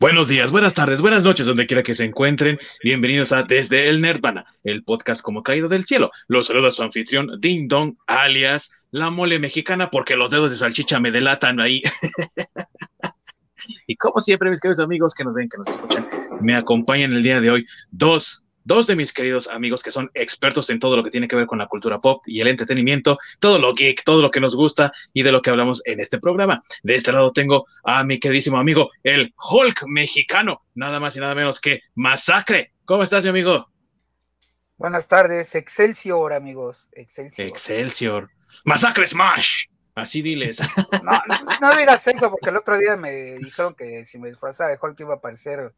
Buenos días, buenas tardes, buenas noches, donde quiera que se encuentren. Bienvenidos a Desde el Nerdvana, el podcast como caído del cielo. Los saluda su anfitrión Ding Dong, alias la mole mexicana, porque los dedos de salchicha me delatan ahí. y como siempre, mis queridos amigos que nos ven, que nos escuchan, me acompañan el día de hoy dos dos de mis queridos amigos que son expertos en todo lo que tiene que ver con la cultura pop y el entretenimiento, todo lo geek, todo lo que nos gusta y de lo que hablamos en este programa. De este lado tengo a mi queridísimo amigo, el Hulk mexicano, nada más y nada menos que Masacre. ¿Cómo estás, mi amigo? Buenas tardes, Excelsior, amigos. Excelsior. Excelsior. Masacre Smash. Así diles. No, no, digas eso, porque el otro día me dijeron que si me disfrazaba de Hulk iba a aparecer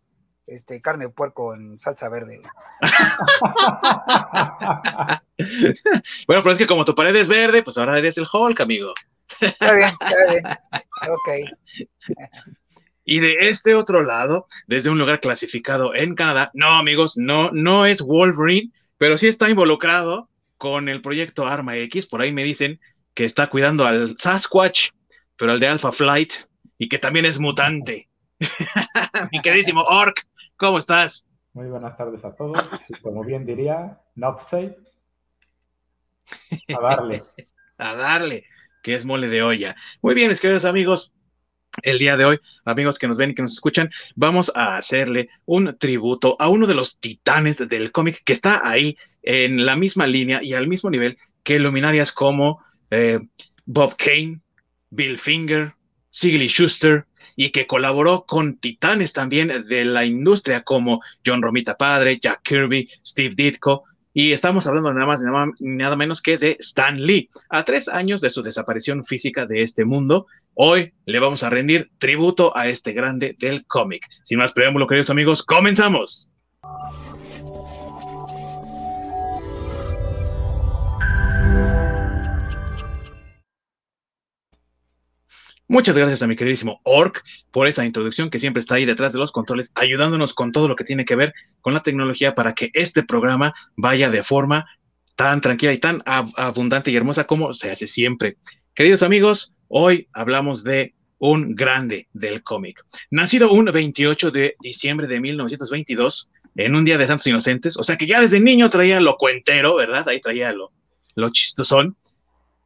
este, carne de puerco en salsa verde. bueno, pero es que como tu pared es verde, pues ahora eres el Hulk, amigo. Está bien, está bien. Ok. Y de este otro lado, desde un lugar clasificado en Canadá, no, amigos, no, no es Wolverine, pero sí está involucrado con el proyecto Arma X. Por ahí me dicen que está cuidando al Sasquatch, pero al de Alpha Flight, y que también es mutante. Mi queridísimo Orc, ¿Cómo estás? Muy buenas tardes a todos. como bien diría, Nopsey, a darle. a darle, que es mole de olla. Muy bien, mis queridos amigos. El día de hoy, amigos que nos ven y que nos escuchan, vamos a hacerle un tributo a uno de los titanes del cómic que está ahí en la misma línea y al mismo nivel que luminarias como eh, Bob Kane, Bill Finger, Sigley Schuster, y que colaboró con titanes también de la industria como John Romita Padre, Jack Kirby, Steve Ditko, y estamos hablando nada más nada, nada menos que de Stan Lee. A tres años de su desaparición física de este mundo, hoy le vamos a rendir tributo a este grande del cómic. Sin más preámbulo, queridos amigos, comenzamos. Muchas gracias a mi queridísimo Orc por esa introducción que siempre está ahí detrás de los controles, ayudándonos con todo lo que tiene que ver con la tecnología para que este programa vaya de forma tan tranquila y tan abundante y hermosa como se hace siempre. Queridos amigos, hoy hablamos de un grande del cómic. Nacido un 28 de diciembre de 1922, en un día de Santos Inocentes, o sea que ya desde niño traía lo cuentero, ¿verdad? Ahí traía lo, lo chistosón.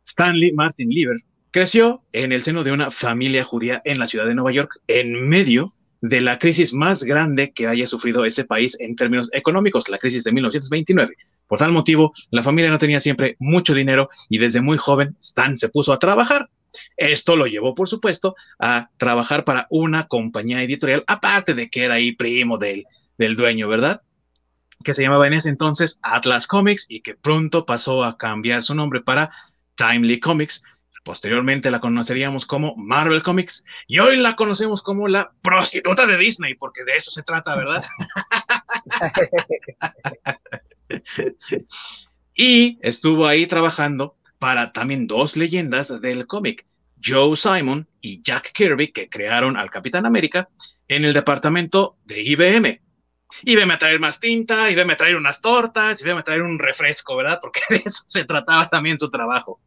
Stanley Martin Lieber Creció en el seno de una familia judía en la ciudad de Nueva York, en medio de la crisis más grande que haya sufrido ese país en términos económicos, la crisis de 1929. Por tal motivo, la familia no tenía siempre mucho dinero y desde muy joven Stan se puso a trabajar. Esto lo llevó, por supuesto, a trabajar para una compañía editorial, aparte de que era ahí primo del, del dueño, ¿verdad? Que se llamaba en ese entonces Atlas Comics y que pronto pasó a cambiar su nombre para Timely Comics, Posteriormente la conoceríamos como Marvel Comics y hoy la conocemos como la prostituta de Disney, porque de eso se trata, ¿verdad? y estuvo ahí trabajando para también dos leyendas del cómic, Joe Simon y Jack Kirby, que crearon al Capitán América en el departamento de IBM. IBM a traer más tinta, IBM a traer unas tortas, IBM a traer un refresco, ¿verdad? Porque de eso se trataba también su trabajo.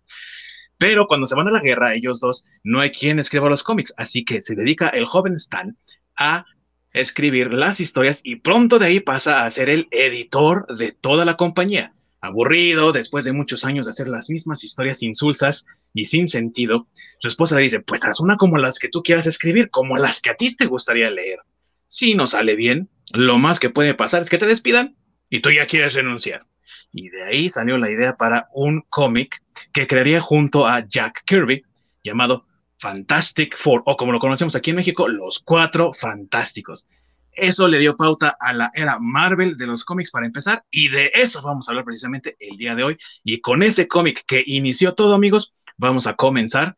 Pero cuando se van a la guerra, ellos dos, no hay quien escriba los cómics, así que se dedica el joven Stan a escribir las historias y pronto de ahí pasa a ser el editor de toda la compañía. Aburrido, después de muchos años de hacer las mismas historias insulsas y sin sentido, su esposa le dice, pues haz una como las que tú quieras escribir, como las que a ti te gustaría leer. Si no sale bien, lo más que puede pasar es que te despidan y tú ya quieres renunciar. Y de ahí salió la idea para un cómic que crearía junto a Jack Kirby llamado Fantastic Four, o como lo conocemos aquí en México, Los Cuatro Fantásticos. Eso le dio pauta a la era Marvel de los cómics para empezar, y de eso vamos a hablar precisamente el día de hoy. Y con ese cómic que inició todo, amigos, vamos a comenzar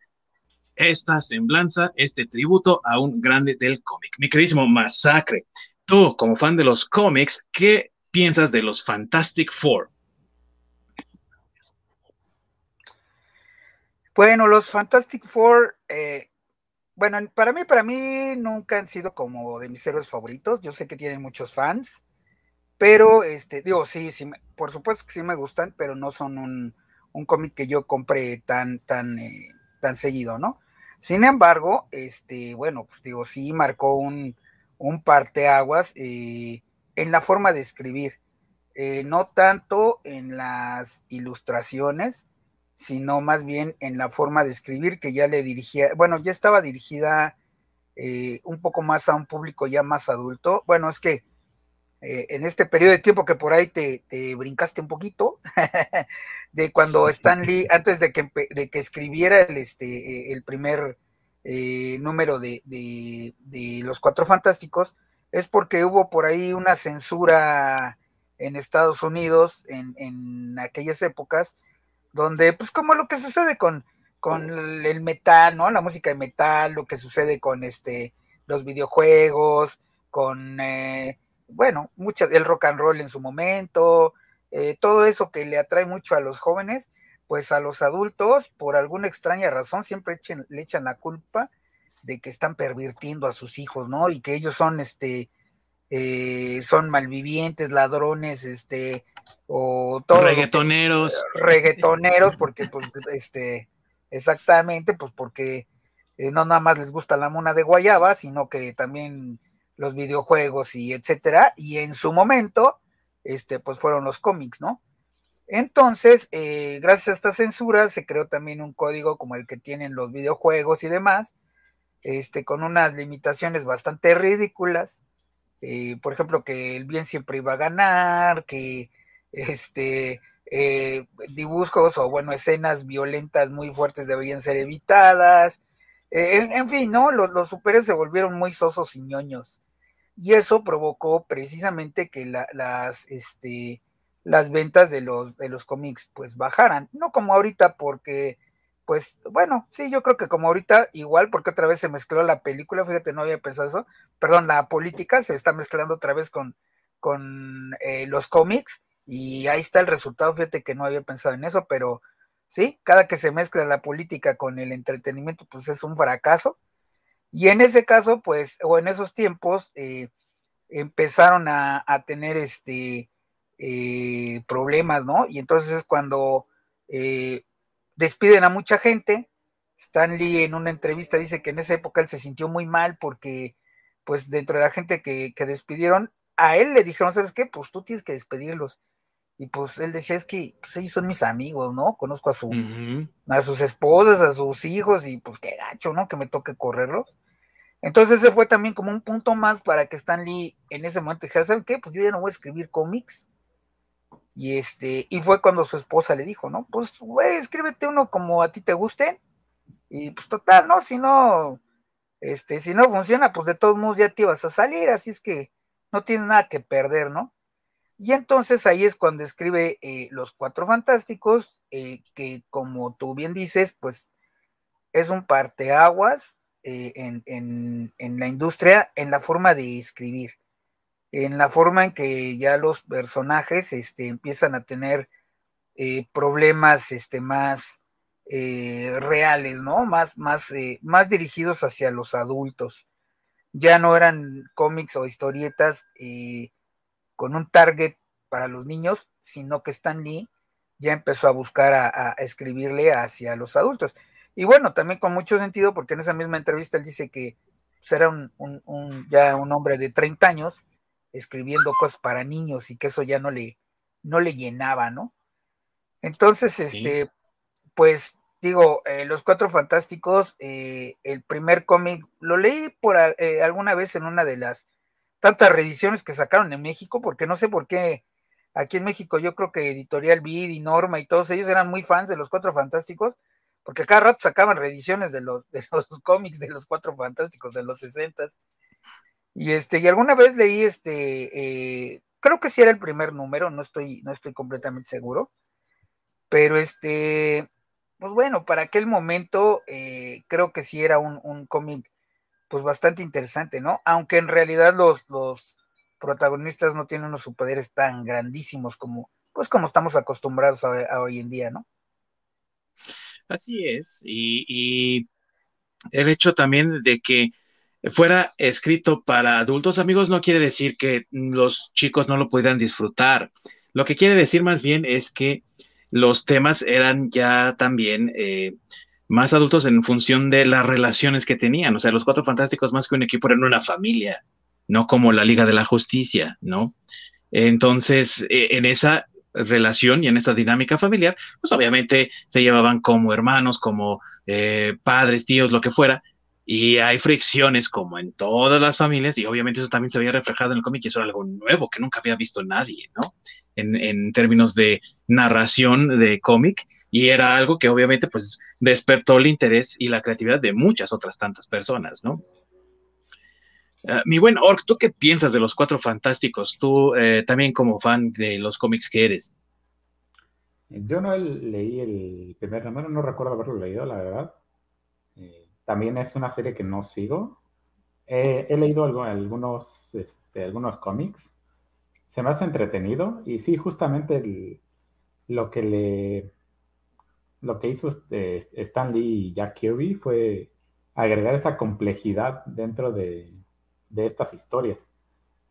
esta semblanza, este tributo a un grande del cómic. Mi queridísimo Masacre, tú como fan de los cómics, ¿qué piensas de los Fantastic Four? Bueno, los Fantastic Four, eh, bueno, para mí, para mí nunca han sido como de mis héroes favoritos. Yo sé que tienen muchos fans, pero este, digo, sí, sí, por supuesto que sí me gustan, pero no son un, cómic que yo compre tan, tan, eh, tan seguido, ¿no? Sin embargo, este, bueno, pues digo, sí marcó un, un parteaguas eh, en la forma de escribir, eh, no tanto en las ilustraciones, sino más bien en la forma de escribir que ya le dirigía, bueno, ya estaba dirigida eh, un poco más a un público ya más adulto. Bueno, es que eh, en este periodo de tiempo que por ahí te, brincaste un poquito, de cuando Stan Lee, antes de que, de que escribiera el, este, el primer eh, número de, Los Cuatro Fantásticos, es porque hubo por ahí una censura en Estados Unidos en, en aquellas épocas, donde pues como lo que sucede con, con el metal, ¿no? La música de metal, lo que sucede con este los videojuegos, con eh, bueno, mucho, el rock and roll en su momento, eh, todo eso que le atrae mucho a los jóvenes, pues a los adultos, por alguna extraña razón, siempre le echan la culpa de que están pervirtiendo a sus hijos, ¿no? Y que ellos son, este, eh, son malvivientes, ladrones, este, o todo. Reggaetoneros. reggaetoneros, porque, pues, este, exactamente, pues porque eh, no nada más les gusta la mona de guayaba, sino que también los videojuegos y etcétera, y en su momento, este, pues fueron los cómics, ¿no? Entonces, eh, gracias a esta censura, se creó también un código como el que tienen los videojuegos y demás, este, con unas limitaciones bastante ridículas. Eh, por ejemplo, que el bien siempre iba a ganar, que este, eh, dibujos o, bueno, escenas violentas muy fuertes deberían ser evitadas. en, fin, ¿no? Los, los superhéroes se volvieron muy sosos y ñoños y eso provocó precisamente que las, este, las ventas de los, de los cómics pues bajaran, no como ahorita porque pues bueno, sí, yo creo que como ahorita igual porque otra vez se mezcló la película, fíjate, no había pensado eso, perdón, la política se está mezclando otra vez con, con eh, los cómics y ahí está el resultado, fíjate que no había pensado en eso, pero sí, cada que se mezcla la política con el entretenimiento pues es un fracaso y en ese caso, pues, o en esos tiempos, eh, empezaron a, tener este eh, problemas, ¿no? Y entonces es cuando eh, despiden a mucha gente. Stan Lee en una entrevista dice que en esa época él se sintió muy mal porque, pues, dentro de la gente que, despidieron, a él le dijeron, ¿sabes qué? Pues tú tienes que despedirlos. Y pues él decía, es que pues, ellos son mis amigos, ¿no? Conozco a, su, a sus esposas, a sus hijos, y pues qué gacho, ¿no? Que me toque correrlos. Entonces ese fue también como un punto más para que Stan Lee en ese momento dijera, ¿saben qué? Pues yo ya no voy a escribir cómics. Y este, y fue cuando su esposa le dijo, ¿no? Pues, güey, escríbete uno como a ti te guste. Y pues total, ¿no? Si no, este, si no funciona, pues de todos modos ya te ibas a salir, así es que no tienes nada que perder, ¿no? Y entonces ahí es cuando escribe eh, Los Cuatro Fantásticos, eh, que como tú bien dices, pues es un parteaguas eh, en, la industria en la forma de escribir, en la forma en que ya los personajes este, empiezan a tener problemas este, más reales, ¿no? Más, más, más dirigidos hacia los adultos. Ya no eran cómics o historietas con un target para los niños, sino que Stan Lee ya empezó a buscar a escribirle hacia los adultos. Y bueno, también con mucho sentido, porque en esa misma entrevista él dice que será pues, un, ya un hombre de 30 años escribiendo cosas para niños y que eso ya no le, no le llenaba, ¿no? Entonces, este, pues digo, eh, Los Cuatro Fantásticos, eh, el primer cómic, lo leí por eh, alguna vez en una de las tantas reediciones que sacaron en México, porque no sé por qué aquí en México yo creo que Editorial Vid y Norma y todos ellos eran muy fans de Los Cuatro Fantásticos, porque cada rato sacaban reediciones de los, de los cómics de los Cuatro Fantásticos de los sesentas. Y este, y alguna vez leí este, eh, creo que sí era el primer número, no estoy, no estoy completamente seguro. Pero este, pues bueno, para aquel momento eh, creo que sí era un, cómic pues bastante interesante, ¿no? Aunque en realidad los, los protagonistas no tienen unos superpoderes tan grandísimos como, pues como estamos acostumbrados a hoy en día, ¿no? Así es. Y, el hecho también de que fuera escrito para adultos, amigos, no quiere decir que los chicos no lo pudieran disfrutar. Lo que quiere decir más bien es que los temas eran ya también eh, más adultos en función de las relaciones que tenían. O sea, los cuatro fantásticos más que un equipo eran una familia. no como la Liga de la Justicia, ¿no? Entonces, e, en esa relación y en esa dinámica familiar, pues obviamente se llevaban como hermanos, como eh, padres, tíos, lo que fuera, y hay fricciones como en todas las familias, y obviamente eso también se había reflejado en el cómic, y eso era algo nuevo que nunca había visto nadie, ¿no? En, términos de narración de cómic, y era algo que obviamente pues despertó el interés y la creatividad de muchas otras tantas personas, ¿no? Uh, mi buen Orc, ¿tú qué piensas de los Cuatro Fantásticos? Tú eh, también como fan de los cómics que eres. Yo no leí el primer número, no recuerdo haberlo leído, la verdad. Eh, también es una serie que no sigo. Eh, he leído algunos, este, algunos cómics. Se me hace entretenido. Y sí, justamente el, lo que le lo que hizo este, Stan Lee y Jack Kirby fue agregar esa complejidad dentro de, de estas historias,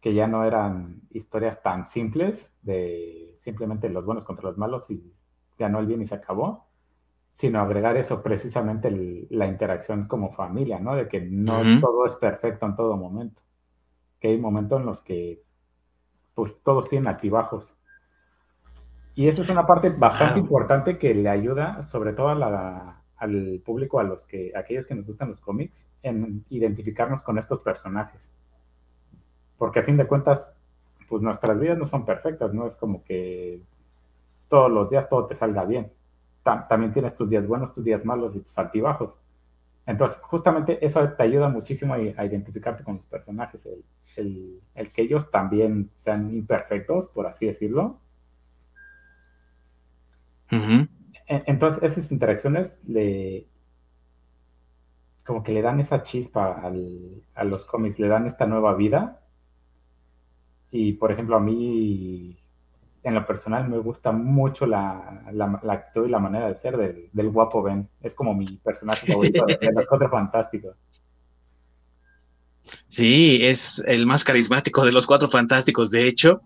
que ya no eran historias tan simples de simplemente los buenos contra los malos y ganó el bien y se acabó, sino agregar eso precisamente la interacción como familia, ¿no? De que no todo es perfecto en todo momento, que hay momentos en los que pues todos tienen altibajos. Y eso es una parte bastante importante que le ayuda sobre todo al público, a los que, a aquellos que nos gustan los cómics, en identificarnos con estos personajes. Porque a fin de cuentas, pues nuestras vidas no son perfectas, no es como que todos los días todo te salga bien. también tienes tus días buenos, tus días malos y tus altibajos. Entonces, justamente eso te ayuda muchísimo a, identificarte con los personajes, el, que ellos también sean imperfectos, por así decirlo. Entonces, esas interacciones le, como que le dan esa chispa a los cómics, le dan esta nueva vida. Y por ejemplo, a mí, en lo personal, me gusta mucho la, actitud y la manera de ser del, guapo Ben. Es como mi personaje favorito de, los Cuatro Fantásticos. Sí, es el más carismático de los Cuatro Fantásticos, de hecho.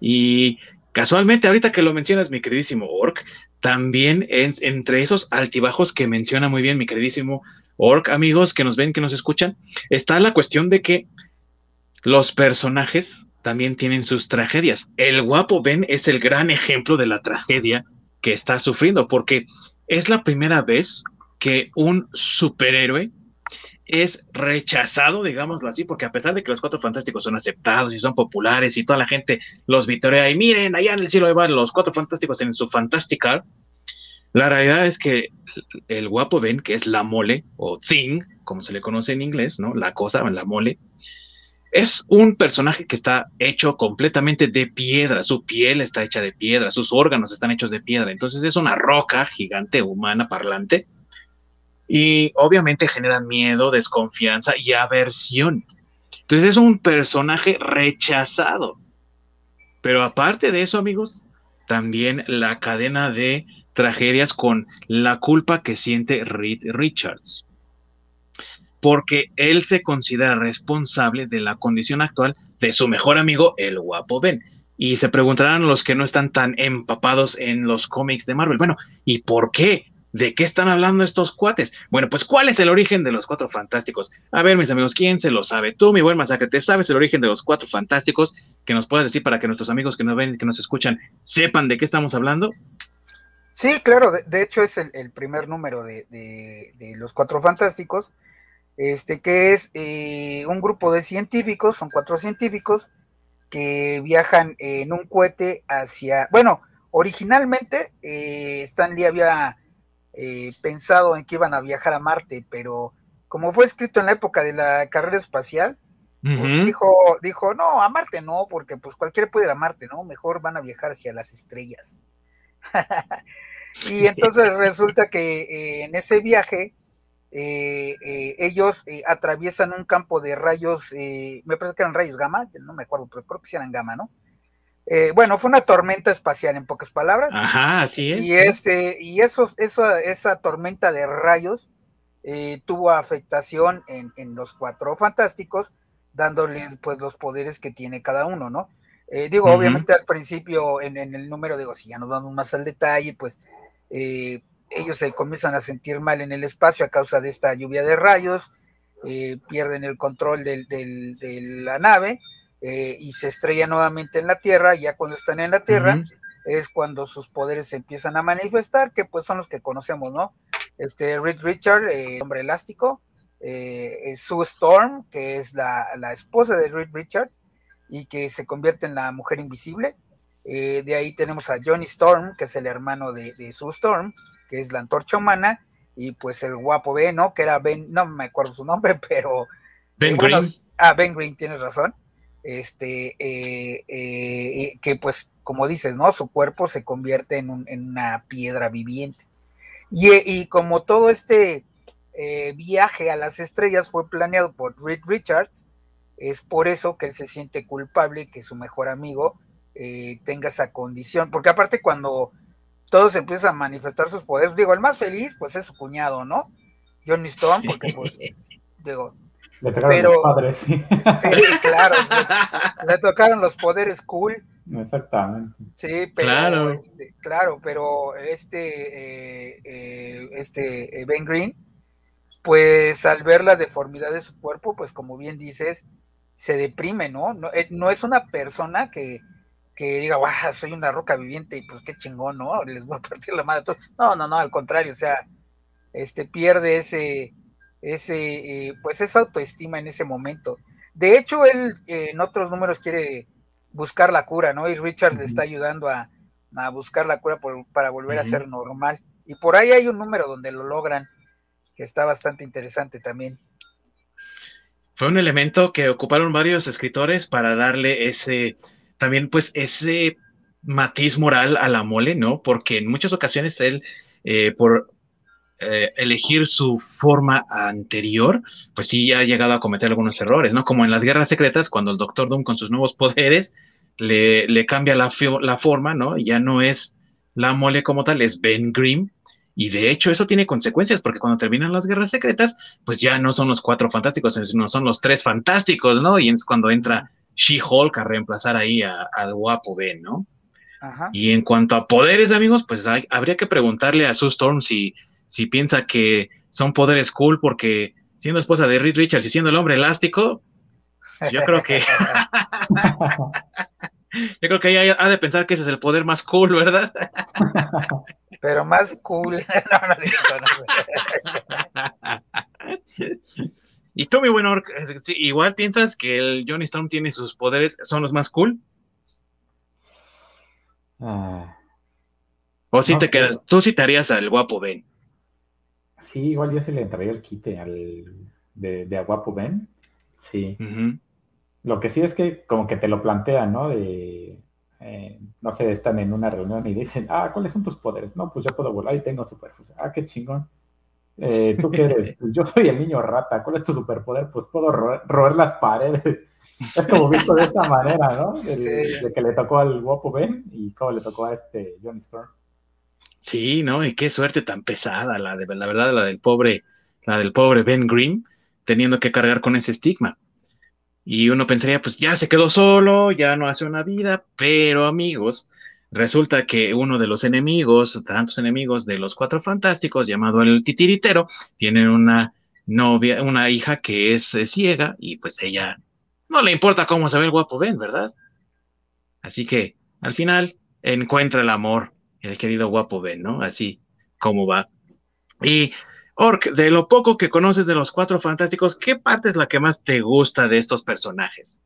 Y Casualmente, ahorita que lo mencionas, mi queridísimo Orc, también es entre esos altibajos que menciona muy bien mi queridísimo Orc, amigos que nos ven, que nos escuchan, está la cuestión de que los personajes también tienen sus tragedias. El guapo Ben es el gran ejemplo de la tragedia que está sufriendo, porque es la primera vez que un superhéroe es rechazado, digámoslo así, porque a pesar de que los cuatro fantásticos son aceptados y son populares y toda la gente los vitorea y miren, allá en el cielo van los cuatro fantásticos en su Fantastic la realidad es que el guapo Ben, que es la mole o Thing, como se le conoce en inglés, ¿no? La cosa, la mole, es un personaje que está hecho completamente de piedra, su piel está hecha de piedra, sus órganos están hechos de piedra, entonces es una roca gigante humana parlante y obviamente generan miedo, desconfianza y aversión. Entonces es un personaje rechazado. Pero aparte de eso, amigos, también la cadena de tragedias con la culpa que siente Reed Richards. Porque él se considera responsable de la condición actual de su mejor amigo, el guapo Ben. Y se preguntarán los que no están tan empapados en los cómics de Marvel, bueno, ¿y por qué? ¿De qué están hablando estos cuates? Bueno, pues ¿cuál es el origen de los cuatro fantásticos? A ver, mis amigos, ¿quién se lo sabe? Tú, mi buen masacre, ¿te sabes el origen de los cuatro fantásticos? Que nos puedas decir para que nuestros amigos que nos ven, que nos escuchan, sepan de qué estamos hablando. Sí, claro, de, hecho es el, primer número de, los cuatro fantásticos, este que es eh, un grupo de científicos, son cuatro científicos que viajan en un cohete hacia, bueno, originalmente eh, Stanley había eh, pensado en que iban a viajar a Marte, pero como fue escrito en la época de la carrera espacial, pues dijo, dijo, no, a Marte no, porque pues cualquiera puede ir a Marte, ¿no? Mejor van a viajar hacia las estrellas. y entonces resulta que eh, en ese viaje eh, ellos atraviesan un campo de rayos, me parece que eran rayos gamma, no me acuerdo, pero creo que sí eran gamma, ¿no? Eh, bueno, fue una tormenta espacial en pocas palabras. Ajá, así es. Y este, y esos, esa, esa tormenta de rayos eh, tuvo afectación en, los cuatro fantásticos, dándoles pues los poderes que tiene cada uno, ¿no? Eh, digo, obviamente al principio, en, el número, digo, si ya nos damos más al detalle, pues ellos se comienzan a sentir mal en el espacio a causa de esta lluvia de rayos. eh, pierden el control de la nave eh, y se estrella nuevamente en la Tierra, ya cuando están en la Tierra es cuando sus poderes se empiezan a manifestar, que pues son los que conocemos, ¿no? Este Reed Richard, eh, hombre elástico, Sue Storm, que es la, esposa de Reed Richard y que se convierte en la mujer invisible. De ahí tenemos a Johnny Storm, que es el hermano de, de Sue Storm, que es la antorcha humana, y pues el guapo Ben, ¿no? Que era Ben, no me acuerdo su nombre, pero... Ben Green. ah, Ben Green, tienes razón. Este, eh, eh, que pues, como dices, ¿no? Su cuerpo se convierte en, una piedra viviente. Y, como todo este eh, viaje a las estrellas fue planeado por Reed Richards, es por eso que él se siente culpable que su mejor amigo tenga esa condición. Porque aparte cuando todos empiezan a manifestar sus poderes. Digo, el más feliz, pues es su cuñado, ¿no? Johnny Stone, porque pues, digo. Le tocaron los padres, sí. Sí, claro. le tocaron los poderes cool. Exactamente. Sí, pero claro, este, claro pero este, eh, eh, este eh, Ben Green, pues al ver la deformidad de su cuerpo, pues como bien dices, se deprime, ¿no? No, no es una persona que, que diga, guau, soy una roca viviente y pues qué chingón, ¿no? Les voy a partir la madre a todos. No, no, no, al contrario, o sea, este pierde ese, ese, eh, pues esa autoestima en ese momento. De hecho, él eh, en otros números quiere buscar la cura, ¿no? Y Richard le está ayudando a, buscar la cura para volver a ser normal. Y por ahí hay un número donde lo logran, que está bastante interesante también. Fue un elemento que ocuparon varios escritores para darle ese, también pues ese matiz moral a la mole, ¿no? Porque en muchas ocasiones él, eh, por eh, elegir su forma anterior, pues sí ha llegado a cometer algunos errores, ¿no? Como en las guerras secretas, cuando el Doctor Doom con sus nuevos poderes le, cambia la, la, forma, ¿no? Ya no es la mole como tal, es Ben Grimm. Y de hecho eso tiene consecuencias, porque cuando terminan las guerras secretas, pues ya no son los cuatro fantásticos, sino son los tres fantásticos, ¿no? Y es cuando entra She-Hulk a reemplazar ahí al guapo Ben, ¿no? Y en cuanto a poderes, amigos, pues habría que preguntarle a Sue Storm si, si piensa que son poderes cool porque siendo esposa de Reed Richards y siendo el hombre elástico, yo creo que yo creo que ella ha de pensar que ese es el poder más cool, ¿verdad? Pero más cool. Y tú, mi buen Orc, igual piensas que el Johnny Storm tiene sus poderes, son los más cool. Ah. o si te quedas, tú sí te harías al guapo Ben. Sí, igual yo se le entraría el quite al de, de a guapo Ben. Sí. Lo que sí es que como que te lo plantean, ¿no? De, eh, no sé, están en una reunión y dicen, ah, ¿cuáles son tus poderes? No, pues yo puedo volar y tengo superfusión. Ah, qué chingón. Eh, ¿Tú qué eres? Pues yo soy el niño rata. ¿Cuál es tu superpoder? Pues puedo roer, las paredes. Es como visto de esta manera, ¿no? De, que le tocó al guapo Ben y cómo le tocó a este Johnny Storm. Sí, ¿no? Y qué suerte tan pesada, la de la verdad, la del pobre, la del pobre Ben Green, teniendo que cargar con ese estigma. Y uno pensaría, pues ya se quedó solo, ya no hace una vida, pero amigos, Resulta que uno de los enemigos, tantos enemigos de los cuatro fantásticos, llamado el titiritero, tiene una novia, una hija que es, ciega y pues ella no le importa cómo se ve el guapo Ben, ¿verdad? Así que al final encuentra el amor, el querido guapo Ben, ¿no? Así como va. Y Orc, de lo poco que conoces de los cuatro fantásticos, ¿qué parte es la que más te gusta de estos personajes?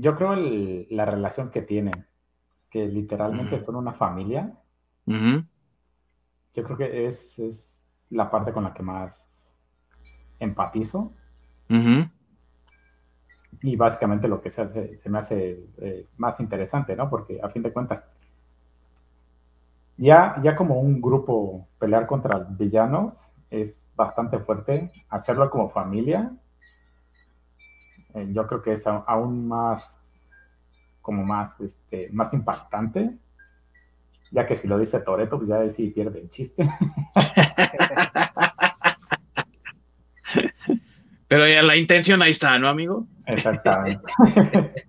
Yo creo la relación que tienen, que literalmente son una familia. Yo creo que es, la parte con la que más empatizo. Y básicamente lo que se, hace, se me hace eh, más interesante, ¿no? Porque a fin de cuentas, ya, ya como un grupo pelear contra villanos es bastante fuerte. Hacerlo como familia yo creo que es aún más, como más, este, más impactante, ya que si lo dice Toreto, pues ya sí pierde el chiste. Pero ya la intención ahí está, ¿no, amigo? Exactamente.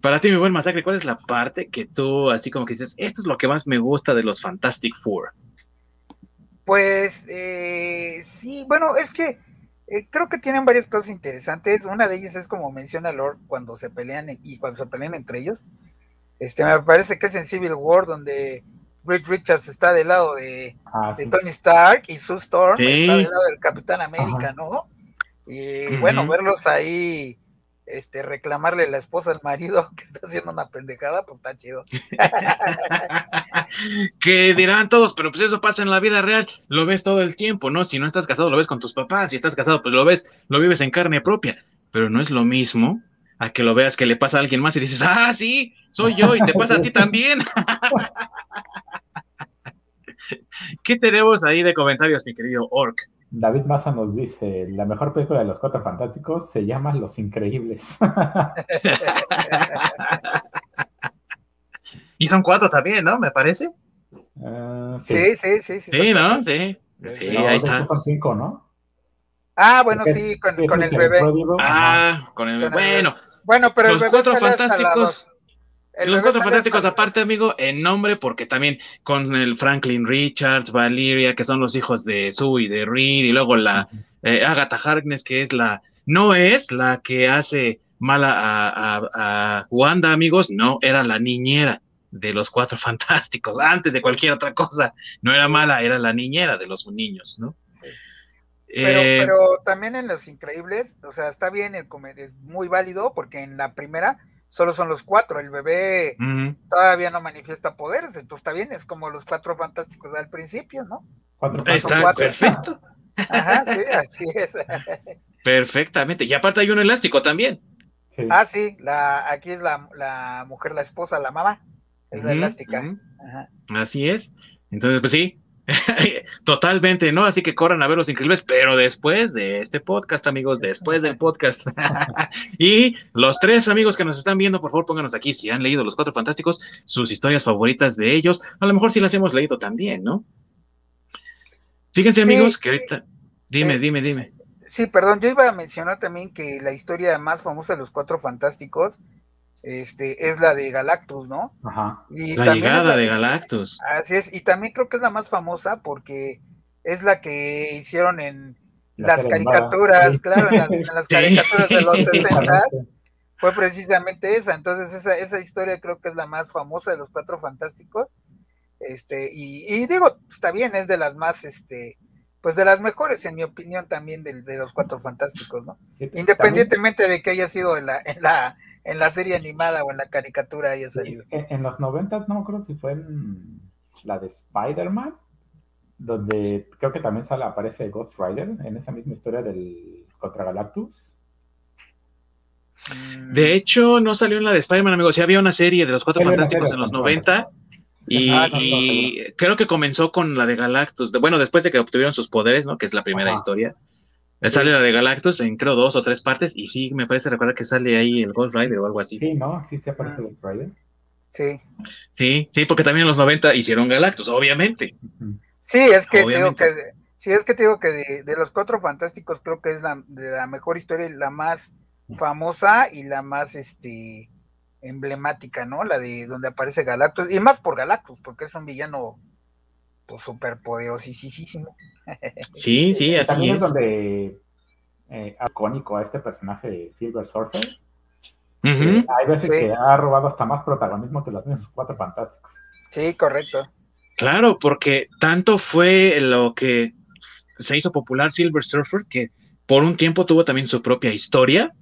Para ti, mi buen masacre, ¿cuál es la parte que tú, así como que dices, esto es lo que más me gusta de los Fantastic Four? Pues eh, sí, bueno, es que eh, creo que tienen varias cosas interesantes. Una de ellas es como menciona Lord cuando se pelean y cuando se pelean entre ellos. Este, me parece que es en Civil War donde Reed Richards está del lado de, ah, Tony Stark y Sue Storm está del lado del Capitán América, ¿no? Y bueno, verlos ahí este, reclamarle la esposa al marido que está haciendo una pendejada, pues está chido. que dirán todos, pero pues eso pasa en la vida real, lo ves todo el tiempo, ¿no? Si no estás casado, lo ves con tus papás, si estás casado, pues lo ves, lo vives en carne propia, pero no es lo mismo a que lo veas que le pasa a alguien más y dices, ah, sí, soy yo y te pasa a ti también. ¿Qué tenemos ahí de comentarios, mi querido Orc? David Massa nos dice, la mejor película de los Cuatro Fantásticos se llama Los Increíbles. y son cuatro también, ¿no? Me parece. Ah, sí. sí, sí, sí. Sí, ¿no? Sí. Sí, ahí está. Son cinco, ¿no? Ah, bueno, sí, con, el bebé. Ah, con el bebé. Bueno. Bueno, pero los el cuatro fantásticos. Los cuatro fantásticos, aparte, amigo, en nombre, porque también con el Franklin Richards, Valeria, que son los hijos de Sue y de Reed, y luego la eh, Agatha Harkness, que es la, no es la que hace mala a, a, Wanda, amigos, no, era la niñera de los cuatro fantásticos, antes de cualquier otra cosa, no era mala, era la niñera de los niños, ¿no? Pero, eh, pero también en Los Increíbles, o sea, está bien, el es muy válido, porque en la primera solo son los cuatro, el bebé todavía no manifiesta poderes, entonces está bien, es como los cuatro fantásticos al principio, ¿no? Cuatro, está perfecto. Ajá, sí, así es. Perfectamente, y aparte hay un elástico también. Ah, sí, la, aquí es la, la, mujer, la esposa, la mamá, es la elástica. Así es. Entonces, pues sí, Totalmente, ¿no? Así que corran a ver los increíbles, pero después de este podcast, amigos, después del podcast. y los tres amigos que nos están viendo, por favor, pónganos aquí si han leído Los Cuatro Fantásticos, sus historias favoritas de ellos. A lo mejor si las hemos leído también, ¿no? Fíjense, amigos, que ahorita. Dime, eh, dime, dime. Sí, perdón, yo iba a mencionar también que la historia más famosa de los Cuatro Fantásticos este, es la de Galactus, ¿no? Ajá. la llegada de Galactus. Así es, y también creo que es la más famosa porque es la que hicieron en las caricaturas, claro, en las, caricaturas de los 60 fue precisamente esa, entonces esa, esa historia creo que es la más famosa de los Cuatro Fantásticos, este, y, digo, está bien, es de las más, este, pues de las mejores, en mi opinión, también de, los Cuatro Fantásticos, ¿no? Independientemente de que haya sido en la, en la en la serie animada o en la caricatura haya salido. En, los noventas, no me acuerdo si fue en la de Spider-Man, donde creo que también sale, aparece Ghost Rider en esa misma historia del contra Galactus. De hecho, no salió en la de Spider-Man, amigo. Sí había una serie de los Cuatro Fantásticos en los 90. Y, ah, creo que comenzó con la de Galactus. bueno, después de que obtuvieron sus poderes, ¿no? Que es la primera historia. Sale la de Galactus en creo dos o tres partes y sí, me parece recordar que sale ahí el Ghost Rider o algo así. Sí, ¿no? Sí, se aparece el Ghost Rider. Sí. Sí, sí, porque también en los 90 hicieron Galactus, obviamente. Sí, es que digo que sí, es que te digo que de, los cuatro fantásticos creo que es la, de la mejor historia, la más famosa y la más este emblemática, ¿no? La de donde aparece Galactus, y más por Galactus, porque es un villano pues súper poderosísimo. Sí, sí, así También es. donde eh, icónico a este personaje de Silver Surfer. hay veces que ha robado hasta más protagonismo que los mismos cuatro fantásticos. Sí, correcto. Claro, porque tanto fue lo que se hizo popular Silver Surfer que por un tiempo tuvo también su propia historia,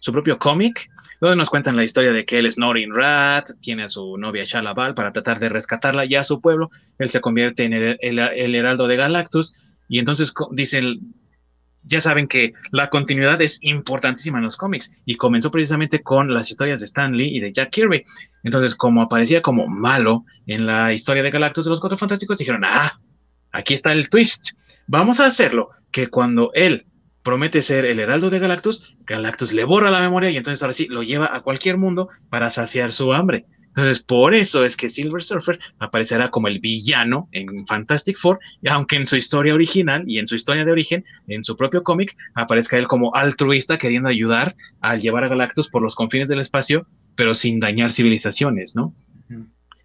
su propio cómic, donde nos cuentan la historia de que él es Norin Rat, tiene a su novia Shalabal para tratar de rescatarla ya a su pueblo, él se convierte en el, heraldo de Galactus, y entonces dicen, ya saben que la continuidad es importantísima en los cómics, y comenzó precisamente con las historias de Stan Lee y de Jack Kirby. Entonces, como aparecía como malo en la historia de Galactus de los Cuatro Fantásticos, dijeron, ah, aquí está el twist, vamos a hacerlo, que cuando él promete ser el heraldo de Galactus, Galactus le borra la memoria y entonces ahora sí lo lleva a cualquier mundo para saciar su hambre. Entonces, por eso es que Silver Surfer aparecerá como el villano en Fantastic Four, aunque en su historia original y en su historia de origen, en su propio cómic, aparezca él como altruista queriendo ayudar a llevar a Galactus por los confines del espacio, pero sin dañar civilizaciones, ¿no?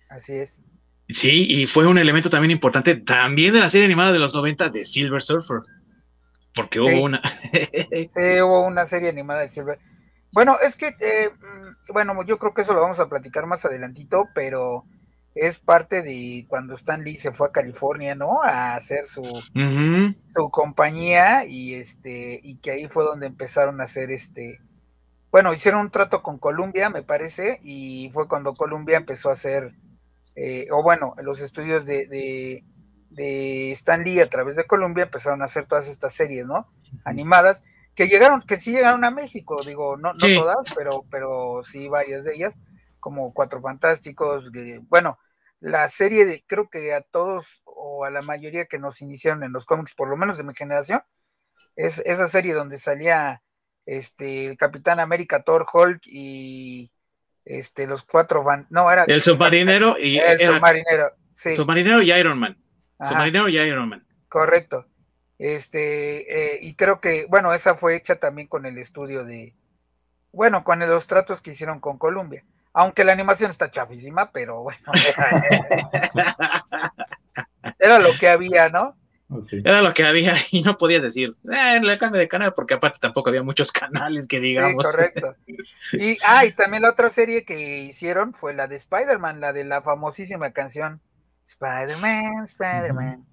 Así es. Sí, y fue un elemento también importante también de la serie animada de los 90 de Silver Surfer. Porque hubo una. sí, hubo una serie animada de Silver. Bueno, es que, eh, bueno, yo creo que eso lo vamos a platicar más adelantito, pero es parte de cuando Stan Lee se fue a California, ¿no? A hacer su, su compañía y este, y que ahí fue donde empezaron a hacer este, bueno, hicieron un trato con Columbia, me parece, y fue cuando Columbia empezó a hacer, eh, o bueno, los estudios de, de, de Stan Lee a través de Columbia empezaron a hacer todas estas series, ¿no? Animadas, que llegaron, que sí llegaron a México, digo, no, no todas, pero, pero sí varias de ellas, como Cuatro Fantásticos, bueno, la serie de, creo que a todos o a la mayoría que nos iniciaron en los cómics, por lo menos de mi generación, es esa serie donde salía este el Capitán América, Thor, Hulk y este los cuatro van, no era el submarinero y el submarinero, sí. submarinero y Iron Man, submarinero y Iron Man, correcto. Este, eh, y creo que, bueno, esa fue hecha también con el estudio de, bueno, con los tratos que hicieron con Columbia. Aunque la animación está chafísima, pero bueno. Era, lo que había, ¿no? Oh, Era lo que había y no podías decir, eh, le cambio de canal, porque aparte tampoco había muchos canales que digamos. Sí, correcto. Y, ah, y también la otra serie que hicieron fue la de Spider-Man, la de la famosísima canción Spider-Man, Spider-Man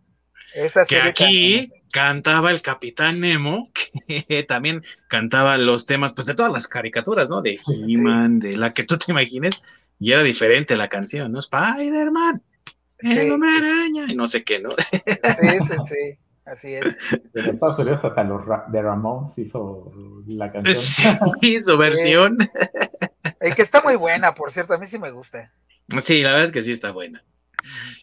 que aquí cantaba el Capitán Nemo, que también cantaba los temas pues de todas las caricaturas, ¿no? De He-Man, de la que tú te imagines, y era diferente la canción, ¿no? Spider-Man, el hombre araña, y no sé qué, ¿no? Sí, sí, sí. Así es. En Estados Unidos hasta los de Ramones hizo la canción. Sí, su versión. El que está muy buena, por cierto, a mí sí me gusta. Sí, la verdad es que sí está buena.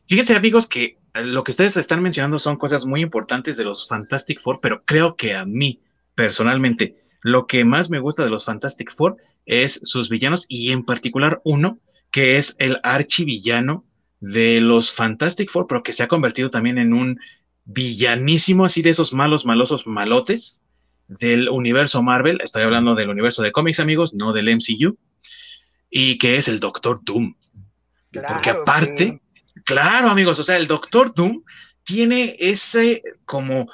Fíjense, amigos, que lo que ustedes están mencionando son cosas muy importantes de los Fantastic Four, pero creo que a mí, personalmente, lo que más me gusta de los Fantastic Four es sus villanos y en particular uno que es el archivillano de los Fantastic Four, pero que se ha convertido también en un villanísimo, así de esos malos, malosos, malotes del universo Marvel. Estoy hablando del universo de cómics, amigos, no del MCU. Y que es el Doctor Doom. Porque aparte, Claro, amigos, o sea, el Doctor Doom tiene ese como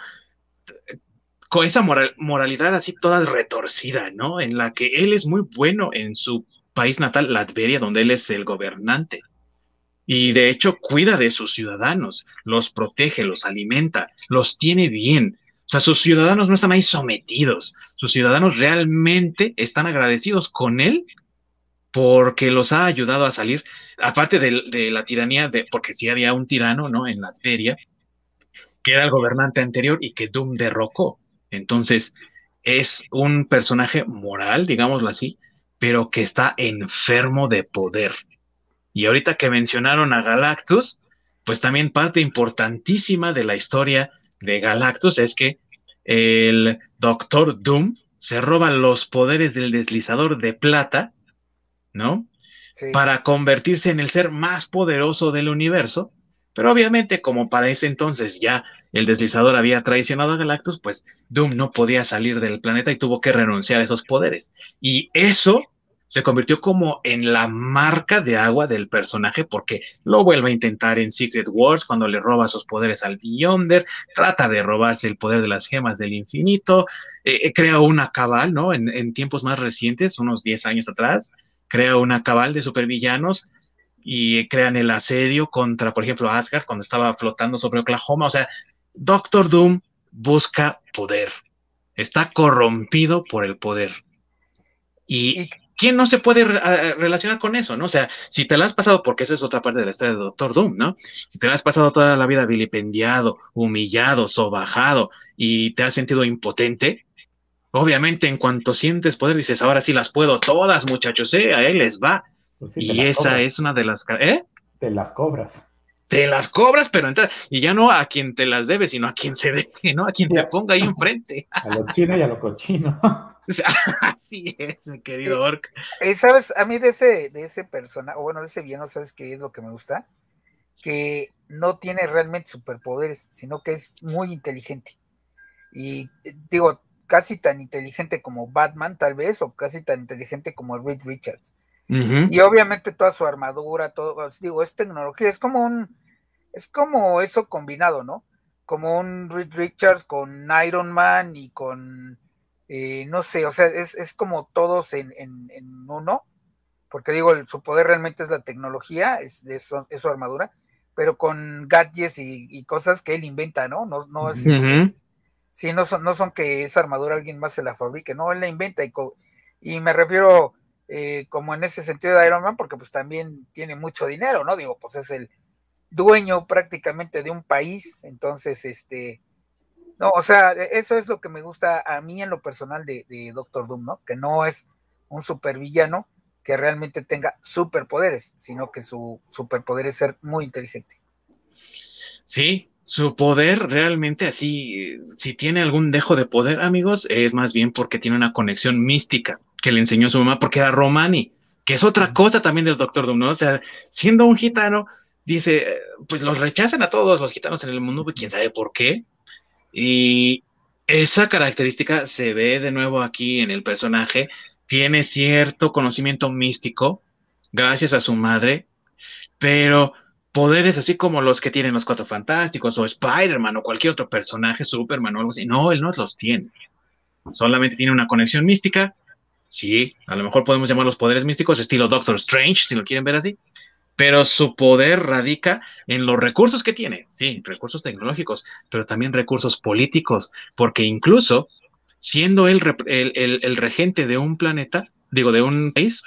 con esa moralidad así toda retorcida, ¿no? En la que él es muy bueno en su país natal, Latveria, donde él es el gobernante. Y de hecho cuida de sus ciudadanos, los protege, los alimenta, los tiene bien. O sea, sus ciudadanos no están ahí sometidos, sus ciudadanos realmente están agradecidos con él porque los ha ayudado a salir, aparte de, la tiranía, de, porque sí había un tirano, ¿no? En la feria, que era el gobernante anterior y que Doom derrocó. Entonces, es un personaje moral, digámoslo así, pero que está enfermo de poder. Y ahorita que mencionaron a Galactus, pues también parte importantísima de la historia de Galactus es que el Doctor Doom se roba los poderes del deslizador de plata ¿no? Para convertirse en el ser más poderoso del universo. Pero obviamente, como para ese entonces ya el deslizador había traicionado a Galactus, pues Doom no podía salir del planeta y tuvo que renunciar a esos poderes. Y eso se convirtió como en la marca de agua del personaje porque lo vuelve a intentar en Secret Wars cuando le roba sus poderes al Beyonder, trata de robarse el poder de las gemas del infinito, eh, eh, crea una cabal, ¿no? En, en, tiempos más recientes, unos 10 años atrás, crea una cabal de supervillanos y crean el asedio contra, por ejemplo, Asgard cuando estaba flotando sobre Oklahoma. O sea, Doctor Doom busca poder. Está corrompido por el poder. Y, ¿quién no se puede relacionar con eso, no? O sea, si te la has pasado, porque eso es otra parte de la historia de Doctor Doom, ¿no? Si te la has pasado toda la vida vilipendiado, humillado, sobajado y te has sentido impotente, Obviamente, en cuanto sientes poder, dices, ahora sí las puedo todas, muchachos, ¿eh? A él les va. Pues y esa es una de las... ¿Eh? Te las cobras. Te las cobras, pero entonces, y ya no a quien te las debe, sino a quien se deje, ¿no? A quien se ponga ahí enfrente. A lo chino y a lo cochino. Así es, mi querido Orc. Eh, ¿Sabes? A mí de ese, de ese persona, o bueno, de ese villano, ¿sabes qué es lo que me gusta? Que no tiene realmente superpoderes, sino que es muy inteligente. Y eh, digo, casi tan inteligente como Batman, tal vez, o casi tan inteligente como Reed Richards. Y obviamente toda su armadura, todo, digo, es tecnología, es como un, es como eso combinado, ¿no? Como un Reed Richards con Iron Man y con, eh, no sé, o sea, es, es como todos en, en, en, uno, porque digo, su poder realmente es la tecnología, es, es, es su armadura, pero con gadgets y, cosas que él inventa, ¿no? No, no es, sí, no son, no son que esa armadura alguien más se la fabrique, no, él la inventa y, y me refiero eh, como en ese sentido de Iron Man, porque pues también tiene mucho dinero, ¿no? Digo, pues es el dueño prácticamente de un país, entonces, este, no, o sea, e, eso es lo que me gusta a mí en lo personal de, de Doctor Doom, ¿no? Que no es un supervillano, que realmente tenga superpoderes, sino que su superpoder es ser muy inteligente. Sí, su poder realmente así, si tiene algún dejo de poder, amigos, es más bien porque tiene una conexión mística que le enseñó su mamá, porque era Romani, que es otra cosa también del Doctor Doom, ¿no? O sea, siendo un gitano, dice, pues los rechazan a todos los gitanos en el mundo, quién sabe por qué. Y esa característica se ve de nuevo aquí en el personaje tiene cierto conocimiento místico gracias a su madre, pero poderes así como los que tienen los Cuatro Fantásticos o Spider-Man o cualquier otro personaje, Superman o algo así, no, él no los tiene. Solamente tiene una conexión mística. Sí, a lo mejor podemos llamar los poderes místicos, estilo Doctor Strange, si lo quieren ver así, pero su poder radica en los recursos que tiene, sí, recursos tecnológicos, pero también recursos políticos, porque incluso siendo él el, regente de un planeta, digo, de un país,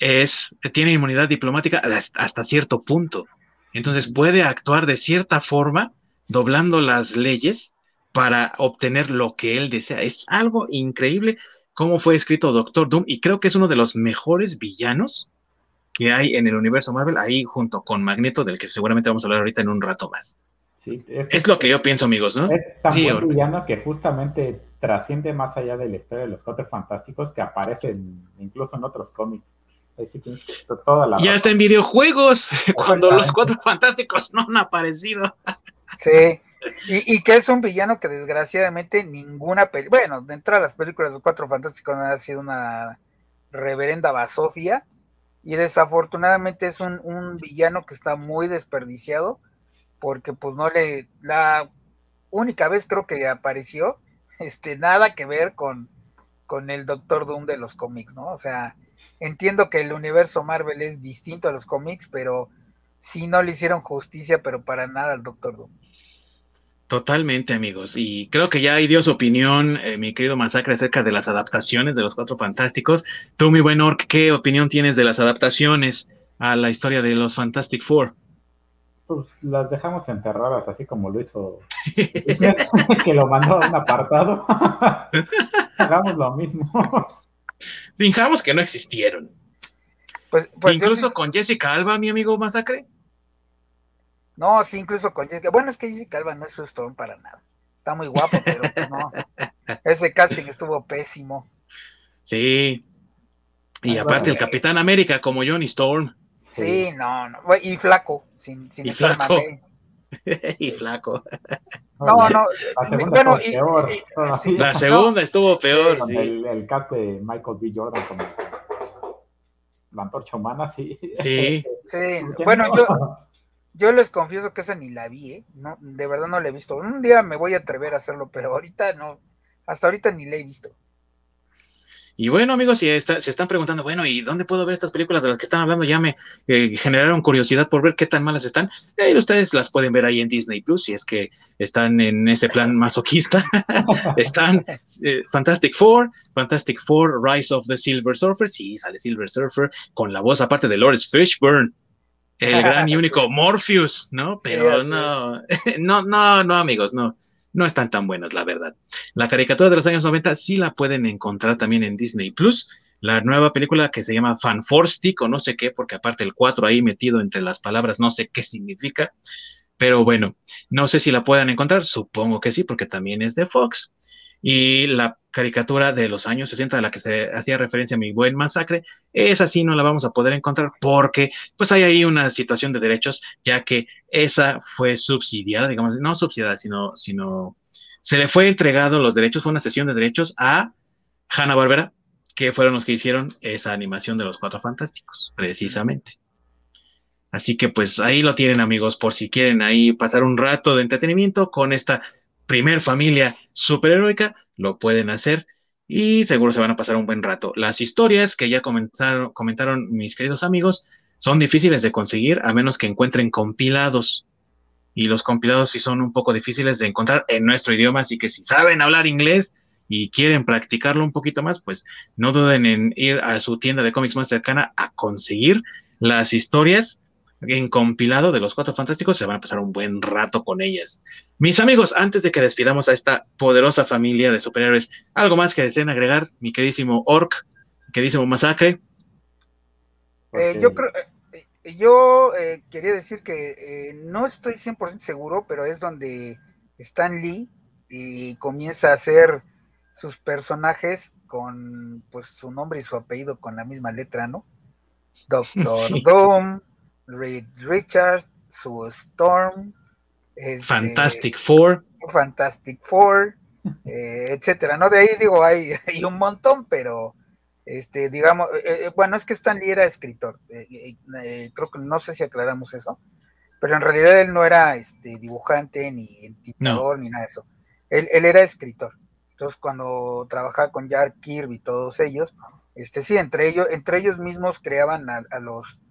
es, tiene inmunidad diplomática hasta cierto punto. Entonces puede actuar de cierta forma, doblando las leyes para obtener lo que él desea. Es algo increíble cómo fue escrito Doctor Doom y creo que es uno de los mejores villanos que hay en el universo Marvel, ahí junto con Magneto, del que seguramente vamos a hablar ahorita en un rato más es, lo que yo pienso, amigos, ¿no? Es tan buen villano que justamente trasciende más allá de la historia de los Cuatro Fantásticos que aparecen incluso en otros cómics. Ya está en videojuegos, cuando los Cuatro Fantásticos no han aparecido. Sí, y, que es un villano que desgraciadamente ninguna película, bueno, dentro de las películas de los Cuatro Fantásticos ha sido una reverenda basofia, y desafortunadamente es un, un villano que está muy desperdiciado porque pues no le, la única vez creo que apareció, este, nada que ver con, con el Doctor Doom de los cómics, ¿no? O sea, entiendo que el universo Marvel es distinto a los cómics, pero sí no le hicieron justicia, pero para nada al Doctor Doom. Totalmente, amigos. Y creo que ya ahí dio su opinión, eh, mi querido Masacre, acerca de las adaptaciones de los Cuatro Fantásticos. Tú, mi buen Orc, ¿qué opinión tienes de las adaptaciones a la historia de los Fantastic Four? pues las dejamos enterradas, así como lo hizo que lo mandó a un apartado. Hagamos lo mismo. Fijamos que no existieron. Pues, pues incluso con Jessica Alba, mi amigo Masacre. No, sí, incluso con Jessica. Bueno, es que Jessica Alba no es su Storm para nada. Está muy guapo, pero pues no. Ese casting estuvo pésimo. Sí. Y aparte el Capitán América como Johnny Storm. Sí, no, no. Y flaco, sin, sin y flaco. y flaco. No, no. La segunda bueno, peor. la segunda estuvo peor. Sí, El, cast de Michael B. Jordan como la antorcha humana, sí. Sí. sí. Bueno, yo, yo les confieso que esa ni la vi, ¿eh? No, de verdad no la he visto. Un día me voy a atrever a hacerlo, pero ahorita no. Hasta ahorita ni la he visto. Y bueno, amigos, si se están preguntando, bueno, ¿y dónde puedo ver estas películas de las que están hablando? Ya me eh, generaron curiosidad por ver qué tan malas están. Y ustedes las pueden ver ahí en Disney Plus, si es que están en ese plan masoquista. están eh, Fantastic Four, Fantastic Four, Rise of the Silver Surfer, sí, sale Silver Surfer, con la voz aparte de Lawrence Fishburne, el gran y único Morpheus, ¿no? Pero no, no, no, no, amigos, no no están tan buenas, la verdad. La caricatura de los años 90 sí la pueden encontrar también en Disney Plus. La nueva película que se llama Fanforstic o no sé qué, porque aparte el 4 ahí metido entre las palabras, no sé qué significa. Pero bueno, no sé si la puedan encontrar, supongo que sí, porque también es de Fox y la caricatura de los años 60 de la que se hacía referencia a mi buen masacre, esa sí no la vamos a poder encontrar porque pues hay ahí una situación de derechos, ya que esa fue subsidiada, digamos, no subsidiada, sino, sino se le fue entregado los derechos, fue una sesión de derechos a Hanna Barbera, que fueron los que hicieron esa animación de los Cuatro Fantásticos, precisamente. Así que pues ahí lo tienen amigos, por si quieren ahí pasar un rato de entretenimiento con esta primer familia superheroica, lo pueden hacer y seguro se van a pasar un buen rato. Las historias que ya comentaron, comentaron mis queridos amigos son difíciles de conseguir a menos que encuentren compilados. Y los compilados sí son un poco difíciles de encontrar en nuestro idioma, así que si saben hablar inglés y quieren practicarlo un poquito más, pues no duden en ir a su tienda de cómics más cercana a conseguir las historias en compilado de los Cuatro Fantásticos, se van a pasar un buen rato con ellas. Mis amigos, antes de que despidamos a esta poderosa familia de superhéroes, ¿algo más que deseen agregar, mi queridísimo Orc, mi queridísimo Masacre? Eh, yo creo, eh, yo eh, quería decir que no estoy 100% seguro, pero es donde Stan Lee y comienza a hacer sus personajes con pues su nombre y su apellido con la misma letra, ¿no? Doctor Doom, Reed Richards, su Storm, este, Fantastic Four, Fantastic Four, eh, etcétera, ¿no? De ahí digo, hay, hay un montón, pero este, digamos, eh, eh, bueno, es que Stan Lee era escritor, creo que no sé si aclaramos eso, pero en realidad él no era este, dibujante, ni entrenador, ni nada de eso. Él, era escritor. Entonces, cuando trabajaba con Jack Kirby y todos ellos, este, sí, entre ellos, entre ellos mismos creaban a los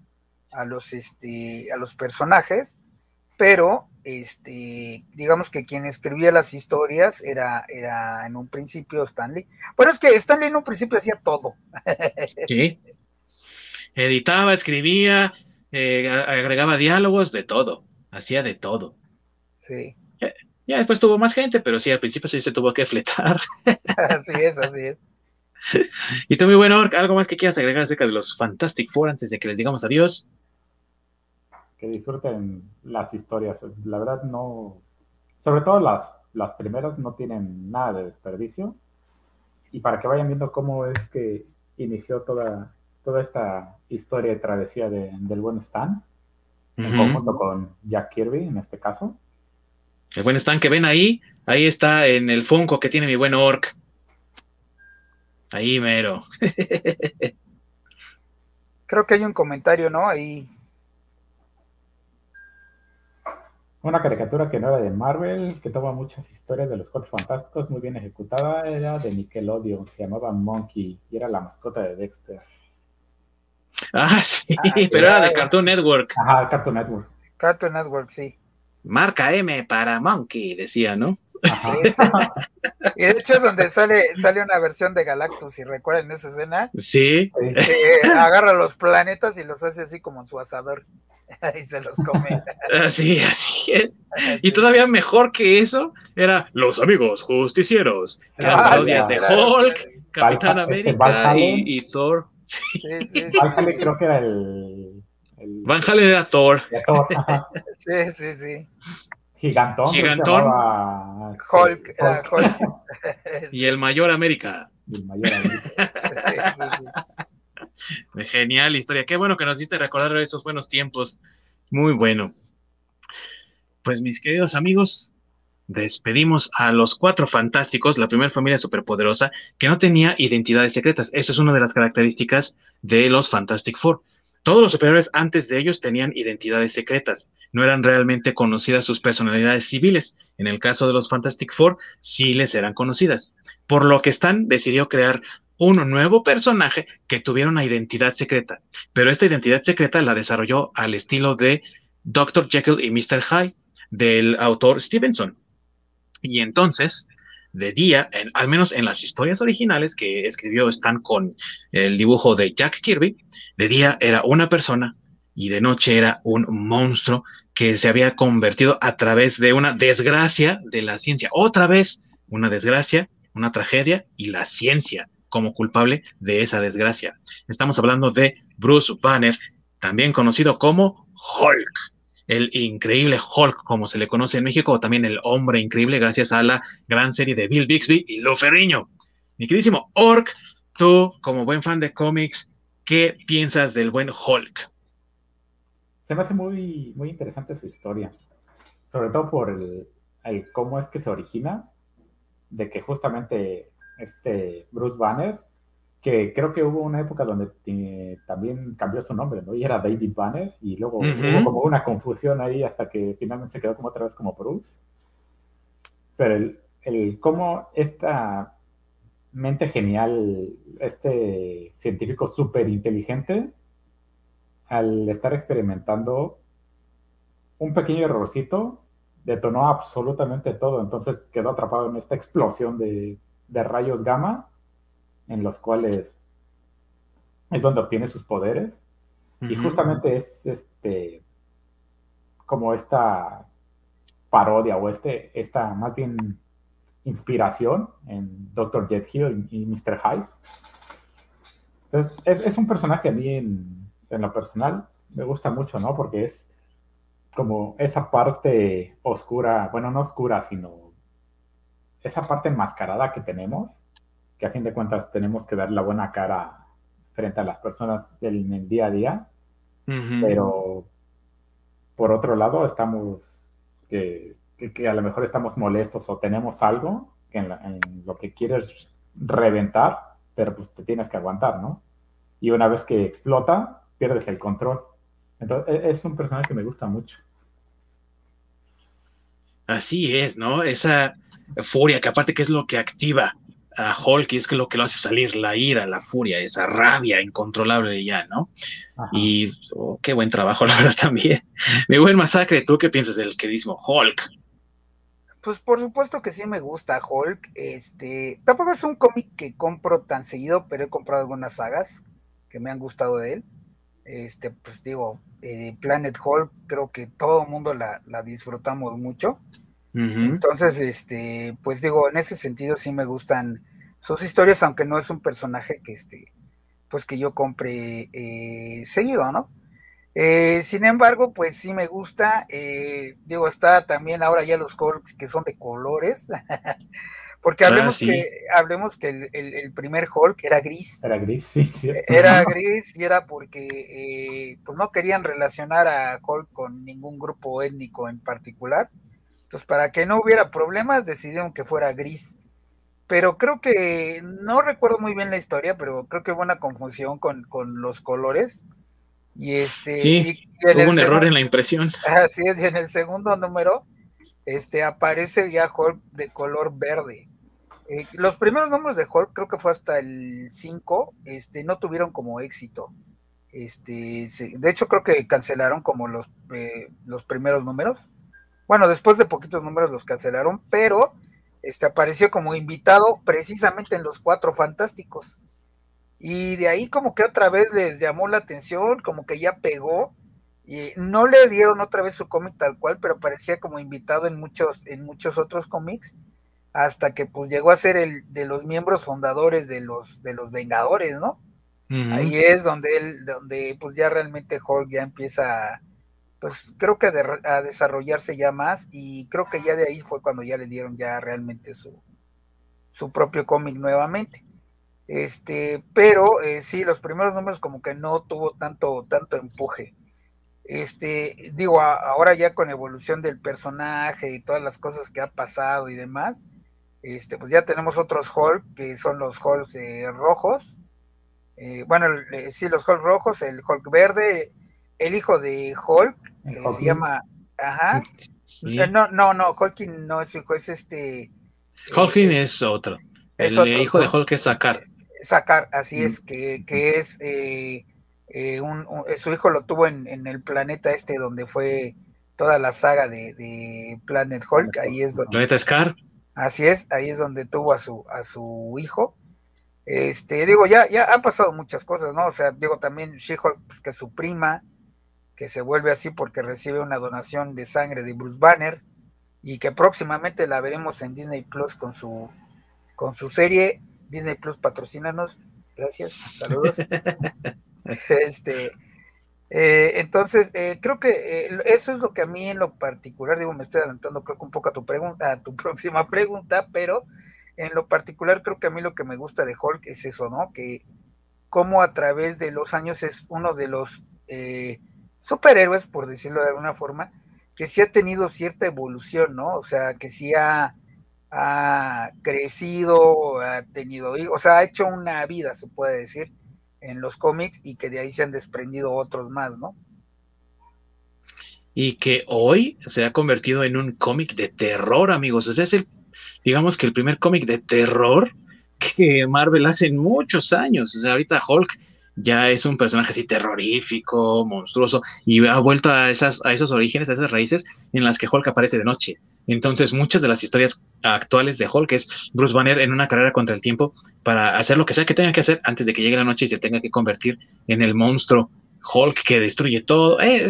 a los, este, a los personajes, pero este, digamos que quien escribía las historias era, era en un principio Stanley. Bueno, es que Stanley en un principio hacía todo. Sí. Editaba, escribía, eh, agregaba diálogos, de todo. Hacía de todo. Sí. Ya, después tuvo más gente, pero sí, al principio sí se tuvo que fletar. así es, así es. Y tú, muy bueno, ¿algo más que quieras agregar acerca de los Fantastic Four antes de que les digamos adiós? Que disfruten las historias. La verdad no, sobre todo las, las primeras no tienen nada de desperdicio. Y para que vayan viendo cómo es que inició toda, toda esta historia de travesía del buen Stan, en conjunto con Jack Kirby en este caso. El buen Stan que ven ahí, ahí está en el Funko que tiene mi buen Orc. Ahí mero. Creo que hay un comentario, ¿no? Ahí Una caricatura que no era de Marvel, que toma muchas historias de los Cuatro Fantásticos, muy bien ejecutada, era de Nickelodeon, se llamaba Monkey y era la mascota de Dexter. Ah, sí, ah, pero era de Cartoon Network. Ajá, Cartoon Network. Cartoon Network, sí. Marca M para Monkey, decía, ¿no? y de hecho es donde sale, sale una versión de Galactus, si recuerdan esa escena. Sí. agarra los planetas y los hace así como en su asador. y se los come. Así, así es. Y todavía mejor que eso, era Los Amigos Justicieros, que eran ah, parodias de Hulk, Capitán este, América y, Thor. Sí, sí, sí. creo que era el, Van Halen era Thor. sí, sí, sí. Gigantón. Gigantón. Este, Hulk, era Hulk. y el Mayor América. El Mayor América. sí, sí, sí. Genial historia. Qué bueno que nos diste recordar esos buenos tiempos. Muy bueno. Pues mis queridos amigos, despedimos a los cuatro fantásticos, la primera familia superpoderosa, que no tenía identidades secretas. Eso es una de las características de los Fantastic Four. Todos los superiores antes de ellos tenían identidades secretas, no eran realmente conocidas sus personalidades civiles. En el caso de los Fantastic Four, sí les eran conocidas. Por lo que Stan decidió crear un nuevo personaje que tuviera una identidad secreta, pero esta identidad secreta la desarrolló al estilo de Dr. Jekyll y Mr. Hyde del autor Stevenson. Y entonces, de día, al menos en las historias originales que escribió Stan con el dibujo de Jack Kirby, de día era una persona y de noche era un monstruo que se había convertido a través de una desgracia de la ciencia. Otra vez, una desgracia, una tragedia y la ciencia como culpable de esa desgracia. Estamos hablando de Bruce Banner, también conocido como Hulk, el increíble Hulk, como se le conoce en México, o también el hombre increíble, gracias a la gran serie de Bill Bixby y Lou Ferriño. Mi queridísimo Orc, tú, como buen fan de cómics, ¿qué piensas del buen Hulk? Se me hace muy, muy interesante su historia, sobre todo por el cómo es que se origina, de que justamente este Bruce Banner que creo que hubo una época donde también cambió su nombre, ¿no? Y era David Banner, y luego hubo como una confusión ahí hasta que finalmente se quedó como otra vez como Bruce. Pero el, el cómo esta mente genial, este científico súper inteligente, al estar experimentando un pequeño errorcito, detonó absolutamente todo. Entonces quedó atrapado en esta explosión de, rayos gamma, en los cuales es donde obtiene sus poderes. Y justamente es este como esta parodia o este, esta más bien inspiración en Dr. Jet Hill y Mr. Hyde. Entonces, es, un personaje a mí en, en, lo personal me gusta mucho, ¿no? Porque es como esa parte oscura, bueno, no oscura, sino esa parte enmascarada que tenemos, que a fin de cuentas tenemos que dar la buena cara frente a las personas en el día a día, pero por otro lado estamos que que, a lo mejor estamos molestos o tenemos algo en, lo que quieres reventar, pero pues te tienes que aguantar, ¿no? Y una vez que explota, pierdes el control. Entonces, e, es un personaje que me gusta mucho. Así es, ¿no? Esa furia, que aparte que es lo que activa a Hulk y es que lo que lo hace salir, la ira, la furia, esa rabia incontrolable ya, ¿no? Y oh, qué buen trabajo, la verdad, también. Mi buen masacre, ¿tú qué piensas del queridísimo Hulk? Pues por supuesto que sí me gusta Hulk. Este, tampoco es un cómic que compro tan seguido, pero he comprado algunas sagas que me han gustado de él. Este, pues digo, eh, Planet Hulk, creo que todo el mundo la, disfrutamos mucho. Entonces, este, pues digo, en ese sentido sí me gustan sus historias, aunque no es un personaje que este, pues que yo compre eh, seguido, ¿no? Eh, sin embargo, pues sí me gusta. Eh, digo, está también ahora ya los Hulks que son de colores. Porque ah, hablemos, que, hablemos que el, primer Hulk era gris. Era gris, sí. Era gris y era porque eh, pues no querían relacionar a Hulk con ningún grupo étnico en particular. Entonces, para que no hubiera problemas, decidieron que fuera gris. Pero creo que, no recuerdo muy bien la historia, pero creo que hubo una confusión con, con los colores y este, sí, hubo un error en la impresión. Así es, y en el segundo número este, aparece ya Hulk de color verde. Eh, los primeros números de Hulk, creo que fue hasta el 5, este, no tuvieron como éxito. Este, de hecho, creo que cancelaron como los, eh, los primeros números. Bueno, después de poquitos números los cancelaron, pero este, apareció como invitado precisamente en los Cuatro Fantásticos. Y de ahí como que otra vez les llamó la atención, como que ya pegó. Y no le dieron otra vez su cómic tal cual, pero parecía como invitado en muchos, en muchos otros cómics, hasta que pues llegó a ser el de los miembros fundadores de los, de los Vengadores, ¿no? Ahí es donde él, donde pues ya realmente Hulk ya empieza, pues creo que a, desarrollarse ya más, y creo que ya de ahí fue cuando ya le dieron ya realmente su, su propio cómic nuevamente. Este, pero eh, sí, los primeros números como que no tuvo tanto, tanto empuje. Este, digo, ahora ya con evolución del personaje y todas las cosas que ha pasado y demás, este, pues ya tenemos otros Hulk, que son los Hulks eh, rojos. Eh, bueno, sí, los Hulk rojos, el Hulk verde, el hijo de Hulk, que se llama, ajá. No, no, no, Hulking no es hijo, es este. Hulking es otro. el hijo de Hulk es Sakar sacar, así es, que, que es eh, eh, un, su hijo lo tuvo en, en, el planeta este donde fue toda la saga de, de Planet Hulk, ahí es donde... Planeta Scar. Así es, ahí es donde tuvo a su, a su hijo. Este, digo, ya, ya han pasado muchas cosas, ¿no? O sea, digo también She-Hulk, pues que su prima, que se vuelve así porque recibe una donación de sangre de Bruce Banner, y que próximamente la veremos en Disney Plus con su, con su serie Disney Plus, patrocínanos. Gracias. Saludos. este. Eh, entonces, eh, creo que eh, eso es lo que a mí en lo particular, digo, me estoy adelantando creo que un poco a tu pregunta, a tu próxima pregunta, pero en lo particular creo que a mí lo que me gusta de Hulk es eso, ¿no? Que como a través de los años es uno de los superhéroes, por decirlo de alguna forma, que sí ha tenido cierta evolución, ¿no? O sea, que sí ha ha crecido, ha tenido, o sea, ha hecho una vida, se puede decir, en los cómics y que de ahí se han desprendido otros más, ¿no? Y que hoy se ha convertido en un cómic de terror, amigos. O sea, es el, digamos que el primer cómic de terror que Marvel hace en muchos años. O sea, ahorita Hulk ya es un personaje así terrorífico, monstruoso, y ha vuelto a, esas, a esos orígenes, a esas raíces en las que Hulk aparece de noche. Entonces, muchas de las historias actuales de Hulk es Bruce Banner en una carrera contra el tiempo para hacer lo que sea que tenga que hacer antes de que llegue la noche y se tenga que convertir en el monstruo Hulk que destruye todo. Eh,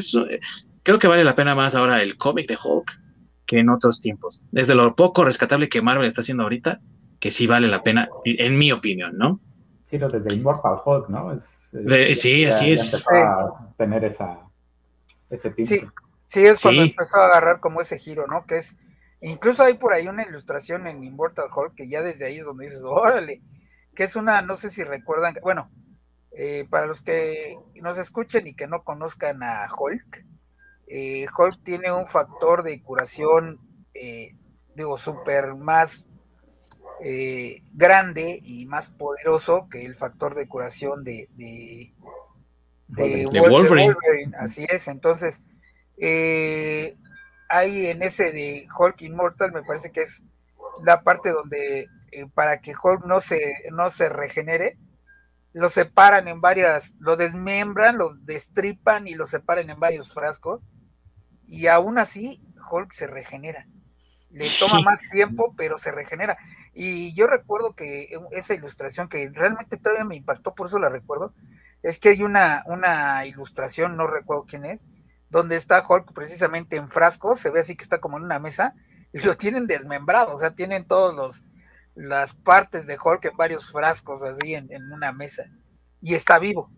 creo que vale la pena más ahora el cómic de Hulk que en otros tiempos. Desde lo poco rescatable que Marvel está haciendo ahorita, que sí vale la pena, en mi opinión, ¿no? Sí, desde Immortal Hulk, ¿no? sí, así es. Empezó a tener esa, ese Sí, sí, es cuando empezó a agarrar como ese giro, ¿no? Que es, incluso hay por ahí una ilustración en Immortal Hulk que ya desde ahí es donde dices, órale, que es una, no sé si recuerdan, bueno, eh, para los que nos escuchen y que no conozcan a Hulk, eh, Hulk tiene un factor de curación, eh, digo, súper más eh, grande y más poderoso que el factor de curación de, de, Wolverine. Así es, entonces, eh, ahí en ese de Hulk Immortal me parece que es la parte donde eh, para que Hulk no se, no se regenere, lo separan en varias, lo desmembran, lo destripan y lo separan en varios frascos y aún así Hulk se regenera. Le toma más tiempo, pero se regenera. Y yo recuerdo que esa ilustración que realmente todavía me impactó, por eso la recuerdo, es que hay una, una ilustración, no recuerdo quién es, donde está Hulk precisamente en frascos, se ve así que está como en una mesa, y lo tienen desmembrado, o sea, tienen todos los las partes de Hulk en varios frascos así en, en una mesa, y está vivo.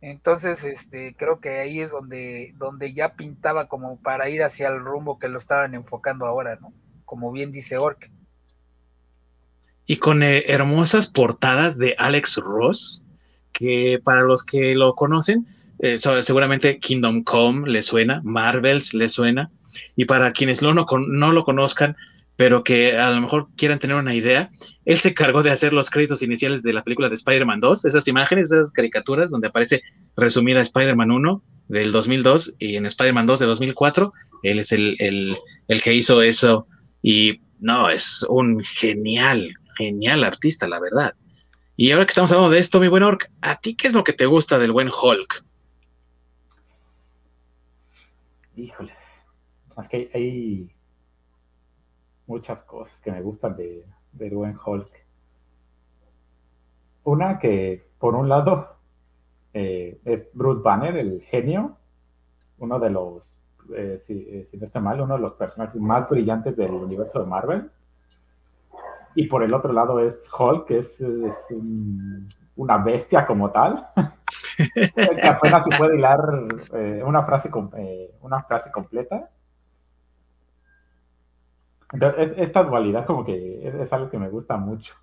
Entonces, este, creo que ahí es donde, donde ya pintaba como para ir hacia el rumbo que lo estaban enfocando ahora, ¿no? Como bien dice Ork y con eh, hermosas portadas de Alex Ross, que para los que lo conocen, eh, seguramente Kingdom Come le suena, Marvels le suena, y para quienes no, no lo conozcan, pero que a lo mejor quieran tener una idea, él se cargó de hacer los créditos iniciales de la película de Spider-Man 2, esas imágenes, esas caricaturas donde aparece resumida Spider-Man 1 del 2002 y en Spider-Man 2 de 2004, él es el, el que hizo eso y no, es un genial, genial artista, la verdad. Y ahora que estamos hablando de esto, mi buen Orc, ¿a ti qué es lo que te gusta del buen Hulk? Híjoles, es que hay, muchas cosas que me gustan de, del buen Hulk. Una que, por un lado, eh, es Bruce Banner, el genio, uno de los, eh, eh, si no estoy mal, uno de los personajes más brillantes del universo de Marvel y por el otro lado es Hulk, que es, una bestia como tal, que apenas se puede hilar eh, una, frase, eh, una frase completa. Entonces, esta dualidad como que es, algo que me gusta mucho.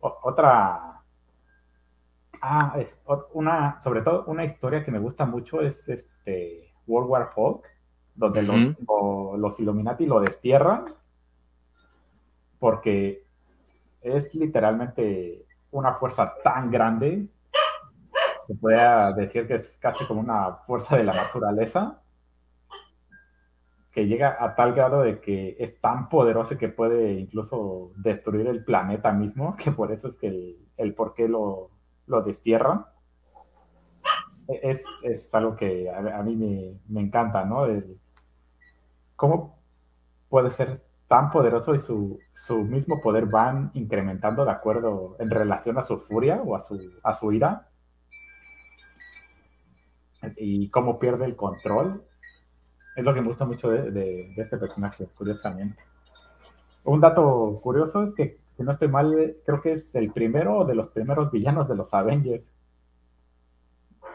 Otra... Ah, es una, sobre todo una historia que me gusta mucho es este World War Hulk, donde los Illuminati lo destierran porque es literalmente una fuerza tan grande, se puede decir que es casi como una fuerza de la naturaleza, que llega a tal grado de que es tan poderoso que puede incluso destruir el planeta mismo, que por eso es que el, por qué lo, lo destierran. Es, es, algo que a, mí me, me, encanta, ¿no? ¿Cómo puede ser tan poderoso y su, su, mismo poder van incrementando de acuerdo en relación a su furia o a su, a su ira. Y cómo pierde el control. Es lo que me gusta mucho de, de, este personaje, curiosamente. Un dato curioso es que, si no estoy mal, creo que es el primero de los primeros villanos de los Avengers.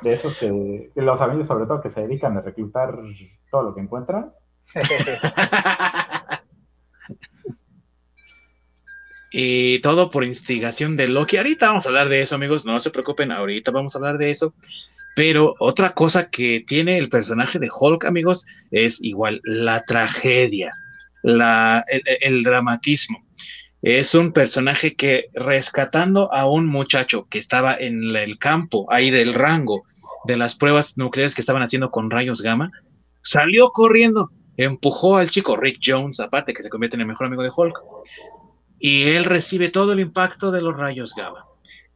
De esos que, los Avengers sobre todo que se dedican a reclutar todo lo que encuentran. Y todo por instigación de Loki. Ahorita vamos a hablar de eso, amigos. No se preocupen, ahorita vamos a hablar de eso. Pero otra cosa que tiene el personaje de Hulk, amigos, es igual la tragedia. el, dramatismo. Es un personaje que rescatando a un muchacho que estaba en el campo ahí del rango de las pruebas nucleares que estaban haciendo con rayos gamma, salió corriendo, empujó al chico Rick Jones, aparte que se convierte en el mejor amigo de Hulk, y él recibe todo el impacto de los rayos gamma.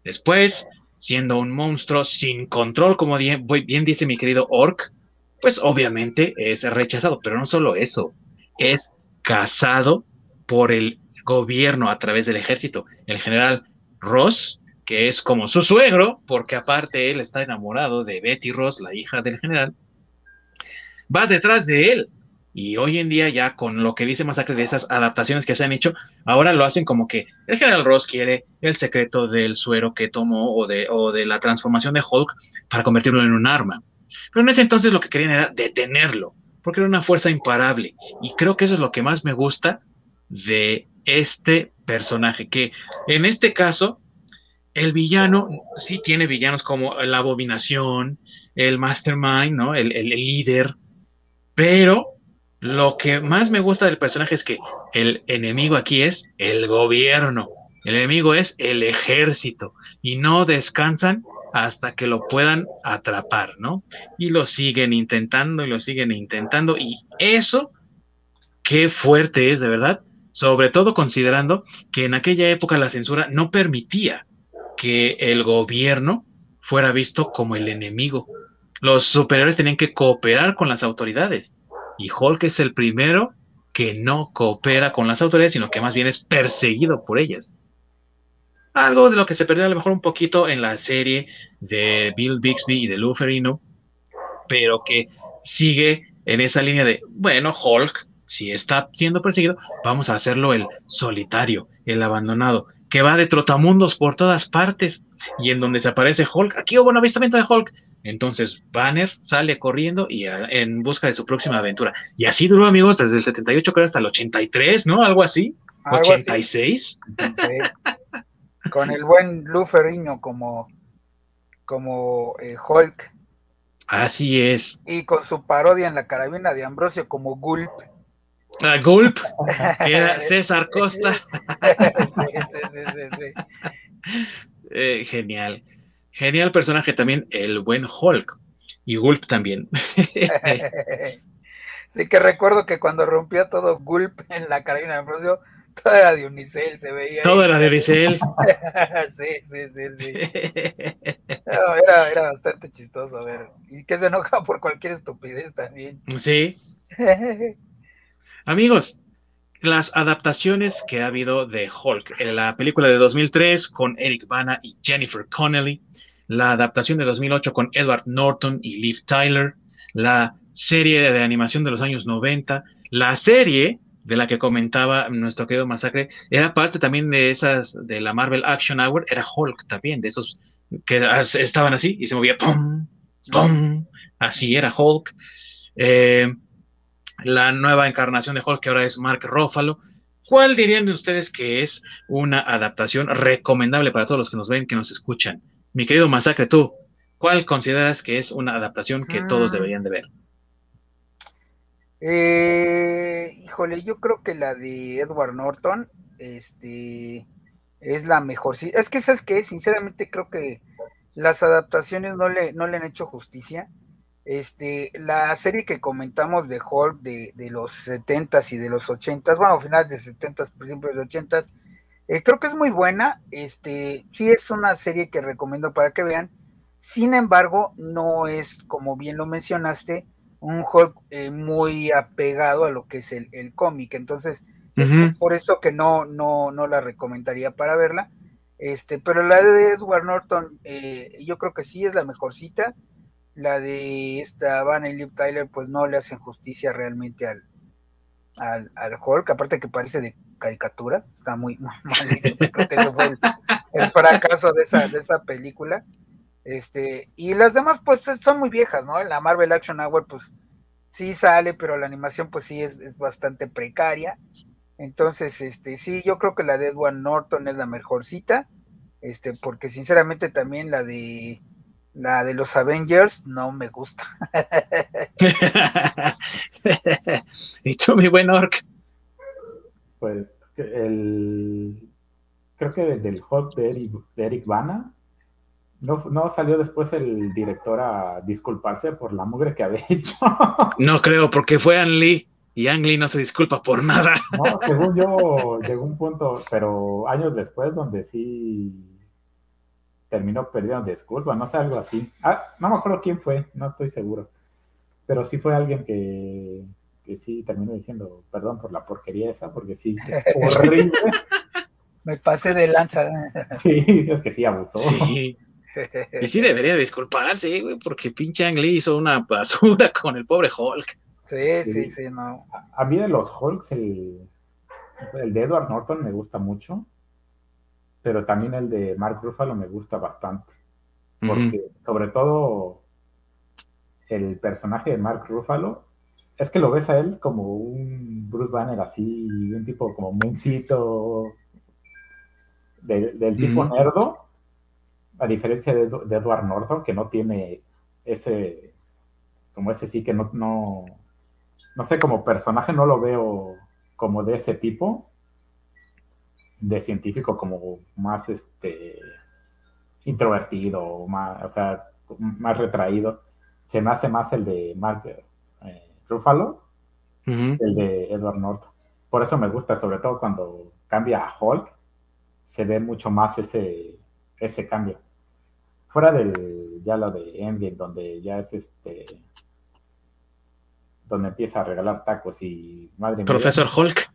Después, siendo un monstruo sin control, como bien, bien dice mi querido Orc, pues obviamente es rechazado, pero no solo eso, es casado por el gobierno a través del ejército. El general Ross, que es como su suegro, porque aparte él está enamorado de Betty Ross, la hija del general, va detrás de él. Y hoy en día ya con lo que dice Masacre de esas adaptaciones que se han hecho, ahora lo hacen como que el general Ross quiere el secreto del suero que tomó o de, o de la transformación de Hulk para convertirlo en un arma. Pero en ese entonces lo que querían era detenerlo, porque era una fuerza imparable. Y creo que eso es lo que más me gusta de este personaje, que en este caso, el villano sí tiene villanos como la abominación, el mastermind, ¿no? El, el, líder, pero lo que más me gusta del personaje es que el enemigo aquí es el gobierno, el enemigo es el ejército y no descansan hasta que lo puedan atrapar, ¿no? Y lo siguen intentando y lo siguen intentando y eso, qué fuerte es de verdad, sobre todo considerando que en aquella época la censura no permitía que el gobierno fuera visto como el enemigo. Los superiores tenían que cooperar con las autoridades y Hulk es el primero que no coopera con las autoridades, sino que más bien es perseguido por ellas. Algo de lo que se perdió a lo mejor un poquito en la serie de Bill Bixby y de Lou Ferrino, pero que sigue en esa línea de, bueno, Hulk, si está siendo perseguido, vamos a hacerlo el solitario, el abandonado, que va de trotamundos por todas partes y en donde se aparece Hulk, aquí hubo un avistamiento de Hulk. Entonces Banner sale corriendo y en busca de su próxima aventura. Y así duró, amigos, desde el 78 creo hasta el 83, ¿no? Algo así. 86. Con el buen Lou Ferriño como, como eh, Hulk. Así es. Y con su parodia en la carabina de Ambrosio como Gulp. Ah, Gulp, era César Costa. sí, sí, sí, eh, genial. Genial personaje también, el buen Hulk. Y Gulp también. sí, que recuerdo que cuando rompía todo Gulp en la carabina de Ambrosio, todo era de Unicel, se veía. Todo era de Unicel. sí, sí, sí, sí. Era, era, bastante chistoso, a ver. Y que se enoja por cualquier estupidez también. Sí. Amigos, las adaptaciones que ha habido de Hulk, la película de 2003 con Eric Bana y Jennifer Connelly, la adaptación de 2008 con Edward Norton y Liv Tyler, la serie de animación de los años 90, la serie de la que comentaba nuestro querido Masacre, era parte también de esas, de la Marvel Action Hour, era Hulk también, de esos que estaban así y se movía, ¡pum! ¡pum! Así era Hulk. Eh, la nueva encarnación de Hulk, que ahora es Mark Ruffalo. ¿Cuál dirían de ustedes que es una adaptación recomendable para todos los que nos ven, que nos escuchan? Mi querido Masacre, tú, ¿cuál consideras que es una adaptación que todos mm. deberían de ver? Eh, híjole, yo creo que la de Edward Norton, este, es la mejor. Sí, es que sabes que, sinceramente creo que las adaptaciones no le, no le han hecho justicia. Este, la serie que comentamos de Hulk de, de los 70s y de los 80s, bueno, finales de 70s, principios de 80s, eh, creo que es muy buena. Este, sí es una serie que recomiendo para que vean. Sin embargo, no es, como bien lo mencionaste, un Hulk eh, muy apegado a lo que es el, cómic. Entonces, por eso que no, no, no la recomendaría para verla. Este, pero la de Edward Norton, eh, yo creo que sí es la mejorcita. La de esta Van y Liv Tyler, pues no le hacen justicia realmente al, al, al Hulk, aparte que parece de caricatura, está muy, mal hecho. Creo que fue el, fracaso de esa, de esa película. Este, y las demás, pues son muy viejas, ¿no? La Marvel Action Hour, pues sí sale, pero la animación, pues sí es, bastante precaria. Entonces, este, sí, yo creo que la de Edward Norton es la mejorcita. Este, porque sinceramente también la de la de los Avengers no me gusta. y tú, mi buen orc. Pues el, creo que del Hulk de Eric, de Eric Bana, no, no, salió después el director a disculparse por la mugre que había hecho. No creo, porque fue Ang Lee y Ang Lee no se disculpa por nada. No, según yo, llegó un punto, pero años después, donde sí terminó perdiendo disculpa, no sé, algo así. Ah, no me acuerdo quién fue, no estoy seguro. Pero sí fue alguien que, que sí terminó diciendo perdón por la porquería esa, porque sí, es horrible. Me pasé de lanza. Sí, es que sí abusó. Sí. Y sí debería disculparse, güey, porque pinche Ang Lee hizo una basura con el pobre Hulk. Sí, sí, sí, no. A, mí de los Hulks, el, el de Edward Norton me gusta mucho, pero también el de Mark Ruffalo me gusta bastante. Porque sobre todo el personaje de Mark Ruffalo, es que lo ves a él como un Bruce Banner así, un tipo como mencito, del tipo nerdo, a diferencia de, Edward Norton, que no tiene ese, como ese sí que no, no, no sé, como personaje no lo veo como de ese tipo, de científico como más este introvertido, más, o sea, más retraído. Se me hace más el de Mark eh, Ruffalo, el de Edward Norton. Por eso me gusta, sobre todo cuando cambia a Hulk, se ve mucho más ese, ese cambio. Fuera del, ya lo de Endgame, donde ya es este, donde empieza a regalar tacos y madre mía. Profesor Hulk.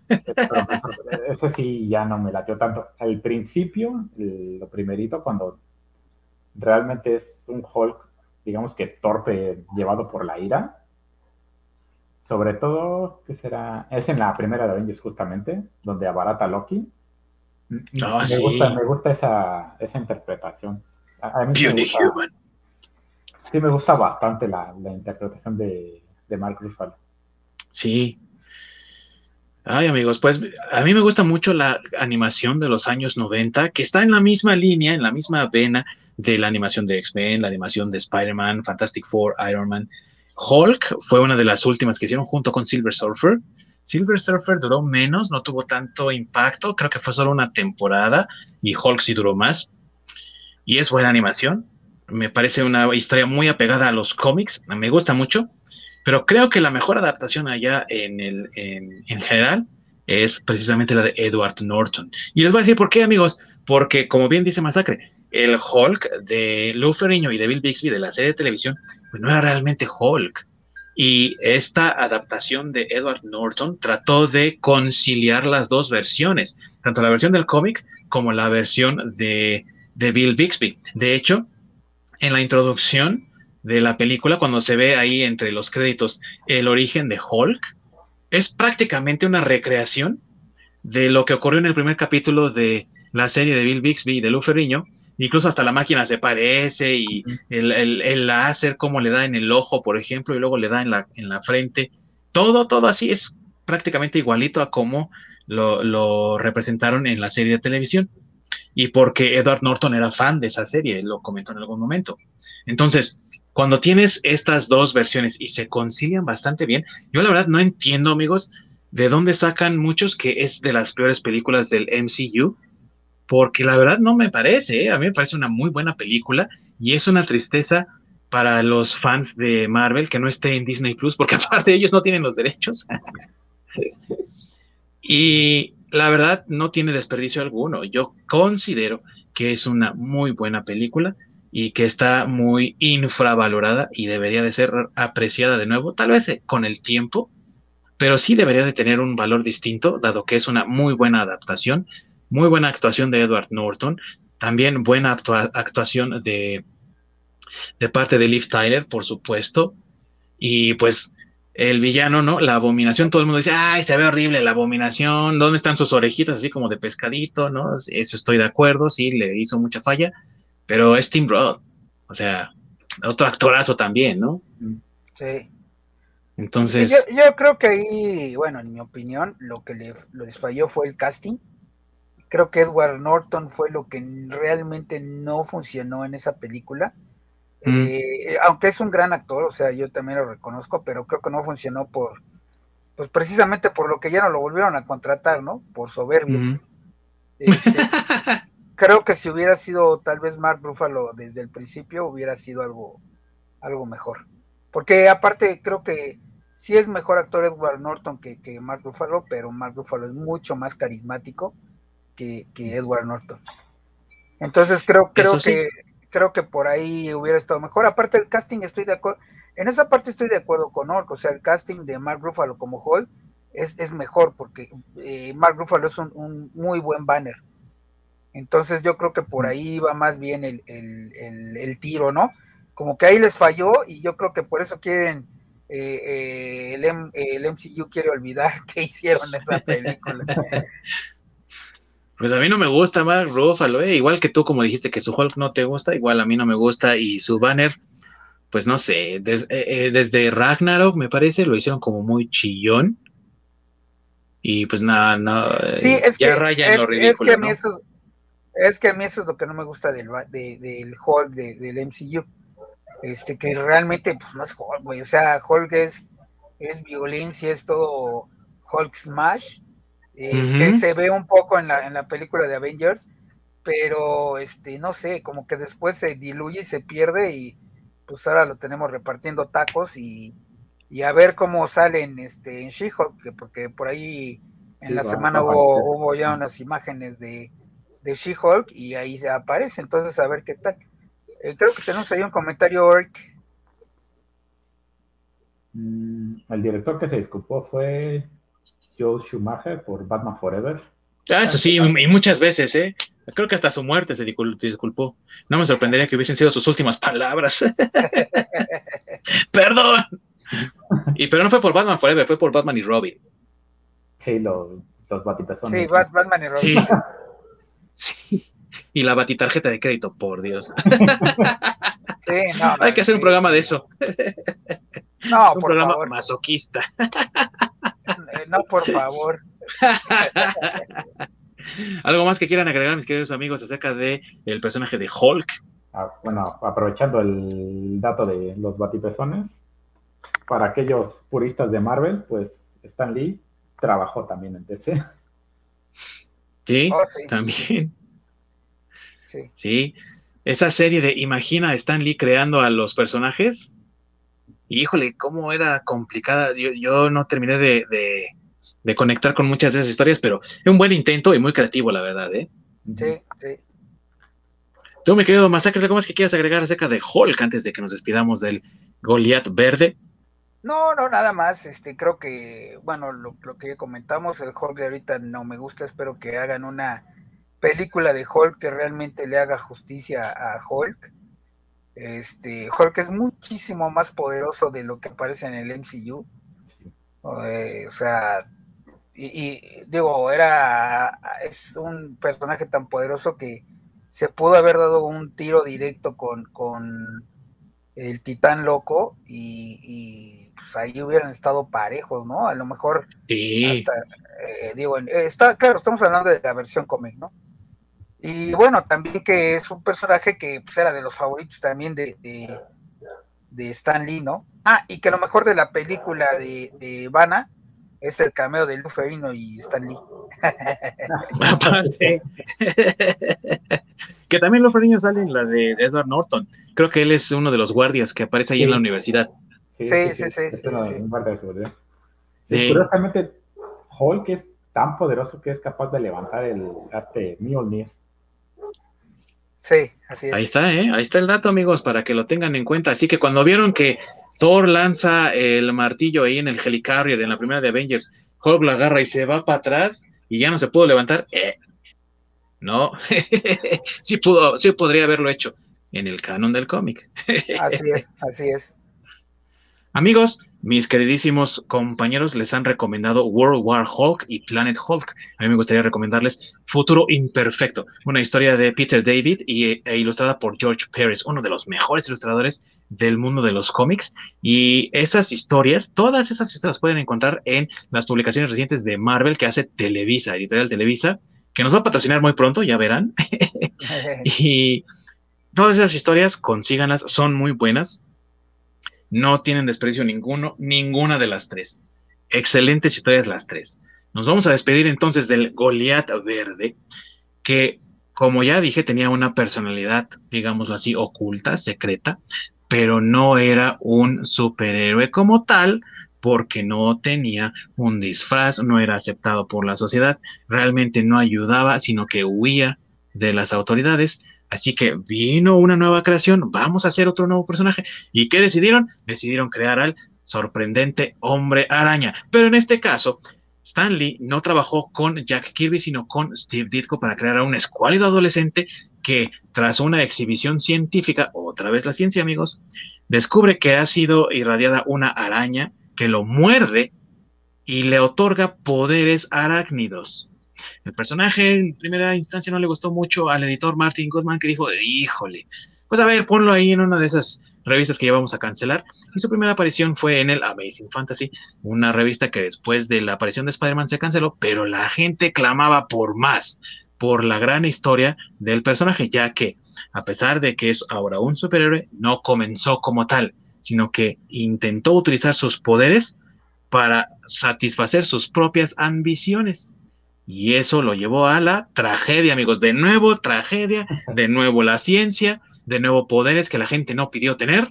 Ese sí ya no me latió tanto. Al principio, lo primerito, cuando realmente es un Hulk, digamos que torpe, llevado por la ira. Sobre todo, ¿qué será? Es en la primera de Avengers, justamente, donde abarata Loki Ah, me, gusta, esa, interpretación. sí, me gusta, bastante la, interpretación de, Mark Ruffalo. Sí. Ay, amigos, pues a mí me gusta mucho la animación de los años 90, que está en la misma línea, en la misma vena de la animación de X-Men, la animación de Spider-Man, Fantastic Four, Iron Man. Hulk fue una de las últimas que hicieron junto con Silver Surfer. Silver Surfer duró menos, no tuvo tanto impacto, creo que fue solo una temporada y Hulk sí duró más. Y es buena animación, me parece una historia muy apegada a los cómics, me gusta mucho, pero creo que la mejor adaptación allá en, el, en, general es precisamente la de Edward Norton. Y les voy a decir por qué, amigos, porque como bien dice Masacre, el Hulk de Lou Ferrigno y de Bill Bixby de la serie de televisión, pues no era realmente Hulk y esta adaptación de Edward Norton trató de conciliar las dos versiones, tanto la versión del cómic como la versión de, Bill Bixby. De hecho, en la introducción de la película, cuando se ve ahí entre los créditos el origen de Hulk, es prácticamente una recreación de lo que ocurrió en el primer capítulo de la serie de Bill Bixby y de Lou Ferrigno, incluso hasta la máquina se parece y el, el, láser como le da en el ojo, por ejemplo, y luego le da en la, en la frente. Todo, todo así es prácticamente igualito a como lo, representaron en la serie de televisión. Y porque Edward Norton era fan de esa serie, lo comentó en algún momento. Entonces, cuando tienes estas dos versiones y se concilian bastante bien, yo la verdad no entiendo, amigos, de dónde sacan muchos que es de las peores películas del MCU porque la verdad no me parece, ¿eh? a mí me parece una muy buena película y es una tristeza para los fans de Marvel que no esté en Disney Plus, porque aparte ellos no tienen los derechos. y la verdad no tiene desperdicio alguno. Yo considero que es una muy buena película y que está muy infravalorada y debería de ser apreciada de nuevo, tal vez eh, con el tiempo, pero sí debería de tener un valor distinto, dado que es una muy buena adaptación muy buena actuación de Edward Norton, también buena actuación de, de parte de Liv Tyler, por supuesto, y pues el villano, ¿no? La abominación, todo el mundo dice, ay, se ve horrible la abominación, ¿dónde están sus orejitas así como de pescadito, ¿no? Eso estoy de acuerdo, sí, le hizo mucha falla, pero es Tim Roth, o sea, otro actorazo también, ¿no? Sí. Entonces... Yo, creo que ahí, bueno, en mi opinión, lo que le, les falló fue el casting creo que Edward Norton fue lo que realmente no funcionó en esa película. Mm. Eh, aunque es un gran actor, o sea, yo también lo reconozco, pero creo que no funcionó por, pues precisamente por lo que ya no lo volvieron a contratar, ¿no? Por soberbio. Este, creo que si hubiera sido tal vez Mark Ruffalo desde el principio, hubiera sido algo, algo mejor. Porque aparte creo que sí es mejor actor Edward Norton que, que Mark Ruffalo, pero Mark Ruffalo es mucho más carismático que, Edward Norton. Entonces creo, creo que creo que por ahí hubiera estado mejor. Aparte el casting estoy de acuerdo, en esa parte estoy de acuerdo con Ork, o sea, el casting de Mark Ruffalo como Hulk es, es mejor porque eh, Mark Ruffalo es un, muy buen banner. Entonces yo creo que por ahí va más bien el, tiro, ¿no? Como que ahí les falló y yo creo que por eso quieren, eh, eh, el, el MCU quiere olvidar que hicieron esa película. Pues a mí no me gusta Mark Ruffalo, igual que tú como dijiste que su Hulk no te gusta, igual a mí no me gusta y su banner pues no sé, eh, eh, desde Ragnarok me parece, lo hicieron como muy chillón. Y pues nada, no, sí, eh, es ya que, raya en lo ridículo. Es que, a mí eso, es que a mí eso es lo que no me gusta del, del Hulk, del MCU. Este, que realmente, pues no es Hulk, güey. O sea, Hulk es, es violencia, es todo Hulk Smash. Que se ve un poco en la, en la película de Avengers, pero este, no sé, como que después se diluye y se pierde y pues ahora lo tenemos repartiendo tacos y, a ver cómo salen este, en She-Hulk, porque por ahí en la semana hubo, ya unas imágenes de, de She-Hulk y ahí se aparece, entonces a ver qué tal. Eh, creo que tenemos ahí un comentario, Ork. Mm, el director que se disculpó fue Joe Schumacher por Batman Forever. Ah, eso sí, y muchas veces, ¿eh? Creo que hasta su muerte se disculpó. No me sorprendería que hubiesen sido sus últimas palabras. Perdón. Y pero no fue por Batman Forever, fue por Batman y Robin. Sí, los, los batipezones. Sí, Batman y Robin. Sí. Y la batitarjeta de crédito, por Dios. Sí, no. Hay que hacer un programa de eso. No, un programa masoquista. No, por favor. ¿Algo más que quieran agregar, mis queridos amigos, acerca de el personaje de Hulk? Ah, bueno, aprovechando el dato de los batipezones, para aquellos puristas de Marvel, pues Stan Lee trabajó también en DC. Sí, oh, también. Sí. sí. Esa serie de Imagina a Stan Lee creando a los personajes. Híjole, cómo era complicada. Yo, no terminé de de conectar con muchas de esas historias, pero es un buen intento y muy creativo, la verdad, ¿eh? Sí, sí. Tú, mi querido Masacre, ¿algo más que quieras agregar acerca de Hulk antes de que nos despidamos del Goliath verde? No, no, nada más. Este, creo que, bueno, lo, que comentamos, el Hulk de ahorita no me gusta. Espero que hagan una película de Hulk que realmente le haga justicia a Hulk. Este, Hulk es muchísimo más poderoso de lo que aparece en el MCU. Eh, o sea, y, digo, era, es un personaje tan poderoso que se pudo haber dado un tiro directo con, con el titán loco y, pues ahí hubieran estado parejos, ¿no? A lo mejor sí. Eh, digo, está, claro, estamos hablando de la versión cómic, ¿no? Y bueno, también que es un personaje que pues, era de los favoritos también de, de, Stan Lee, ¿no? Ah, y que lo mejor de la película de, de Vanna es el cameo de Luferino y Stan Lee. que también Luferino sale en la de Edward Norton. Creo que él es uno de los guardias que aparece ahí en la universidad. Sí, sí, sí. sí, sí, Curiosamente, Hulk es tan poderoso que es capaz de levantar el este Mjolnir. Sí, así es. Ahí está, ¿eh? Ahí está el dato, amigos, para que lo tengan en cuenta. Así que cuando vieron que Thor lanza el martillo ahí en el Helicarrier en la primera de Avengers. Hulk lo agarra y se va para atrás y ya no se pudo levantar. Eh, no, sí pudo, sí podría haberlo hecho en el canon del cómic. así es, así es. Amigos, mis queridísimos compañeros les han recomendado World War Hulk y Planet Hulk. A mí me gustaría recomendarles Futuro Imperfecto, una historia de Peter David y, e ilustrada por George Paris, uno de los mejores ilustradores del mundo de los cómics. Y esas historias, todas esas historias las pueden encontrar en las publicaciones recientes de Marvel que hace Televisa, editorial Televisa, que nos va a patrocinar muy pronto, ya verán. y todas esas historias, consíganlas, son muy buenas no tienen desprecio ninguno, ninguna de las tres. excelentes historias las tres. Nos vamos a despedir entonces del Goliath Verde, que como ya dije tenía una personalidad, digámoslo así, oculta, secreta, pero no era un superhéroe como tal, porque no tenía un disfraz, no era aceptado por la sociedad, realmente no ayudaba, sino que huía de las autoridades. Así que vino una nueva creación, vamos a hacer otro nuevo personaje. ¿Y qué decidieron? Decidieron crear al sorprendente hombre araña. Pero en este caso, Stanley no trabajó con Jack Kirby, sino con Steve Ditko para crear a un escuálido adolescente que, tras una exhibición científica, otra vez la ciencia, amigos, descubre que ha sido irradiada una araña que lo muerde y le otorga poderes arácnidos. El personaje en primera instancia no le gustó mucho al editor Martin Goodman que dijo, híjole, pues a ver, ponlo ahí en una de esas revistas que ya vamos a cancelar. Y su primera aparición fue en el Amazing Fantasy, una revista que después de la aparición de Spider-Man se canceló, pero la gente clamaba por más, por la gran historia del personaje, ya que a pesar de que es ahora un superhéroe, no comenzó como tal, sino que intentó utilizar sus poderes para satisfacer sus propias ambiciones. Y eso lo llevó a la tragedia, amigos. De nuevo, tragedia, de nuevo la ciencia, de nuevo poderes que la gente no pidió tener,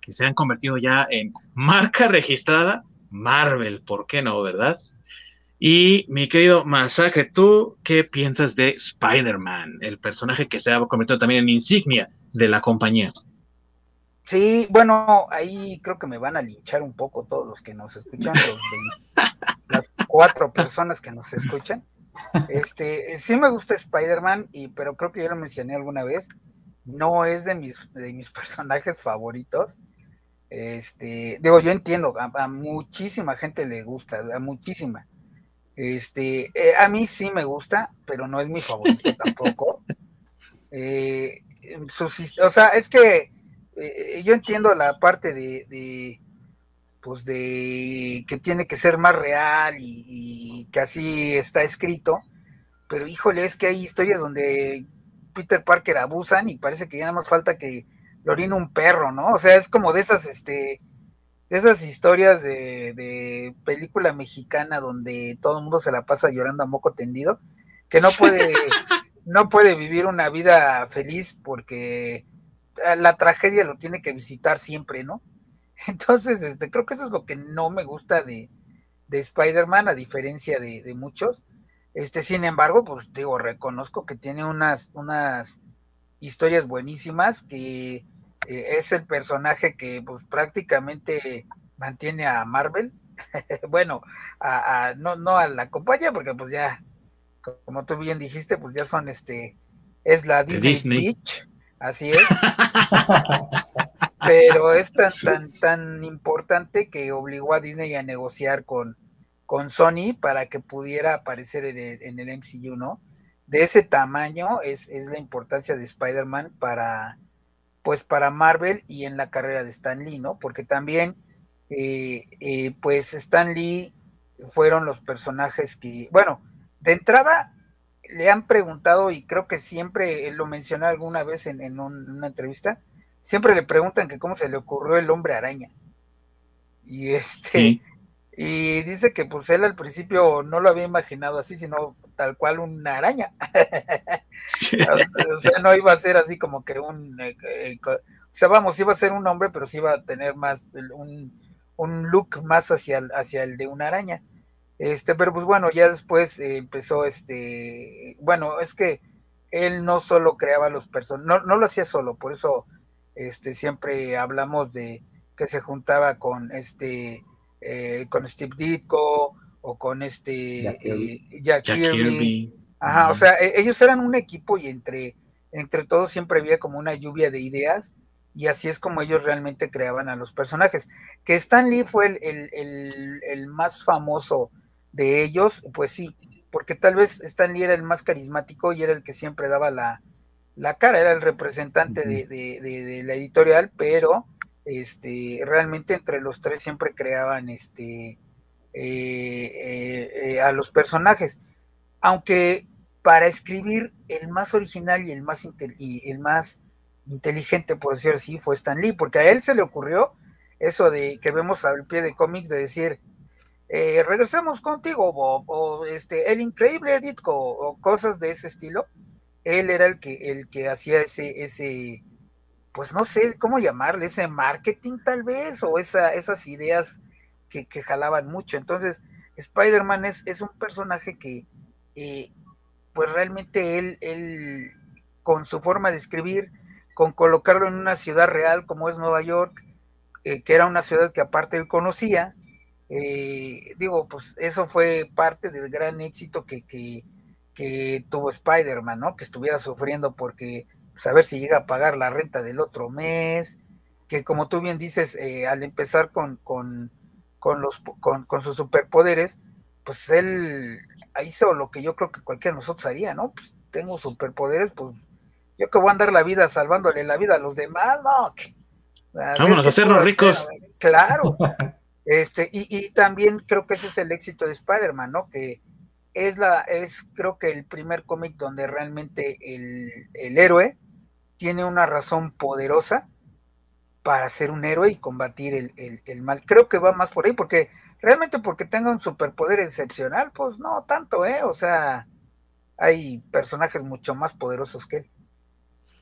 que se han convertido ya en marca registrada Marvel, ¿por qué no, verdad? Y mi querido Masacre, ¿tú qué piensas de Spider-Man, el personaje que se ha convertido también en insignia de la compañía? Sí, bueno, ahí creo que me van a linchar un poco todos los que nos escuchan, las cuatro personas que nos escuchan. Este, sí me gusta Spider-Man, y, pero creo que ya lo mencioné alguna vez no es de mis, de mis personajes favoritos. Este, digo, yo entiendo, a, muchísima gente le gusta, a muchísima. Este, eh, a mí sí me gusta, pero no es mi favorito tampoco. Eh, o sea, es que eh, yo entiendo la parte de, de, pues de que tiene que ser más real y, y que así está escrito, pero híjole, es que hay historias donde Peter Parker abusan y parece que ya nada más falta que lo orine un perro, ¿no? O sea, es como de esas, este, de esas historias de, película mexicana donde todo el mundo se la pasa llorando a moco tendido, que no puede, no puede vivir una vida feliz porque la tragedia lo tiene que visitar siempre, ¿no? Entonces, este, creo que eso es lo que no me gusta de, de Spider-Man, a diferencia de, de muchos este, sin embargo, pues digo, reconozco que tiene unas, unas historias buenísimas, que eh, es el personaje que pues prácticamente mantiene a Marvel. bueno, a, no, no a la compañía, porque pues ya, como tú bien dijiste, pues ya son este, es la Disney, así es. Pero es tan, tan, tan importante que obligó a Disney a negociar con, con Sony para que pudiera aparecer en el, MCU, ¿no? De ese tamaño es, la importancia de Spider-Man para, pues para Marvel y en la carrera de Stan Lee, ¿no? Porque también, eh, eh, pues Stan Lee fueron los personajes que, bueno, de entrada le han preguntado y creo que siempre lo mencionó alguna vez en, una entrevista, siempre le preguntan que cómo se le ocurrió el hombre araña. Y este, y dice que pues él al principio no lo había imaginado así, sino tal cual una araña. o sea, no iba a ser así como que un... Eh, eh, o sea, vamos, iba a ser un hombre, pero sí iba a tener más un, un look más hacia el, hacia el de una araña. Este, pero pues bueno, ya después eh, empezó este, bueno, es que él no solo creaba los personajes, no, no lo hacía solo, por eso este siempre hablamos de que se juntaba con este eh, con Steve Ditko o con este Jack, eh, Kirby. Ajá, o sea, e-, ellos eran un equipo y entre, entre todos siempre había como una lluvia de ideas y así es como ellos realmente creaban a los personajes. Que Stan Lee fue el, más famoso de ellos, pues sí, porque tal vez Stan Lee era el más carismático y era el que siempre daba la, cara, era el representante de, de, la editorial, pero este, realmente entre los tres siempre creaban este, eh, eh, eh, a los personajes. Aunque para escribir el más original y el más, y el más inteligente, por decir así, fue Stan Lee, porque a él se le ocurrió eso de que vemos al pie de cómics de decir, eh, regresamos contigo, Bob, o este, el increíble Ditko, o cosas de ese estilo. Él era el que, el que hacía ese, ese, pues no sé cómo llamarle, ese marketing tal vez, o esa, esas ideas que, que jalaban mucho. Entonces, Spider-Man es, es, un personaje que, eh, pues realmente él, él, con su forma de escribir, con colocarlo en una ciudad real como es Nueva York, eh, que era una ciudad que aparte él conocía, eh, digo, pues eso fue parte del gran éxito que, que, que tuvo Spider-Man, ¿no? Que estuviera sufriendo porque saber pues, si llega a pagar la renta del otro mes, que como tú bien dices, eh, al empezar con, con, con los, con, con, sus superpoderes, pues él hizo lo que yo creo que cualquiera de nosotros haría, ¿no? Pues tengo superpoderes, pues yo que voy a andar la vida salvándole la vida a los demás, no. Vámonos a hacernos ricos. Claro. Este, y, y, también creo que ese es el éxito de Spider-Man, ¿no? Que es la, es creo que el primer cómic donde realmente el, el, héroe tiene una razón poderosa para ser un héroe y combatir el, el, el, mal. Creo que va más por ahí, porque realmente porque tenga un superpoder excepcional, pues no tanto, ¿eh? O sea, hay personajes mucho más poderosos que él.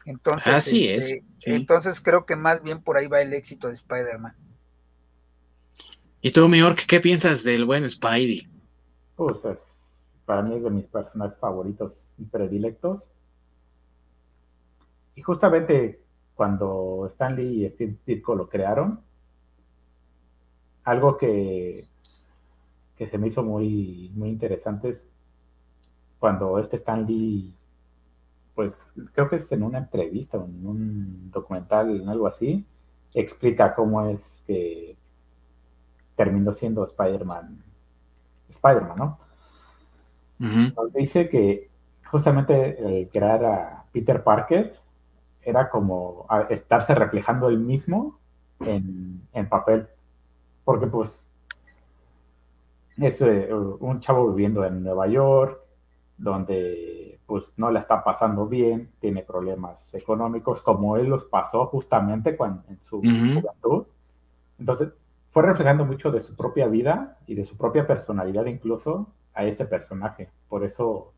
Entonces, Así es. Este, sí. Entonces creo que más bien por ahí va el éxito de Spider-Man. ¿Y tú, York, qué piensas del buen Spidey? Pues es, para mí es de mis personajes favoritos y predilectos. Y justamente cuando Stan Lee y Steve Ditko lo crearon, algo que, que se me hizo muy, muy interesante es cuando este Stan Lee pues creo que es en una entrevista, en un documental, en algo así, explica cómo es que terminó siendo Spider-Man, Spider-Man, ¿no? Uh -huh. Dice que justamente el crear a Peter Parker era como estarse reflejando él mismo en, en papel, porque pues es eh, un chavo viviendo en Nueva York, donde pues no la está pasando bien, tiene problemas económicos, como él los pasó justamente cuando, en su uh -huh. juventud. Entonces, fue reflejando mucho de su propia vida y de su propia personalidad incluso a ese personaje. Por eso,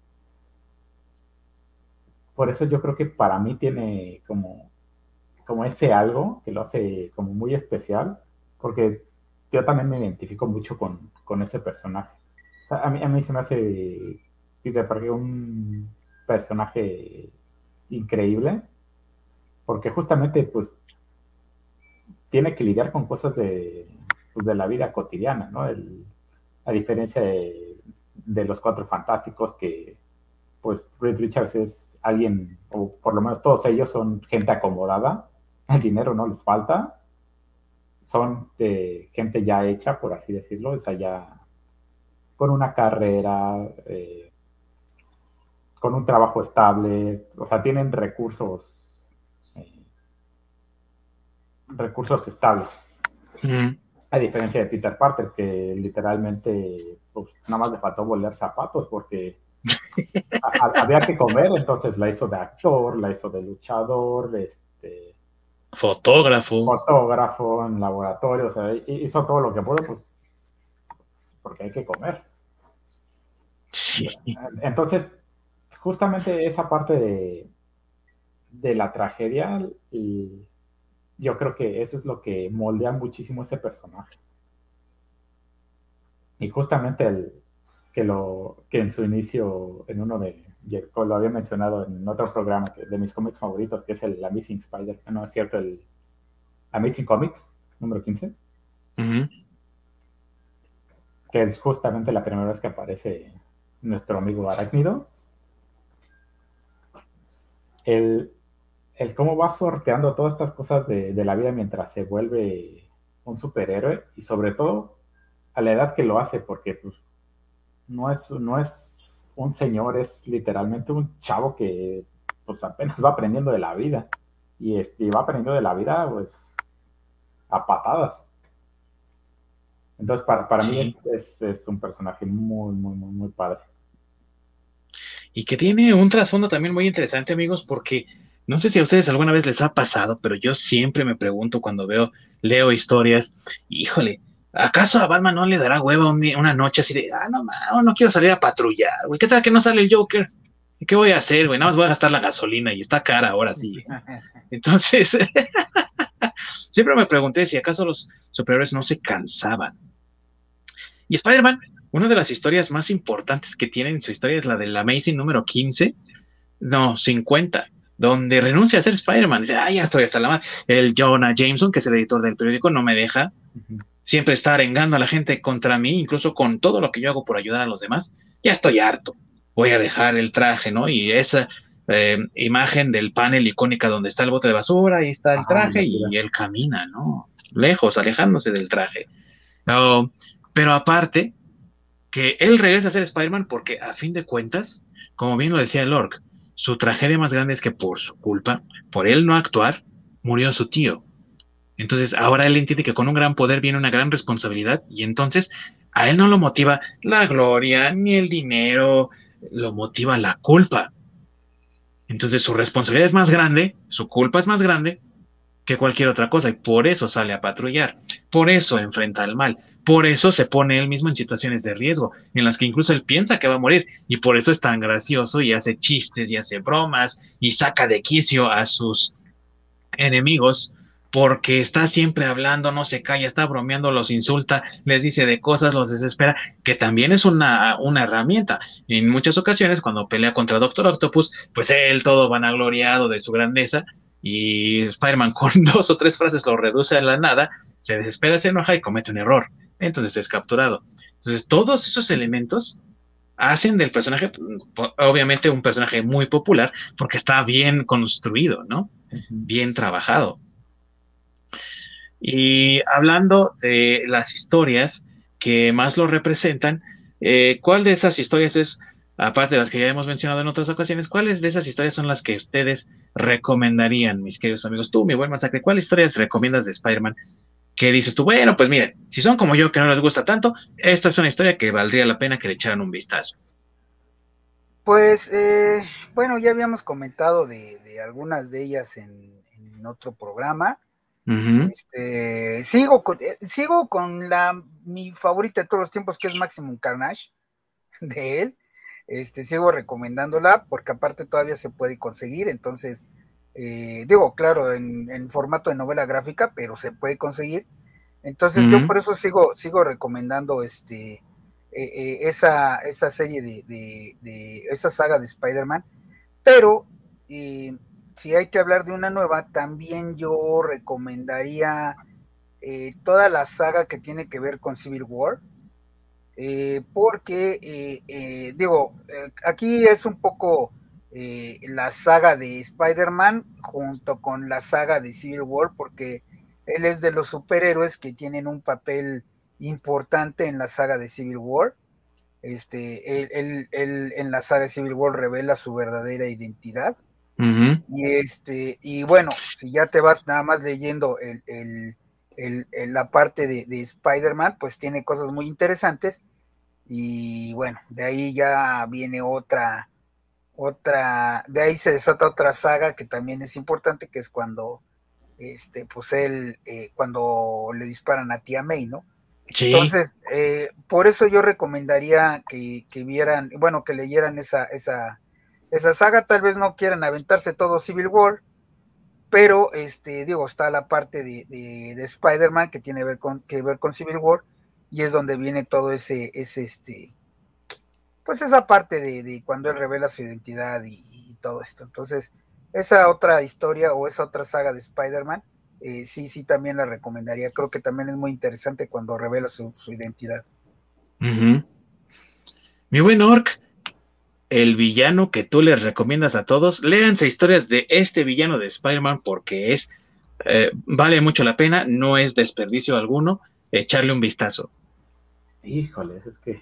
por eso yo creo que para mí tiene como, como ese algo que lo hace como muy especial, porque yo también me identifico mucho con, con ese personaje. A mí, a mí se me hace Peter Parker un personaje increíble, porque justamente pues tiene que lidiar con cosas de, pues, de la vida cotidiana, ¿no? El, a diferencia de, de, los cuatro fantásticos que pues Reed Richards es alguien, o por lo menos todos ellos son gente acomodada, el dinero no les falta, son de gente ya hecha, por así decirlo, o sea, ya con una carrera, eh, con un trabajo estable, o sea, tienen recursos, eh, recursos estables. A diferencia de Peter Parker, que literalmente pues, nada más le faltó volar zapatos porque a, había que comer, entonces la hizo de actor, la hizo de luchador, este fotógrafo. Fotógrafo en laboratorio, o sea, hizo todo lo que pudo, pues porque hay que comer. Sí. Entonces, justamente esa parte de, de la tragedia, y yo creo que eso es lo que moldea muchísimo ese personaje. Y justamente el, que, lo, que en su inicio, en uno de, lo había mencionado en otro programa de mis cómics favoritos, que es el Amazing Spider, no es cierto, el Amazing Comics, número 15. Uh -huh. Que es justamente la primera vez que aparece nuestro amigo Arácnido el, el, cómo va sorteando todas estas cosas de, de, la vida mientras se vuelve un superhéroe y sobre todo a la edad que lo hace, porque pues, no, es, no es un señor, es literalmente un chavo que pues apenas va aprendiendo de la vida y, este, va aprendiendo de la vida pues a patadas. Entonces para, para sí. mí es, es, es un personaje muy, muy, muy, muy padre y que tiene un trasfondo también muy interesante, amigos, porque no sé si a ustedes alguna vez les ha pasado, pero yo siempre me pregunto cuando veo, leo historias, híjole, ¿acaso a Batman no le dará hueva una noche así de, ah, no, no, no quiero salir a patrullar, güey, ¿qué tal que no sale el Joker? ¿Qué voy a hacer, güey? Nada más voy a gastar la gasolina y está cara ahora sí. Entonces, siempre me pregunté si acaso los superhéroes no se cansaban. Y Spider-Man, una de las historias más importantes que tiene en su historia es la del Amazing número 15, no, 50, donde renuncia a ser Spider-Man. Dice, ah, ya estoy hasta la madre. El Jonah Jameson, que es el editor del periódico, no me deja. Siempre está arengando a la gente contra mí, incluso con todo lo que yo hago por ayudar a los demás. Ya estoy harto. Voy a dejar el traje, ¿no? Y esa eh, imagen del panel icónica donde está el bote de basura, ahí está el ah, traje y él camina, ¿no? Lejos, alejándose del traje. Oh, pero aparte, que él regresa a ser Spider-Man porque a fin de cuentas, como bien lo decía el Orc, su tragedia más grande es que por su culpa, por él no actuar, murió su tío. Entonces ahora él entiende que con un gran poder viene una gran responsabilidad y entonces a él no lo motiva la gloria ni el dinero, lo motiva la culpa. Entonces su responsabilidad es más grande, su culpa es más grande que cualquier otra cosa y por eso sale a patrullar, por eso enfrenta al mal, por eso se pone él mismo en situaciones de riesgo, en las que incluso él piensa que va a morir, y por eso es tan gracioso y hace chistes y hace bromas y saca de quicio a sus enemigos, porque está siempre hablando, no se calla, está bromeando, los insulta, les dice de cosas, los desespera, que también es una, una herramienta. En muchas ocasiones, cuando pelea contra Doctor Octopus, pues él todo vanagloriado de su grandeza, y Spider-Man con dos o tres frases lo reduce a la nada, se desespera, se enoja y comete un error entonces es capturado. Entonces, todos esos elementos hacen del personaje, obviamente, un personaje muy popular porque está bien construido, ¿no? Bien trabajado. Y hablando de las historias que más lo representan, eh, ¿cuál de esas historias es, aparte de las que ya hemos mencionado en otras ocasiones, cuáles de esas historias son las que ustedes recomendarían, mis queridos amigos? Tú, mi buen masacre, ¿cuáles historias recomiendas de Spider-Man que dices tú, bueno, pues miren, si son como yo que no les gusta tanto, esta es una historia que valdría la pena que le echaran un vistazo. Pues, eh, bueno, ya habíamos comentado de, algunas de ellas en, otro programa. este, sigo, con, eh, sigo con la mi favorita de todos los tiempos, que es Maximum Carnage, de él. Este, sigo recomendándola porque aparte todavía se puede conseguir, entonces eh, digo, claro, en, formato de novela gráfica, pero se puede conseguir. Entonces yo por eso sigo, sigo recomendando este, eh, eh, esa, esa serie de, esa saga de Spider-Man. Pero si hay que hablar de una nueva, también yo recomendaría toda la saga que tiene que ver con Civil War. porque, digo, aquí es un poco eh, la saga de Spider-Man junto con la saga de Civil War, porque él es de los superhéroes que tienen un papel importante en la saga de Civil War. Este, él, en la saga de Civil War revela su verdadera identidad. Y este, y bueno, si ya te vas nada más leyendo el, la parte de, de Spider-Man, pues tiene cosas muy interesantes. Y bueno, de ahí ya viene otra, otra, de ahí se desata otra saga que también es importante, que es cuando, este, pues él, eh, cuando le disparan a tía May, ¿no? Sí. Entonces, eh, por eso yo recomendaría que, vieran, bueno, que leyeran esa, esa, esa saga, tal vez no quieran aventarse todo Civil War, pero este, digo, está la parte de, de, Spider-Man que tiene ver con, que ver con Civil War, y es donde viene todo ese, ese este, pues esa parte de, cuando él revela su identidad y, todo esto. Entonces, esa otra historia o esa otra saga de Spider-Man, eh, sí, sí, también la recomendaría. Creo que también es muy interesante cuando revela su, identidad. Mi buen Orc, el villano que tú les recomiendas a todos, léanse historias de este villano de Spider-Man porque es, eh, vale mucho la pena, no es desperdicio alguno echarle un vistazo. Híjole, es que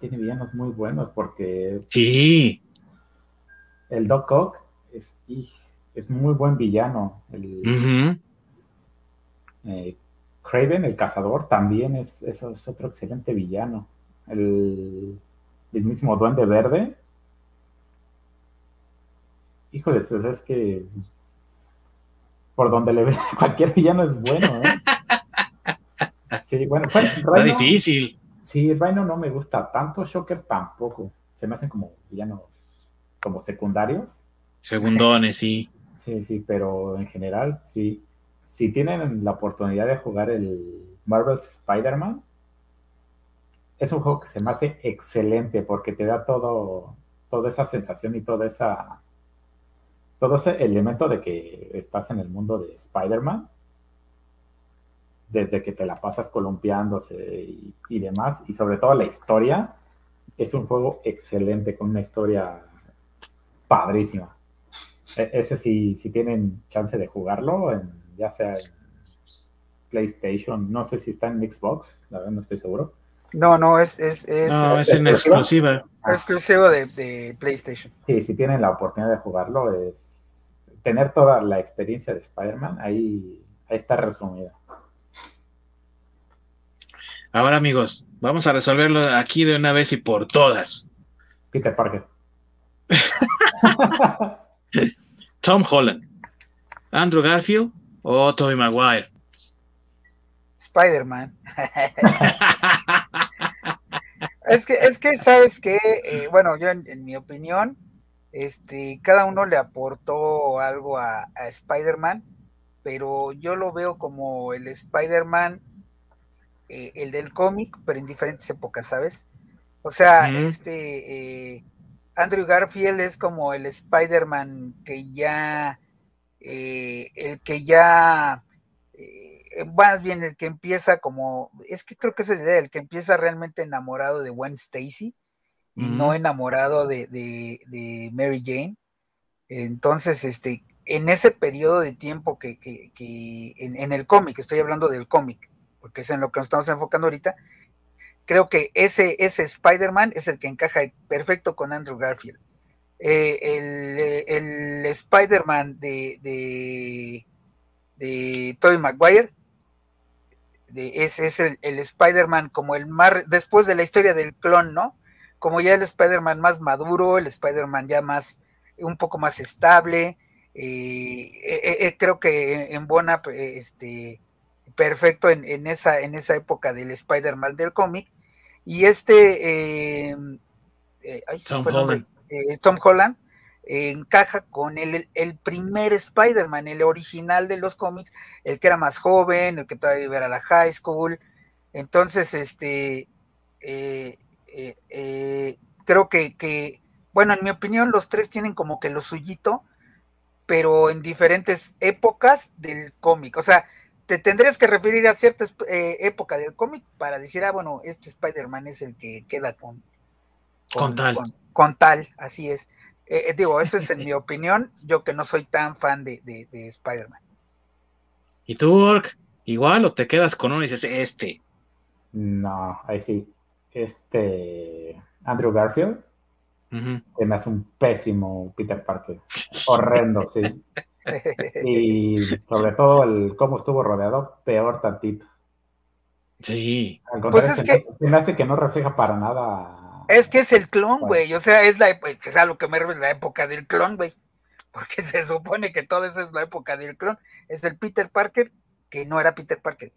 tiene villanos muy buenos porque. Sí. El Doc Ock es, es muy buen villano. El, eh, Craven, el cazador, también es, es, otro excelente villano. El, mismísimo Duende Verde. Híjole, pues es que por donde le ve cualquier villano es bueno, ¿eh? Sí, bueno, Está difícil. Sí, Rhino no me gusta tanto, Shocker tampoco. Se me hacen como villanos, como secundarios. Segundones, sí. Sí, sí, pero en general, sí. Si tienen la oportunidad de jugar el Marvel's Spider-Man, es un juego que se me hace excelente porque te da todo, toda esa sensación y toda esa, todo ese elemento de que estás en el mundo de Spider-Man, desde que te la pasas columpiándose y, y, demás, y sobre todo la historia, es un juego excelente, con una historia padrísima. E, ese sí, si tienen chance de jugarlo, en, ya sea en PlayStation, no sé si está en Xbox, la verdad no estoy seguro, no, no, es, es, es, no, es, en exclusiva. Exclusivo de, de, PlayStation. Sí, si tienen la oportunidad de jugarlo, es tener toda la experiencia de Spider-Man, ahí, ahí está resumida. Ahora, amigos, vamos a resolverlo aquí de una vez y por todas. Peter Parker. Tom Holland, Andrew Garfield o Tobey Maguire. Spider-Man. es que, es que, sabes que, eh, bueno, yo en, mi opinión, este, cada uno le aportó algo a, Spider-Man, pero yo lo veo como el Spider-Man, eh, el del cómic, pero en diferentes épocas, ¿sabes? O sea, este eh, Andrew Garfield es como el Spider-Man que ya, el que ya eh, más bien el que empieza como, es que creo que es idea, el que empieza realmente enamorado de Gwen Stacy y no enamorado de, Mary Jane. Entonces, este, en ese periodo de tiempo que, en, el cómic, estoy hablando del cómic, porque es en lo que nos estamos enfocando ahorita, creo que ese, ese Spider-Man es el que encaja perfecto con Andrew Garfield. Eh, el, el Spider-Man de, de, de Tobey Maguire ese es el, Spider-Man como el más, después de la historia del clon, ¿no? Como ya el Spider-Man más maduro, el Spider-Man ya más, un poco más estable, eh, eh, eh, creo que en buena, este, perfecto en, esa, en esa época del Spider-Man del cómic, y este, Tom, Holland. Tom Holland, encaja con el, el primer Spider-Man, el original de los cómics, el que era más joven, el que todavía iba a la high school. Entonces, este, eh, eh, eh, creo que, que, bueno, en mi opinión, los tres tienen como que lo suyito, pero en diferentes épocas del cómic. O sea, te tendrías que referir a cierta época del cómic para decir, ah, bueno, este Spider-Man es el que queda con, con, tal. con, tal, así es. Eh, eh, digo, esa es en mi opinión, yo que no soy tan fan de, de, Spider-Man. ¿Y tú, Ork? ¿Igual o te quedas con uno y dices, este? No, ahí sí. Este, Andrew Garfield se me hace un pésimo Peter Parker. Horrendo, sí. y sobre todo el cómo estuvo rodeado, peor tantito. Sí. pues es que... se me hace que no refleja para nada es que es el clon, güey. O sea, es la es a lo que me refiero, es la época del clon, güey. Porque se supone que toda esa es la época del clon. Es el Peter Parker que no era Peter Parker.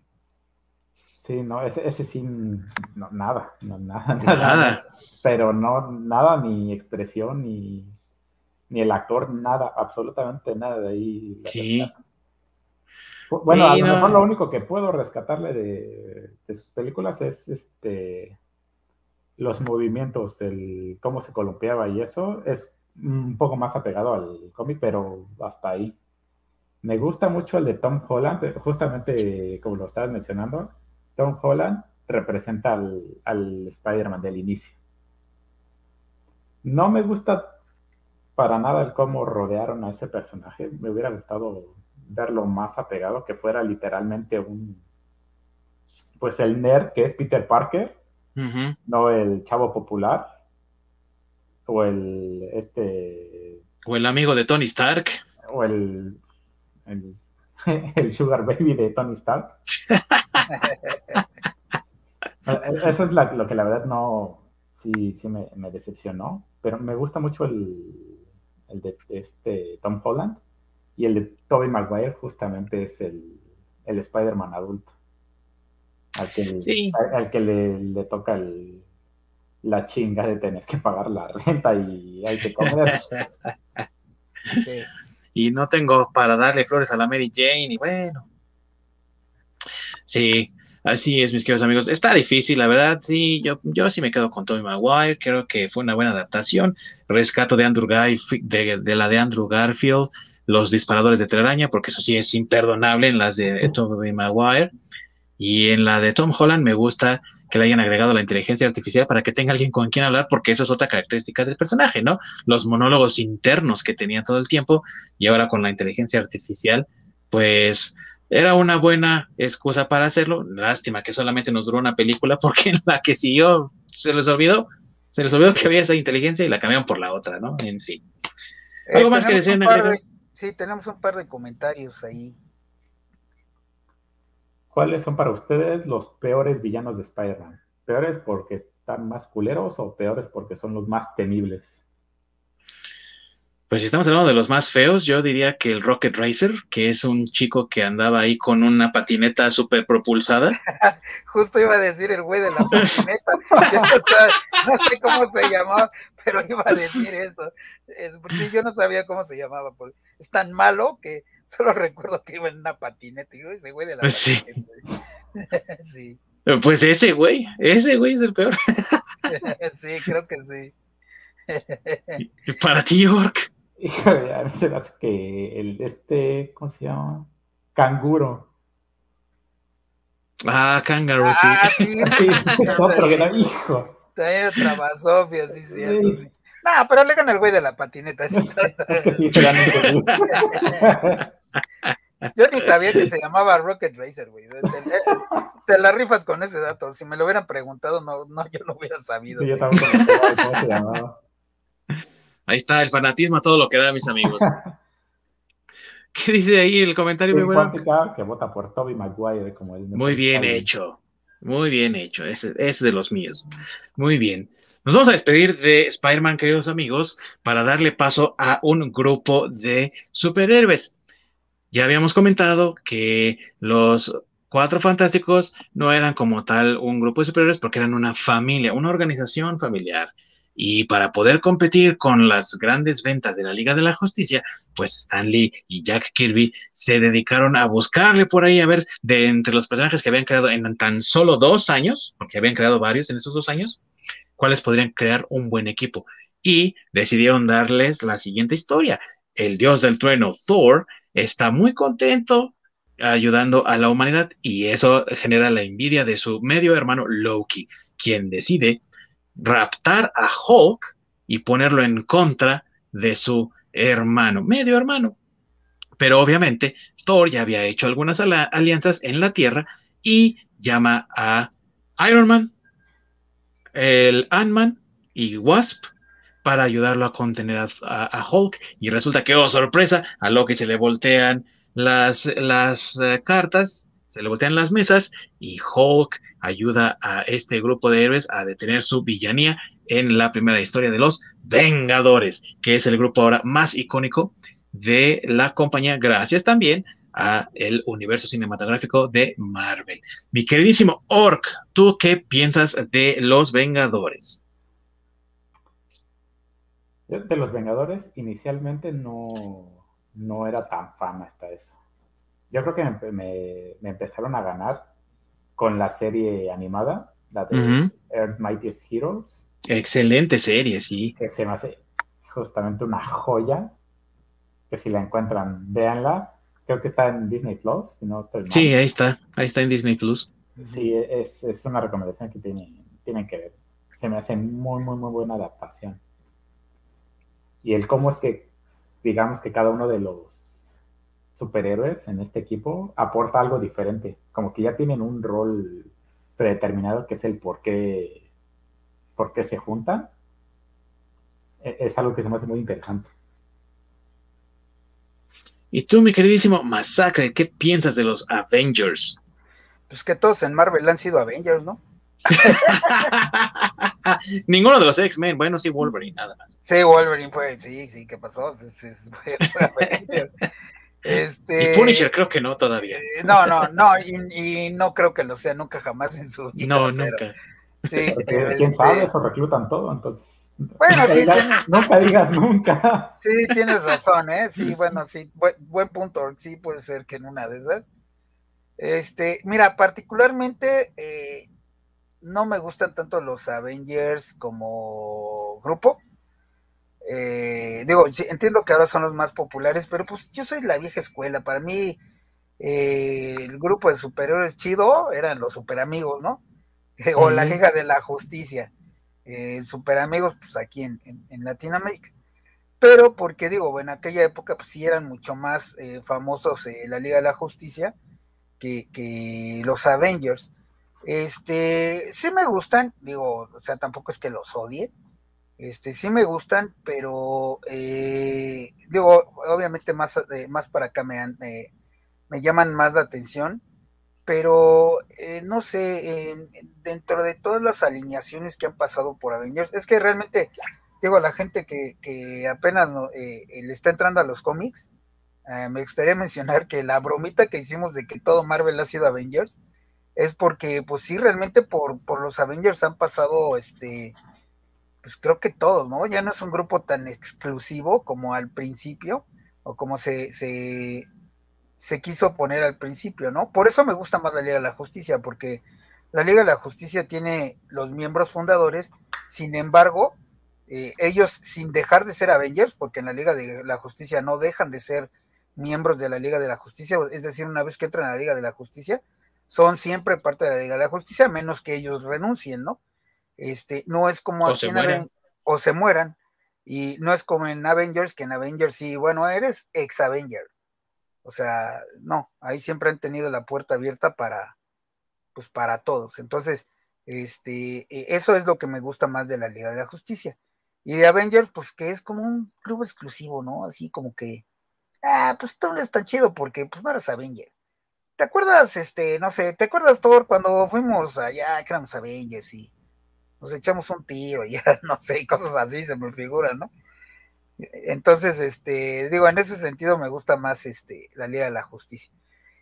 Sí, no, ese, ese sí, no, nada, no, nada, nada, Pero no, nada, ni expresión, ni, ni el actor, nada, absolutamente nada de ahí. Sí. Bueno, a lo mejor lo único que puedo rescatarle de, de, sus películas es este los movimientos, el cómo se columpiaba y eso, es un poco más apegado al cómic, pero hasta ahí. Me gusta mucho el de Tom Holland, justamente como lo estabas mencionando, Tom Holland representa al, Spider-Man del inicio. No me gusta para nada el cómo rodearon a ese personaje. Me hubiera gustado verlo más apegado, que fuera literalmente un, pues el nerd que es Peter Parker, no el chavo popular o el este o el amigo de Tony Stark. o el el, sugar baby de Tony Stark. Eso es lo que la verdad no sí sí me, decepcionó pero me gusta mucho el, el de este Tom Holland y el de Tobey Maguire justamente es el, el Spider-Man adulto al que, al, que le, toca la chinga de tener que pagar la renta y hay que comer. Y no tengo para darle flores a la Mary Jane y bueno. Sí, Así es, mis queridos amigos. Está difícil, la verdad. Sí, yo, yo sí me quedo con Tommy Maguire. Creo que fue una buena adaptación. Rescato de Andrew de, la de Andrew Garfield, los disparadores de telaraña, porque eso sí es imperdonable en las de Tommy Maguire. Y en la de Tom Holland me gusta que le hayan agregado la inteligencia artificial para que tenga alguien con quien hablar, porque eso es otra característica del personaje, ¿no? Los monólogos internos que tenía todo el tiempo y ahora con la inteligencia artificial, pues era una buena excusa para hacerlo. Lástima que solamente nos duró una película porque en la que siguió se les olvidó, se les olvidó que había esa inteligencia y la cambiaron por la otra, ¿no? En fin. Eh, ¿Algo más que decir? sí, tenemos un par de comentarios ahí. ¿Cuáles son para ustedes los peores villanos de Spider-Man? ¿Peores porque están más culeros o peores porque son los más temibles? Pues si estamos hablando de los más feos, yo diría que el Rocket Racer, que es un chico que andaba ahí con una patineta súper propulsada. Justo iba a decir el güey de la patineta. no, sé cómo se llamaba, pero iba a decir eso. yo no sabía cómo se llamaba. Es tan malo que solo recuerdo que iba en una patineta. Y ese güey de la patineta. Sí. Pues ese güey, ese güey es el peor. sí, creo que sí. Para ti, York. Híjole, a veces hace que el este, ¿cómo se llama? Canguro. Ah, Kangaroo, sí. Ah, sí, sí, es otro que era hijo. También otra basofia, sí, cierto, sí. No, pero le gana el güey de la patineta. Sí, es que sí, se Yo ni sabía que se llamaba Rocket Racer, güey. Te, la rifas con ese dato. Si me lo hubieran preguntado, no, no yo no hubiera sabido. Sí, yo tampoco sabía cómo se llamaba. Ahí está el fanatismo a todo lo que da, mis amigos. ¿Qué dice ahí el comentario? muy bueno? que vota por Toby Maguire como el Muy bien hecho, muy bien hecho. Ese es de los míos. Muy bien. Nos vamos a despedir de Spider-Man, queridos amigos, para darle paso a un grupo de superhéroes. Ya habíamos comentado que los Cuatro Fantásticos no eran como tal un grupo de superhéroes porque eran una familia, una organización familiar. Y para poder competir con las grandes ventas de la Liga de la Justicia, pues Stan Lee y Jack Kirby se dedicaron a buscarle por ahí a ver de entre los personajes que habían creado en tan solo dos años, porque habían creado varios en esos dos años, cuáles podrían crear un buen equipo. Y decidieron darles la siguiente historia. El dios del trueno, Thor, está muy contento ayudando a la humanidad y eso genera la envidia de su medio hermano Loki, quien decide raptar a Hulk y ponerlo en contra de su hermano, medio hermano. Pero obviamente Thor ya había hecho algunas alianzas en la Tierra y llama a Iron Man, el Ant-Man y Wasp para ayudarlo a contener a, Hulk. Y resulta que, oh, sorpresa, a Loki se le voltean las, las eh, cartas, se le voltean las mesas y Hulk ayuda a este grupo de héroes a detener su villanía en la primera historia de los Vengadores, que es el grupo ahora más icónico de la compañía, gracias también a el universo cinematográfico de Marvel. Mi queridísimo Orc, ¿tú qué piensas de los Vengadores? De los Vengadores, inicialmente no, no era tan fan hasta eso. Yo creo que me empezaron a ganar con la serie animada, la de Earth Mightiest Heroes. Excelente serie, sí. Que se me hace justamente una joya. Que si la encuentran, véanla. Creo que está en Disney Plus, si no estoy mal. Sí, ahí está, ahí está en Disney Plus. Sí, es, es una recomendación que tienen, tienen que ver. Se me hace muy, muy, muy buena adaptación. Y el cómo es que, digamos que cada uno de los superhéroes en este equipo aporta algo diferente, como que ya tienen un rol predeterminado que es el por qué, por qué se juntan. E, es algo que se me hace muy interesante. Y tú, mi queridísimo Masacre, ¿qué piensas de los Avengers? Pues que todos en Marvel han sido Avengers, ¿no? Ninguno de los X-Men, bueno, sí, Wolverine, nada más. Sí, Wolverine fue, sí, sí, ¿qué pasó? Este, y Punisher creo que no todavía. Eh, no, no, no, y, no creo que lo sea nunca jamás en su vida. No, nunca. Sí, quién este, sabe, eso reclutan todo, entonces. Bueno, sí, nunca digas nunca. Sí, tienes razón, ¿eh? Sí, bueno, sí, buen, punto. Sí, puede ser que en una de esas. Este, mira, particularmente eh, no me gustan tanto los Avengers como grupo. Eh, digo, entiendo que ahora son los más populares, pero pues yo soy la vieja escuela. Para mí, eh, el grupo de superiores chido eran los super amigos, ¿no? o la Liga de la Justicia. Eh, super amigos, pues aquí en, Latinoamérica. Pero porque digo, en aquella época, pues sí eran mucho más famosos la Liga de la Justicia que, que los Avengers. Este, sí me gustan, digo, o sea, tampoco es que los odie, este, sí me gustan, pero eh, digo, obviamente más, eh, más para acá me, me llaman más la atención, pero eh, no sé, dentro de todas las alineaciones que han pasado por Avengers, es que realmente, digo, la gente que, que apenas le está entrando a los cómics, me gustaría mencionar que la bromita que hicimos de que todo Marvel ha sido Avengers, es porque, pues sí, realmente por, por los Avengers han pasado, este, pues creo que todos, ¿no? Ya no es un grupo tan exclusivo como al principio, o como se, se, se quiso poner al principio, ¿no? Por eso me gusta más la Liga de la Justicia, porque la Liga de la Justicia tiene los miembros fundadores, sin embargo, eh, ellos sin dejar de ser Avengers, porque en la Liga de la Justicia no dejan de ser miembros de la Liga de la Justicia, es decir, una vez que entran a la Liga de la Justicia, son siempre parte de la Liga de la Justicia, menos que ellos renuncien, ¿no? Este, no es como o se mueran. o se mueran. Y no es como en Avengers, que en Avengers sí, bueno, eres ex Avenger. O sea, no, ahí siempre han tenido la puerta abierta para, pues para todos. Entonces, este, e, eso es lo que me gusta más de la Liga de la Justicia. Y de Avengers, pues que es como un club exclusivo, ¿no? Así como que, ah, pues todo no es tan chido porque pues no eres Avenger. ¿Te acuerdas, este, no sé, te acuerdas, Thor, cuando fuimos allá, que éramos Avengers y nos echamos un tiro, ya no sé, cosas así se me figuran, ¿no? Entonces, este, digo, en ese sentido me gusta más este, la Liga de la Justicia.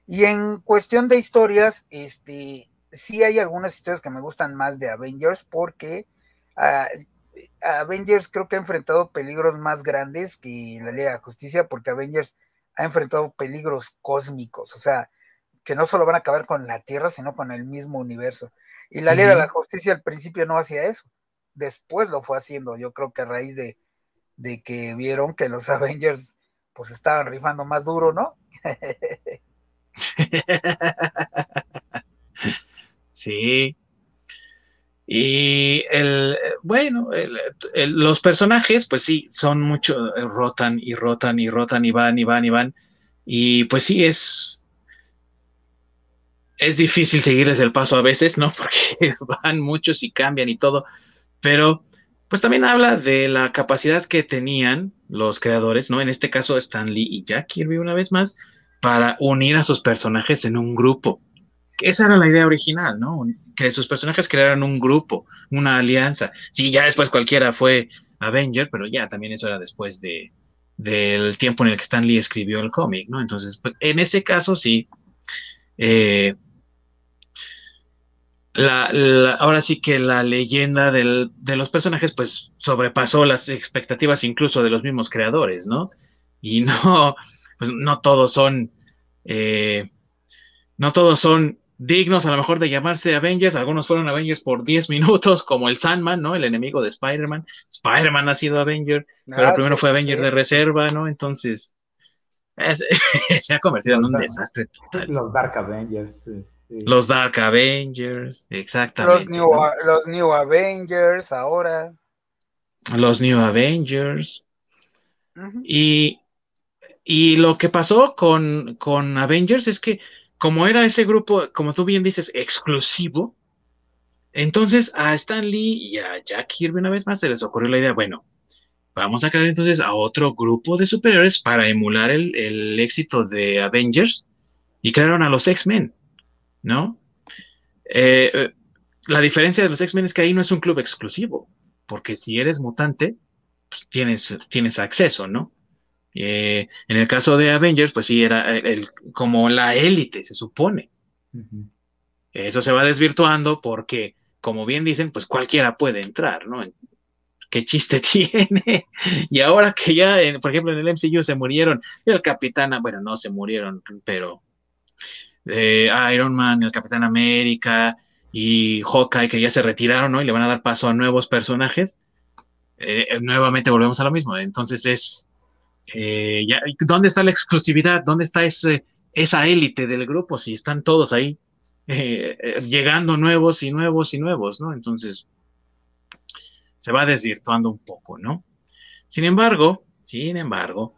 Y en cuestión de historias, este, sí hay algunas historias que me gustan más de Avengers porque ah, Avengers creo que ha enfrentado peligros más grandes que la Liga de la Justicia porque Avengers ha enfrentado peligros cósmicos, o sea, que no solo van a acabar con la Tierra, sino con el mismo universo. Y la Liga de la Justicia al principio no hacía eso, después lo fue haciendo, yo creo que a raíz de, que vieron que los Avengers pues estaban rifando más duro, ¿no? sí. Y el, bueno, los personajes, pues sí, son mucho, eh, rotan y rotan y rotan y van y van y van. Y pues sí, es, es difícil seguirles el paso a veces, ¿no? Porque van muchos y cambian y todo, pero pues también habla de la capacidad que tenían los creadores, ¿no? En este caso Stan Lee y Jack Kirby una vez más, para unir a sus personajes en un grupo. Esa era la idea original, ¿no? Que sus personajes crearan un grupo, una alianza. Sí, ya después cualquiera fue Avenger, pero ya también eso era después de, del tiempo en el que Stan Lee escribió el cómic, ¿no? Entonces, pues, en ese caso sí, eh, la, ahora sí que la leyenda del, de los personajes pues sobrepasó las expectativas incluso de los mismos creadores, ¿no? Y no, pues no todos son, eh, no todos son dignos a lo mejor de llamarse Avengers, algunos fueron Avengers por 10 minutos, como el Sandman, ¿no? El enemigo de Spider-Man. Spider-Man ha sido Avenger, pero ah, primero fue Avenger de reserva, ¿no? Entonces, se ha convertido en un desastre total. Los Dark Avengers, sí. Los Dark Avengers, exactamente. Los New, Avengers ahora. Los New Avengers. y, y, lo que pasó con, con Avengers es que como era ese grupo, como tú bien dices, exclusivo, entonces a Stan Lee y a Jack Kirby una vez más se les ocurrió la idea, bueno, vamos a crear entonces a otro grupo de superiores para emular el, el éxito de Avengers y crearon a los X-Men. ¿No? Eh, eh, la diferencia de los X-Men es que ahí no es un club exclusivo, porque si eres mutante, pues tienes, tienes acceso, ¿no? Eh, en el caso de Avengers, pues sí, era el, como la élite, se supone. Eso se va desvirtuando porque, como bien dicen, pues cualquiera puede entrar, ¿no? ¿Qué chiste tiene? y ahora que ya, por ejemplo, en el MCU se murieron, el Capitán, bueno, no se murieron, pero eh, Iron Man, el Capitán América y Hawkeye, que ya se retiraron, ¿no? Y le van a dar paso a nuevos personajes. Eh, nuevamente volvemos a lo mismo. Entonces es, eh, ¿dónde está la exclusividad? ¿Dónde está esa élite del grupo? Si están todos ahí llegando nuevos y nuevos y nuevos, ¿no? Entonces se va desvirtuando un poco, ¿no? Sin embargo, sin embargo,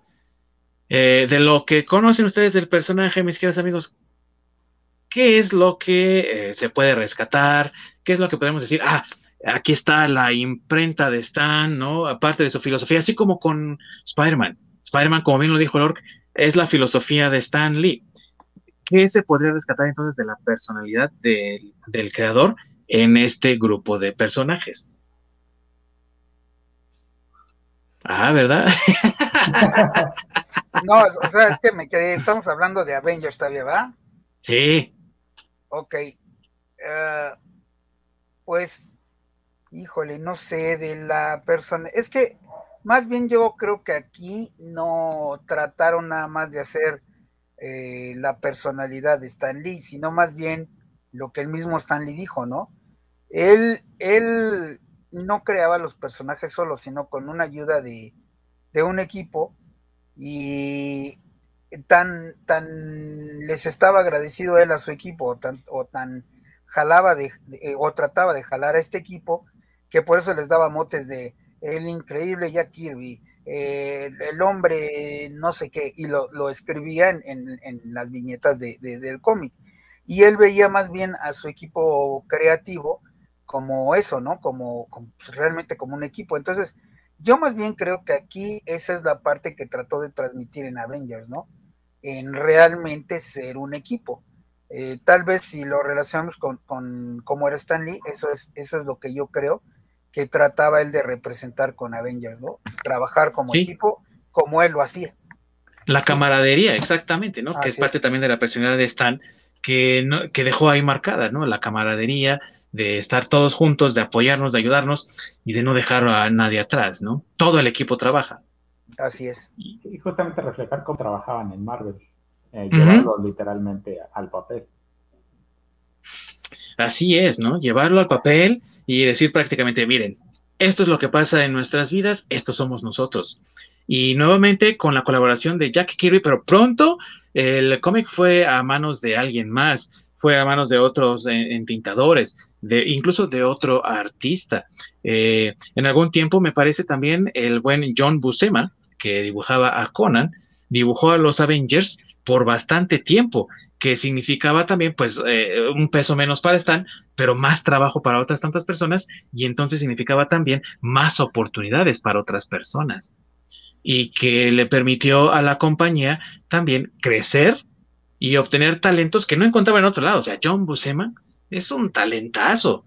de lo que conocen ustedes del personaje, mis queridos amigos, qué es lo que eh, se puede rescatar, qué es lo que podemos decir, ah, aquí está la imprenta de Stan, ¿no? Aparte de su filosofía, así como con Spider-Man. Spider-Man, como bien lo dijo Lork, es la filosofía de Stan Lee. ¿Qué se podría rescatar entonces de la personalidad del creador en este grupo de personajes? Ah, ¿verdad? no, o sea, es que me quedé, estamos hablando de Avengers todavía, ¿va? Sí. Ok. Eh, pues, híjole, no sé, de la persona. Es que más bien yo creo que aquí no trataron nada más de hacer eh, la personalidad de Stan Lee, sino más bien lo que el mismo Stan Lee dijo, ¿no? Él, él no creaba los personajes solo, sino con una ayuda de, de un equipo y tan, tan les estaba agradecido él a su equipo, o tan, o tan jalaba de, eh, o trataba de jalar a este equipo, que por eso les daba motes de el increíble Jack Kirby, eh, el hombre no sé qué, y lo, lo escribía en, las viñetas de, del cómic. Y él veía más bien a su equipo creativo como eso, ¿no? Como, como pues, realmente como un equipo. Entonces, yo más bien creo que aquí esa es la parte que trató de transmitir en Avengers, ¿no? En realmente ser un equipo. Eh, tal vez si lo relacionamos con, con cómo era Stan Lee, eso es, eso es lo que yo creo que trataba él de representar con Avengers, ¿no? Trabajar como equipo como él lo hacía. La camaradería, exactamente, ¿no? que es parte también de la personalidad de Stan, que, que dejó ahí marcada, ¿no? La camaradería, de estar todos juntos, de apoyarnos, de ayudarnos y de no dejar a nadie atrás, ¿no? Todo el equipo trabaja. Así es. Y justamente reflejar cómo trabajaban en Marvel, eh, llevarlo literalmente al papel. Así es, ¿no? Llevarlo al papel y decir prácticamente, miren, esto es lo que pasa en nuestras vidas, estos somos nosotros. Y nuevamente con la colaboración de Jack Kirby, pero pronto el cómic fue a manos de alguien más, fue a manos de otros entintadores, de, incluso de otro artista. Eh, en algún tiempo me parece también el buen John Buscema, que dibujaba a Conan, dibujó a los Avengers por bastante tiempo, que significaba también pues eh, un peso menos para Stan, pero más trabajo para otras tantas personas y entonces significaba también más oportunidades para otras personas y que le permitió a la compañía también crecer y obtener talentos que no encontraba en otro lado. O sea, John Buscema es un talentazo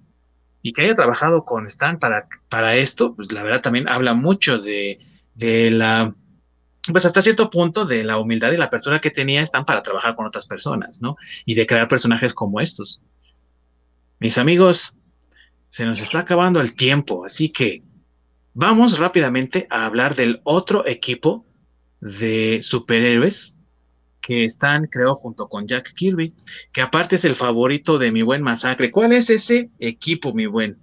y que haya trabajado con Stan para, para esto, pues la verdad también habla mucho de, de la, pues hasta cierto punto de la humildad y la apertura que tenía están para trabajar con otras personas, ¿no? Y de crear personajes como estos. Mis amigos, se nos está acabando el tiempo, así que vamos rápidamente a hablar del otro equipo de superhéroes que están, creo, junto con Jack Kirby, que aparte es el favorito de mi buen masacre. ¿Cuál es ese equipo, mi buen?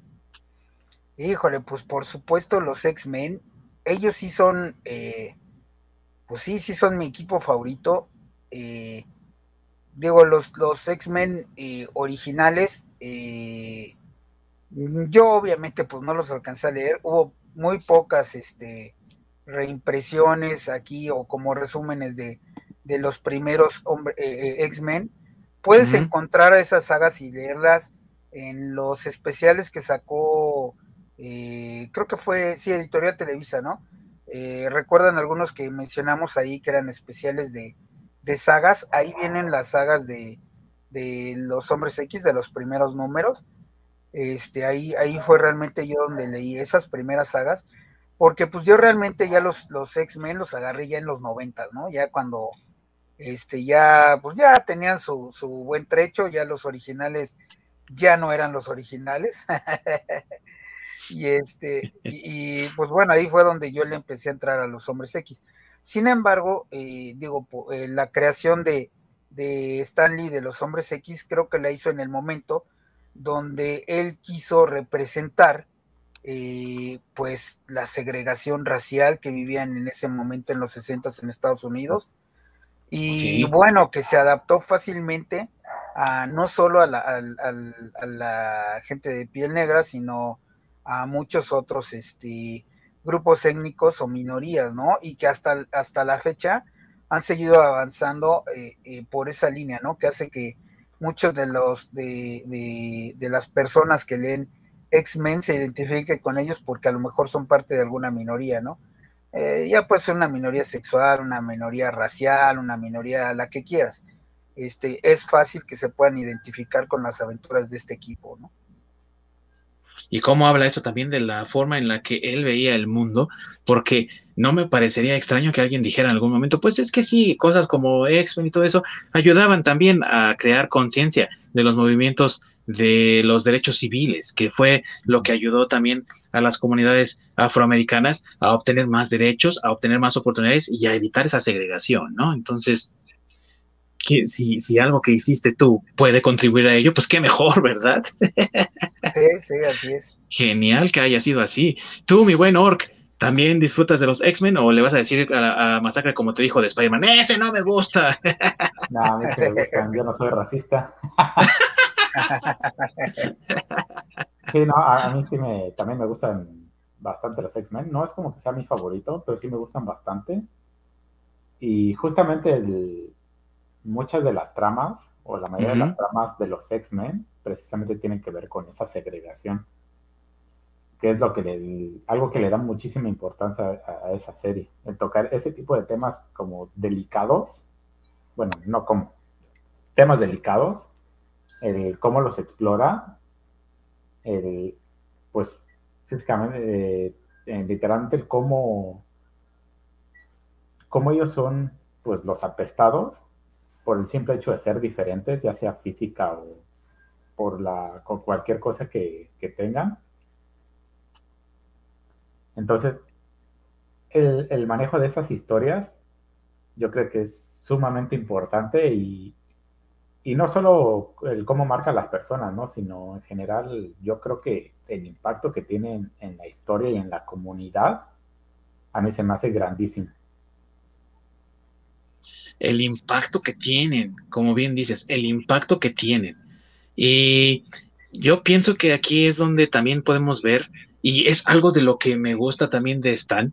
Híjole, pues por supuesto los X-Men ellos sí son, eh, pues sí, sí son mi equipo favorito. Eh, digo, los, los X-Men eh, originales, yo obviamente pues no los alcancé a leer, hubo muy pocas este, reimpresiones aquí o como resúmenes de, de los primeros X-Men. Puedes encontrar esas sagas y leerlas en los especiales que sacó eh, creo que fue, sí, Editorial Televisa, ¿no? Eh, recuerdan algunos que mencionamos ahí que eran especiales de, sagas, ahí vienen las sagas de, los hombres X, de los primeros números. Este, ahí, ahí fue realmente yo donde leí esas primeras sagas, porque pues yo realmente ya los, los X-Men los agarré ya en los noventas, ¿no? Ya cuando este ya pues ya tenían su, su buen trecho, ya los originales ya no eran los originales. y este, y, pues bueno, ahí fue donde yo le empecé a entrar a los hombres X. Sin embargo, eh, digo, eh, la creación de, de Stanley de los hombres X creo que la hizo en el momento donde él quiso representar eh, pues la segregación racial que vivían en ese momento en los 60 en Estados Unidos y bueno que se adaptó fácilmente a no solo a la, a la, gente de piel negra sino a muchos otros este, grupos étnicos o minorías, ¿no? Y que hasta, hasta la fecha han seguido avanzando eh, eh, por esa línea, ¿no? Que hace que muchos de los de, de, las personas que leen X-Men se identifiquen con ellos porque a lo mejor son parte de alguna minoría, ¿no? Eh, ya puede ser una minoría sexual, una minoría racial, una minoría la que quieras. Este, es fácil que se puedan identificar con las aventuras de este equipo, ¿no? Y cómo habla eso también de la forma en la que él veía el mundo, porque no me parecería extraño que alguien dijera en algún momento, pues es que sí, cosas como X-Men y todo eso ayudaban también a crear conciencia de los movimientos de los derechos civiles, que fue lo que ayudó también a las comunidades afroamericanas a obtener más derechos, a obtener más oportunidades y a evitar esa segregación, ¿no? Entonces, que si, si algo que hiciste tú puede contribuir a ello, pues qué mejor, ¿verdad? Sí, sí, así es. Genial que haya sido así. Tú, mi buen Orc, ¿también disfrutas de los X-Men o le vas a decir a, Masacre como te dijo de Spider-Man, ese no me gusta? No, a mí sí me gustan, yo no soy racista. Sí, no, a, mí sí me, también me gustan bastante los X-Men. No es como que sea mi favorito, pero sí me gustan bastante. Y justamente el, muchas de las tramas, o la mayoría de las tramas de los X-Men, precisamente tienen que ver con esa segregación, que es lo que le, algo que le da muchísima importancia a, esa serie, el tocar ese tipo de temas como delicados, bueno, no como, temas delicados, el cómo los explora, el, pues, físicamente, eh, literalmente el cómo, cómo ellos son, pues, los apestados, por el simple hecho de ser diferentes, ya sea física o por la, con cualquier cosa que, tengan. Entonces, el, manejo de esas historias yo creo que es sumamente importante y, no solo el cómo marca a las personas, ¿no? sino en general yo creo que el impacto que tienen en la historia y en la comunidad a mí se me hace grandísimo el impacto que tienen, como bien dices, el impacto que tienen. Y yo pienso que aquí es donde también podemos ver, y es algo de lo que me gusta también de Stan,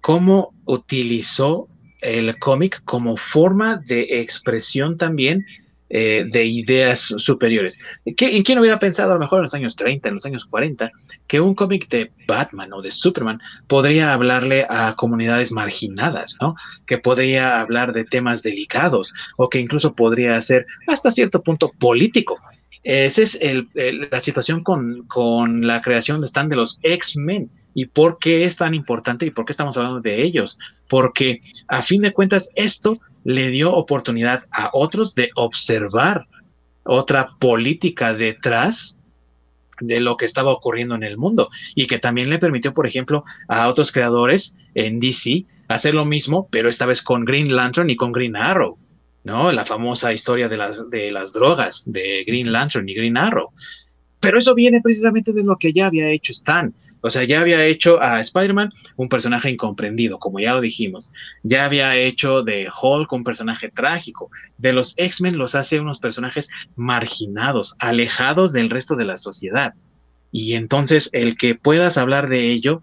cómo utilizó el cómic como forma de expresión también eh, de ideas superiores. ¿En quién hubiera pensado a lo mejor en los años 30, en los años 40, que un cómic de Batman o de Superman podría hablarle a comunidades marginadas, ¿no? Que podría hablar de temas delicados o que incluso podría ser hasta cierto punto político. Esa es la situación con, con la creación de Stan de los X-Men. ¿Y por qué es tan importante y por qué estamos hablando de ellos? Porque a fin de cuentas esto le dio oportunidad a otros de observar otra política detrás de lo que estaba ocurriendo en el mundo y que también le permitió, por ejemplo, a otros creadores en DC hacer lo mismo, pero esta vez con Green Lantern y con Green Arrow, ¿no? La famosa historia de las, de las drogas de Green Lantern y Green Arrow. Pero eso viene precisamente de lo que ya había hecho Stan. O sea, ya había hecho a Spider-Man un personaje incomprendido, como ya lo dijimos. Ya había hecho de Hulk un personaje trágico. De los X-Men los hace unos personajes marginados, alejados del resto de la sociedad. Y entonces el que puedas hablar de ello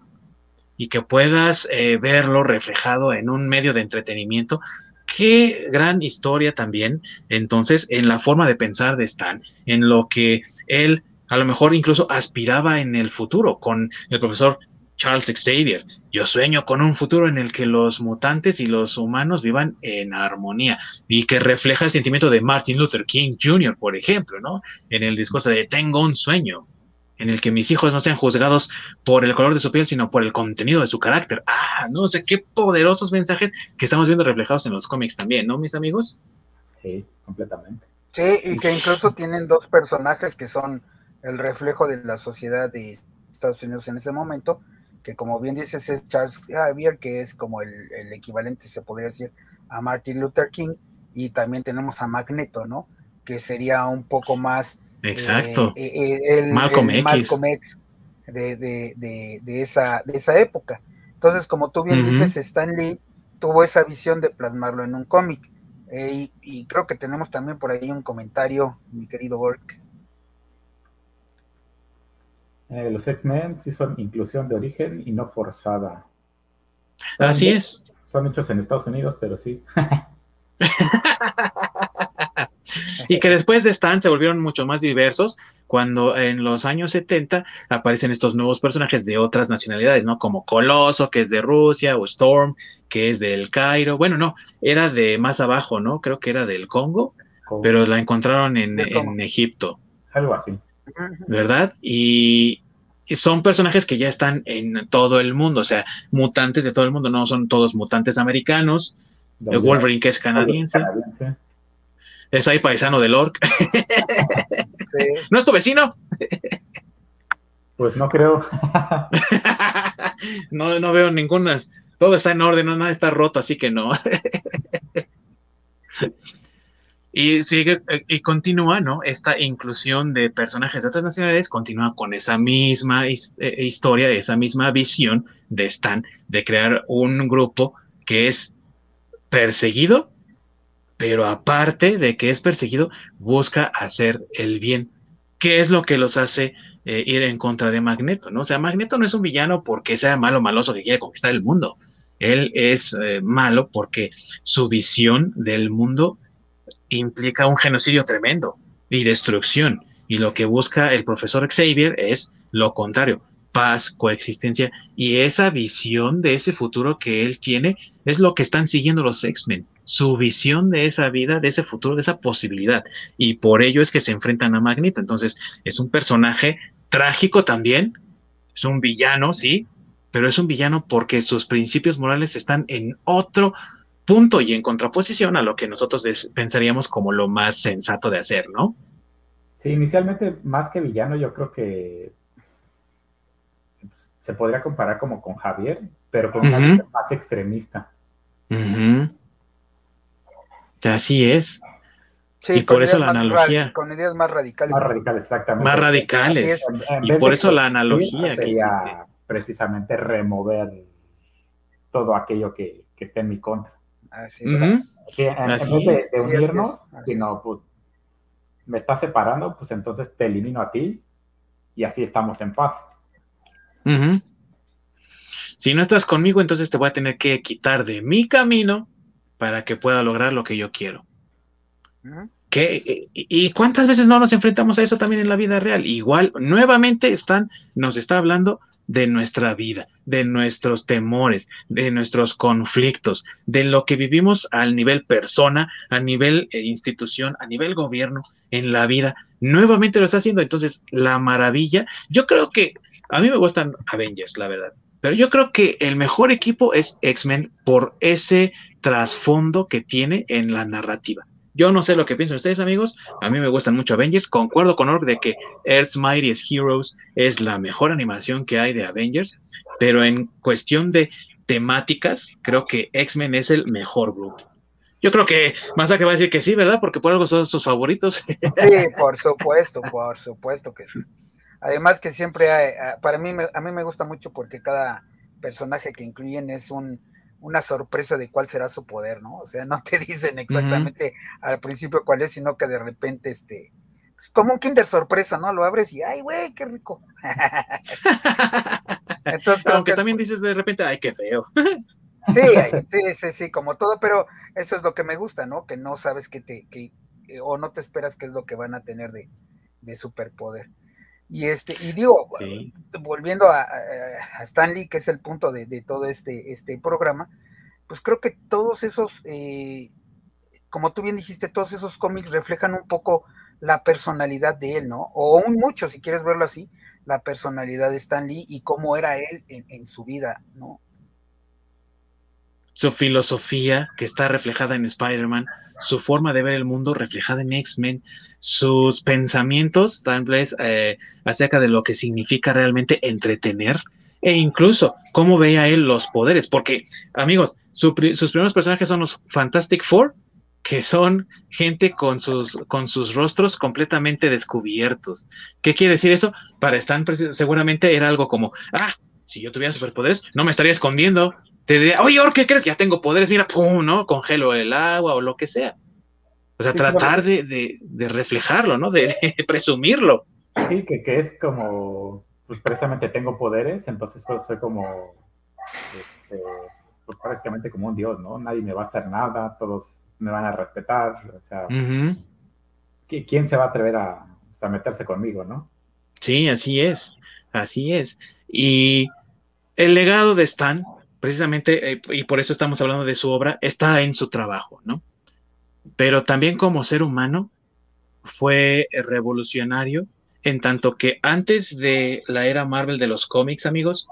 y que puedas eh, verlo reflejado en un medio de entretenimiento, qué gran historia también, entonces, en la forma de pensar de Stan, en lo que él a lo mejor incluso aspiraba en el futuro con el profesor Charles Xavier. Yo sueño con un futuro en el que los mutantes y los humanos vivan en armonía y que refleja el sentimiento de Martin Luther King Jr., por ejemplo, ¿no? En el discurso de Tengo un sueño. En el que mis hijos no sean juzgados por el color de su piel, sino por el contenido de su carácter. Ah, no sé qué poderosos mensajes que estamos viendo reflejados en los cómics también, ¿no, mis amigos? Sí, completamente. Sí, y que incluso tienen dos personajes que son el reflejo de la sociedad de Estados Unidos en ese momento, que como bien dices es Charles Xavier, que es como el, el equivalente, se podría decir, a Martin Luther King, y también tenemos a Magneto, ¿no? Que sería un poco más Exacto. Eh, eh, el, Malcolm, X. de, de, de, esa, de esa época. Entonces, como tú bien dices, Stan Lee tuvo esa visión de plasmarlo en un cómic. Eh, y, creo que tenemos también por ahí un comentario, mi querido Bork. los X-Men sí son inclusión de origen y no forzada. Así es. Son hechos en Estados Unidos, pero sí. y que después de Stan se volvieron mucho más diversos cuando en los años 70 aparecen estos nuevos personajes de otras nacionalidades, ¿no? Como Coloso, que es de Rusia, o Storm, que es del Cairo. Bueno, no, era de más abajo, ¿no? Creo que era del Congo, pero la encontraron en, en Egipto. Algo así. ¿Verdad? Y, son personajes que ya están en todo el mundo, o sea, mutantes de todo el mundo, no son todos mutantes americanos. Wolverine, que es canadiense. Es ahí paisano del Orc. ¿No es tu vecino? Pues no creo. no, no veo ninguna. Todo está en orden, nada está roto, así que no. y sigue y continúa, ¿no? Esta inclusión de personajes de otras nacionalidades continúa con esa misma eh, historia, esa misma visión de Stan de crear un grupo que es perseguido pero aparte de que es perseguido, busca hacer el bien. ¿Qué es lo que los hace eh, ir en contra de Magneto? ¿no? O sea, Magneto no es un villano porque sea malo, maloso, que quiere conquistar el mundo. Él es eh, malo porque su visión del mundo implica un genocidio tremendo y destrucción. Y lo que busca el profesor Xavier es lo contrario, paz, coexistencia. Y esa visión de ese futuro que él tiene es lo que están siguiendo los X-Men su visión de esa vida, de ese futuro, de esa posibilidad. Y por ello es que se enfrentan a Magneto. Entonces, es un personaje trágico también, es un villano, sí, pero es un villano porque sus principios morales están en otro punto y en contraposición a lo que nosotros pensaríamos como lo más sensato de hacer, ¿no? Sí, inicialmente más que villano, yo creo que se podría comparar como con Javier, pero con un más extremista. Así es. y por eso la analogía. Con ideas más radicales. Más radicales, exactamente. Más radicales. Y por eso la analogía que precisamente remover todo aquello que, que esté en mi contra. Así es. en, vez de, unirnos, sino pues me está separando, pues entonces te elimino a ti y así estamos en paz. Si no estás conmigo, entonces te voy a tener que quitar de mi camino para que pueda lograr lo que yo quiero. ¿Y cuántas veces no nos enfrentamos a eso también en la vida real? Igual, nuevamente están, nos está hablando de nuestra vida, de nuestros temores, de nuestros conflictos, de lo que vivimos al nivel persona, a nivel eh, institución, a nivel gobierno, en la vida. Nuevamente lo está haciendo. Entonces, la maravilla, yo creo que a mí me gustan Avengers, la verdad, pero yo creo que el mejor equipo es X-Men por ese trasfondo que tiene en la narrativa. Yo no sé lo que piensan ustedes, amigos. A mí me gustan mucho Avengers. Concuerdo con Org de que Earth's Mightiest Heroes es la mejor animación que hay de Avengers, pero en cuestión de temáticas, creo que X-Men es el mejor grupo. Yo creo que que va a decir que sí, ¿verdad? Porque por algo son sus favoritos. Sí, por supuesto, por supuesto que sí. Además que siempre hay, para mí, a mí me gusta mucho porque cada personaje que incluyen es un, una sorpresa de cuál será su poder, ¿no? O sea, no te dicen exactamente al principio cuál es, sino que de repente, este, es como un kinder sorpresa, ¿no? Lo abres y, ay, güey, qué rico. Entonces, Aunque también dices de repente, ay, qué feo. sí, sí, sí, sí, como todo, pero eso es lo que me gusta, ¿no? Que no sabes que te, que, o no te esperas qué es lo que van a tener de, de superpoder. Y este, y digo, volviendo a, Stanley, que es el punto de, todo este, este programa, pues creo que todos esos, eh, como tú bien dijiste, todos esos cómics reflejan un poco la personalidad de él, ¿no? O un mucho, si quieres verlo así, la personalidad de Stan Lee y cómo era él en, su vida, ¿no? Su filosofía que está reflejada en Spider-Man, su forma de ver el mundo reflejada en X-Men, sus pensamientos tal vez eh, acerca de lo que significa realmente entretener e incluso cómo veía él los poderes, porque amigos, sus primeros personajes son los Fantastic Four, que son gente con sus, con sus rostros completamente descubiertos. ¿Qué quiere decir eso? Para Stan seguramente era algo como, ah, si yo tuviera superpoderes, no me estaría escondiendo. Te diría, oye, ¿qué crees? Ya tengo poderes, mira, pum, ¿no? Congelo el agua o lo que sea. O sea, tratar de, reflejarlo, ¿no? De, presumirlo. Sí, que, que, es como, pues precisamente tengo poderes, entonces soy como, este, pues prácticamente como un dios, ¿no? Nadie me va a hacer nada, todos me van a respetar, o sea, ¿quién se va a atrever a, meterse conmigo, no? Sí, así es, así es. Y el legado de Stan, precisamente, eh, y por eso estamos hablando de su obra, está en su trabajo, ¿no? Pero también como ser humano fue revolucionario en tanto que antes de la era Marvel de los cómics, amigos,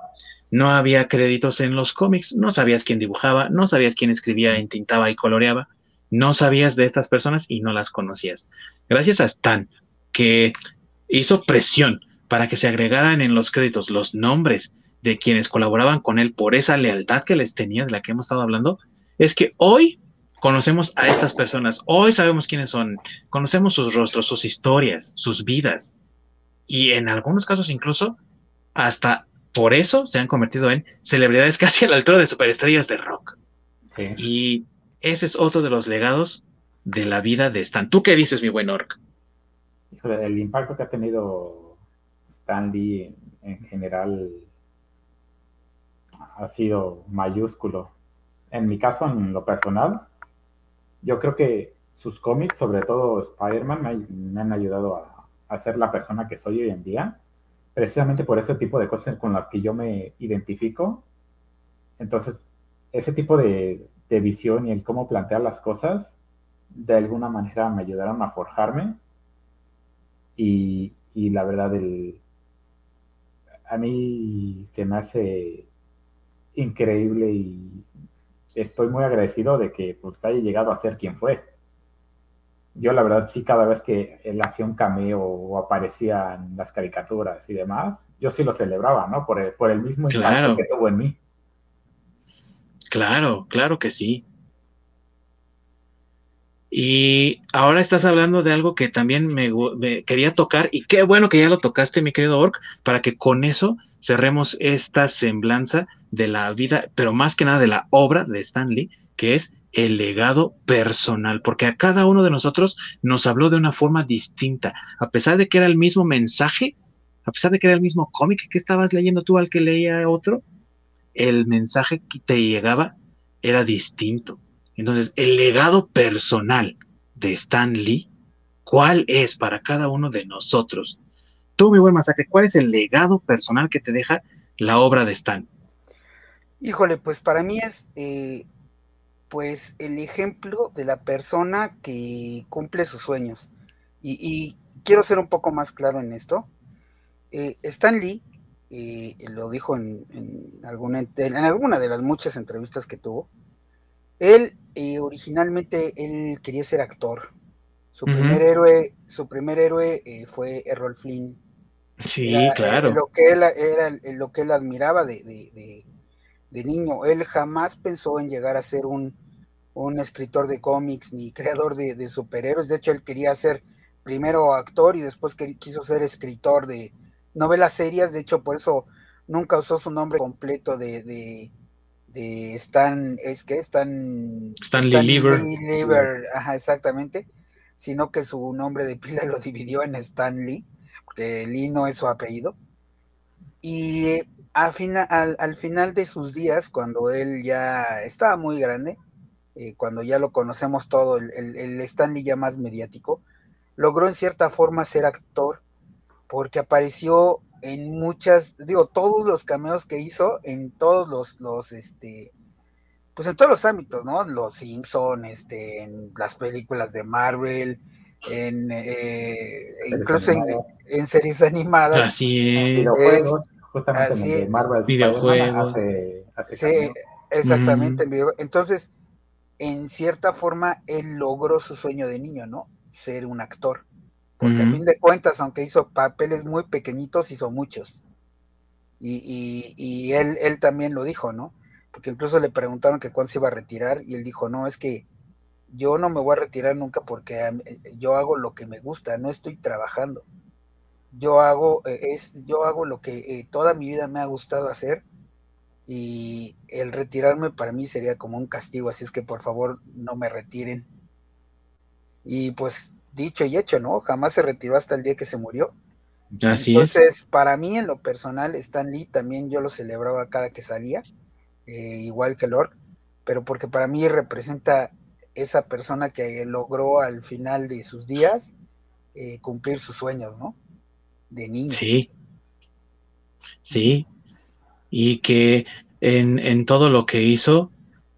no había créditos en los cómics, no sabías quién dibujaba, no sabías quién escribía, entintaba y coloreaba, no sabías de estas personas y no las conocías. Gracias a Stan, que hizo presión para que se agregaran en los créditos los nombres de quienes colaboraban con él por esa lealtad que les tenía, de la que hemos estado hablando, es que hoy conocemos a estas personas, hoy sabemos quiénes son, conocemos sus rostros, sus historias, sus vidas, y en algunos casos incluso hasta por eso se han convertido en celebridades casi a la altura de superestrellas de rock. Y ese es otro de los legados de la vida de Stan. ¿Tú qué dices, mi buen Orc? el impacto que ha tenido Stan Lee en, general ha sido mayúsculo. En mi caso, en lo personal, yo creo que sus cómics, sobre todo Spider-Man, me, han ayudado a, a, ser la persona que soy hoy en día, precisamente por ese tipo de cosas con las que yo me identifico. Entonces, ese tipo de, visión y el cómo plantear las cosas, de alguna manera me ayudaron a forjarme. Y, y la verdad, el, a mí se me hace increíble y estoy muy agradecido de que pues, haya llegado a ser quien fue. Yo la verdad sí, cada vez que él hacía un cameo o aparecía en las caricaturas y demás, yo sí lo celebraba, ¿no? Por el, por el mismo impacto que tuvo en mí. Claro, claro que sí. Y ahora estás hablando de algo que también me, quería tocar y qué bueno que ya lo tocaste, mi querido Orc, para que con eso cerremos esta semblanza de la vida, pero más que nada de la obra de Stanley, que es el legado personal, porque a cada uno de nosotros nos habló de una forma distinta, a pesar de que era el mismo mensaje, a pesar de que era el mismo cómic que estabas leyendo tú al que leía otro, el mensaje que te llegaba era distinto. Entonces, el legado personal de Stan Lee, ¿cuál es para cada uno de nosotros? Tú, mi buen masacre, ¿cuál es el legado personal que te deja la obra de Stan? Híjole, pues para mí es eh, pues el ejemplo de la persona que cumple sus sueños. Y, quiero ser un poco más claro en esto. Eh, Stan Lee y lo dijo en, alguna, en alguna de las muchas entrevistas que tuvo, él eh, originalmente él quería ser actor. Su primer héroe, su primer héroe eh, fue Errol Flynn. Sí, claro. lo que él era lo que él admiraba de, niño. Él jamás pensó en llegar a ser un, escritor de cómics ni creador de, superhéroes. De hecho, él quería ser primero actor y después quiso ser escritor de, novelas serias, de hecho por eso nunca usó su nombre completo de, de, de Stan, es que Stan, Stanley Lieber. ajá, exactamente, sino que su nombre de pila lo dividió en Stanley, porque Lee no es su apellido. Y al, final, al, final de sus días, cuando él ya estaba muy grande, eh, cuando ya lo conocemos todo, el, el, el Stanley ya más mediático, logró en cierta forma ser actor porque apareció en muchas, digo, todos los cameos que hizo en todos los, los, este, pues en todos los ámbitos, ¿no? Los Simpson, este, en las películas de Marvel, en eh, incluso en, series animadas. Así es. Videojuegos, justamente en Marvel videojuegos. Hace, hace sí, exactamente. Entonces, en cierta forma, él logró su sueño de niño, ¿no? Ser un actor. Porque a fin de cuentas, aunque hizo papeles muy pequeñitos, hizo muchos. Y, y, y él, él también lo dijo, ¿no? Porque incluso le preguntaron que cuándo se iba a retirar y él dijo, no, es que yo no me voy a retirar nunca porque eh, yo hago lo que me gusta, no estoy trabajando. Yo hago, eh, es, yo hago lo que eh, toda mi vida me ha gustado hacer y el retirarme para mí sería como un castigo, así es que por favor no me retiren. Y pues dicho y hecho, ¿no? Jamás se retiró hasta el día que se murió. Así Entonces, para mí en lo personal, Stan Lee también yo lo celebraba cada que salía, igual que Lord, pero porque para mí representa esa persona que logró al final de sus días eh, cumplir sus sueños, ¿no? De niño. Sí. Sí. Y que en, todo lo que hizo,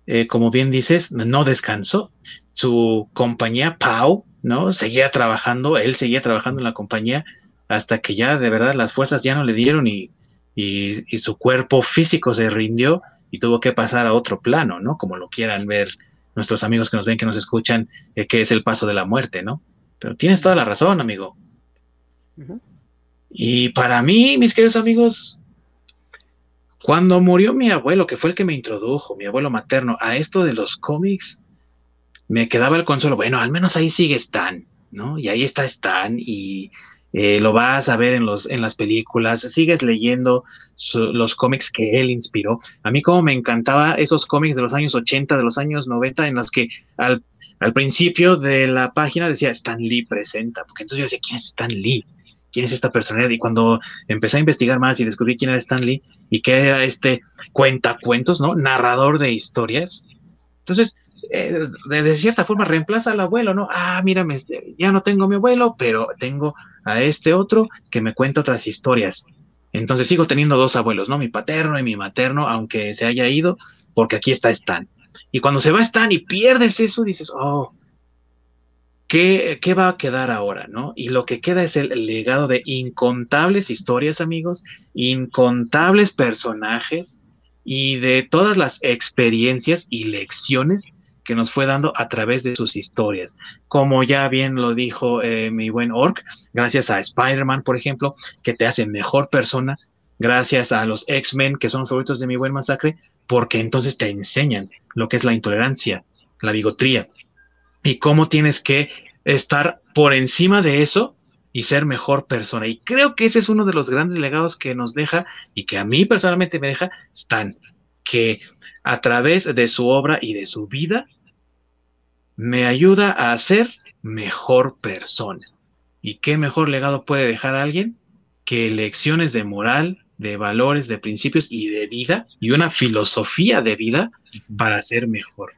eh, como bien dices, no descansó. Su compañía, Pau, ¿no? Seguía trabajando, él seguía trabajando en la compañía hasta que ya de verdad las fuerzas ya no le dieron y, y su cuerpo físico se rindió y tuvo que pasar a otro plano, ¿no? Como lo quieran ver nuestros amigos que nos ven, que nos escuchan, eh, que es el paso de la muerte, ¿no? Pero tienes toda la razón, amigo. Y para mí, mis queridos amigos, cuando murió mi abuelo, que fue el que me introdujo, mi abuelo materno, a esto de los cómics, me quedaba el consuelo, bueno, al menos ahí sigue Stan, ¿no? Y ahí está Stan y eh, lo vas a ver en, los, en las películas, sigues leyendo los cómics que él inspiró. A mí como me encantaba esos cómics de los años 80, de los años 90, en los que al, principio de la página decía Stan Lee presenta, porque entonces yo decía, ¿quién es Stan Lee? ¿Quién es esta personalidad? Y cuando empecé a investigar más y descubrí quién era Stan Lee y que era este cuentacuentos, ¿no? Narrador de historias. Entonces, eh, de, cierta forma reemplaza al abuelo, ¿no? Ah, mírame, ya no tengo mi abuelo, pero tengo a este otro que me cuenta otras historias. Entonces sigo teniendo dos abuelos, ¿no? Mi paterno y mi materno, aunque se haya ido, porque aquí está Stan. Y cuando se va Stan y pierdes eso, dices, oh, ¿qué, ¿qué, va a quedar ahora, no? Y lo que queda es el legado de incontables historias, amigos, incontables personajes y de todas las experiencias y lecciones que nos fue dando a través de sus historias. Como ya bien lo dijo eh, mi buen Orc, gracias a Spider-Man, por ejemplo, que te hace mejor persona, gracias a los X-Men, que son los favoritos de mi buen masacre, porque entonces te enseñan lo que es la intolerancia, la bigotría, y cómo tienes que estar por encima de eso y ser mejor persona. Y creo que ese es uno de los grandes legados que nos deja y que a mí personalmente me deja Stan, que a través de su obra y de su vida me ayuda a ser mejor persona. ¿Y qué mejor legado puede dejar a alguien que lecciones de moral, de valores, de principios y de vida y una filosofía de vida para ser mejor?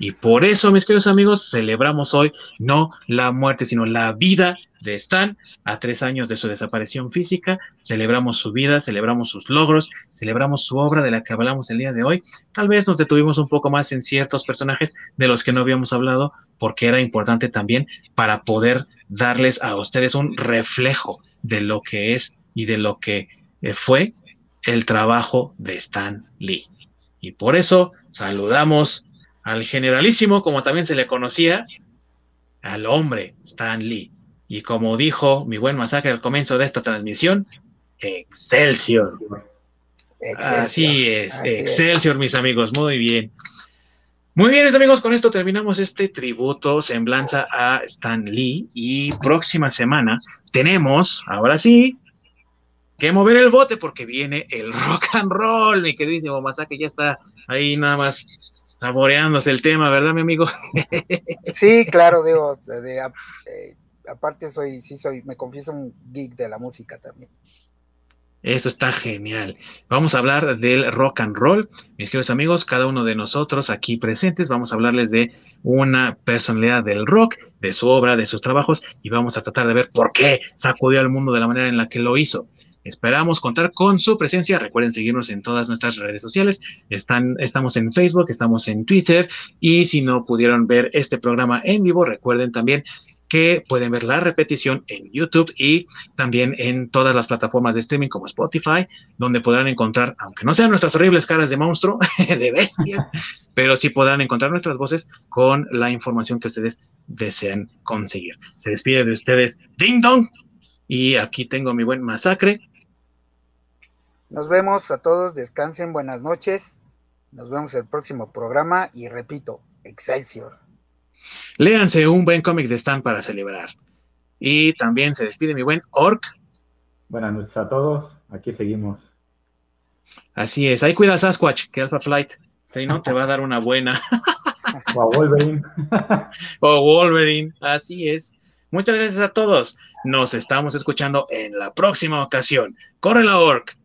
Y por eso, mis queridos amigos, celebramos hoy no la muerte, sino la vida de Stan a tres años de su desaparición física. Celebramos su vida, celebramos sus logros, celebramos su obra de la que hablamos el día de hoy. Tal vez nos detuvimos un poco más en ciertos personajes de los que no habíamos hablado, porque era importante también para poder darles a ustedes un reflejo de lo que es y de lo que eh, fue el trabajo de Stan Lee. Y por eso saludamos al generalísimo, como también se le conocía, al hombre Stan Lee. Y como dijo mi buen masacre al comienzo de esta transmisión, Excelsior. Así es, Excelsior, mis amigos, muy bien. Muy bien, mis amigos, con esto terminamos este tributo, semblanza a Stan Lee. Y próxima semana tenemos, ahora sí, que mover el bote porque viene el rock and roll, mi queridísimo Masacre, ya está ahí nada más saboreándose el tema, ¿verdad, mi amigo? Sí, claro, digo, eh, aparte soy, sí soy, me confieso un geek de la música también. Eso está genial. Vamos a hablar del rock and roll. Mis queridos amigos, cada uno de nosotros aquí presentes, vamos a hablarles de una personalidad del rock, de su obra, de sus trabajos, y vamos a tratar de ver por qué sacudió al mundo de la manera en la que lo hizo. Esperamos contar con su presencia. Recuerden seguirnos en todas nuestras redes sociales. Están, estamos en Facebook, estamos en Twitter y si no pudieron ver este programa en vivo, recuerden también que pueden ver la repetición en YouTube y también en todas las plataformas de streaming como Spotify, donde podrán encontrar, aunque no sean nuestras horribles caras de monstruo, de bestias, pero sí podrán encontrar nuestras voces con la información que ustedes desean conseguir. Se despide de ustedes Ding Dong y aquí tengo mi buen masacre. Nos vemos a todos, descansen, buenas noches. Nos vemos en el próximo programa y repito, Excelsior. Léanse un buen cómic de Stan para celebrar. Y también se despide mi buen Orc. Buenas noches a todos, aquí seguimos. Así es, ahí cuida Sasquatch, que Alpha Flight, si no, te va a dar una buena. o a Wolverine. o Wolverine, así es. Muchas gracias a todos. Nos estamos escuchando en la próxima ocasión. Corre la Orc.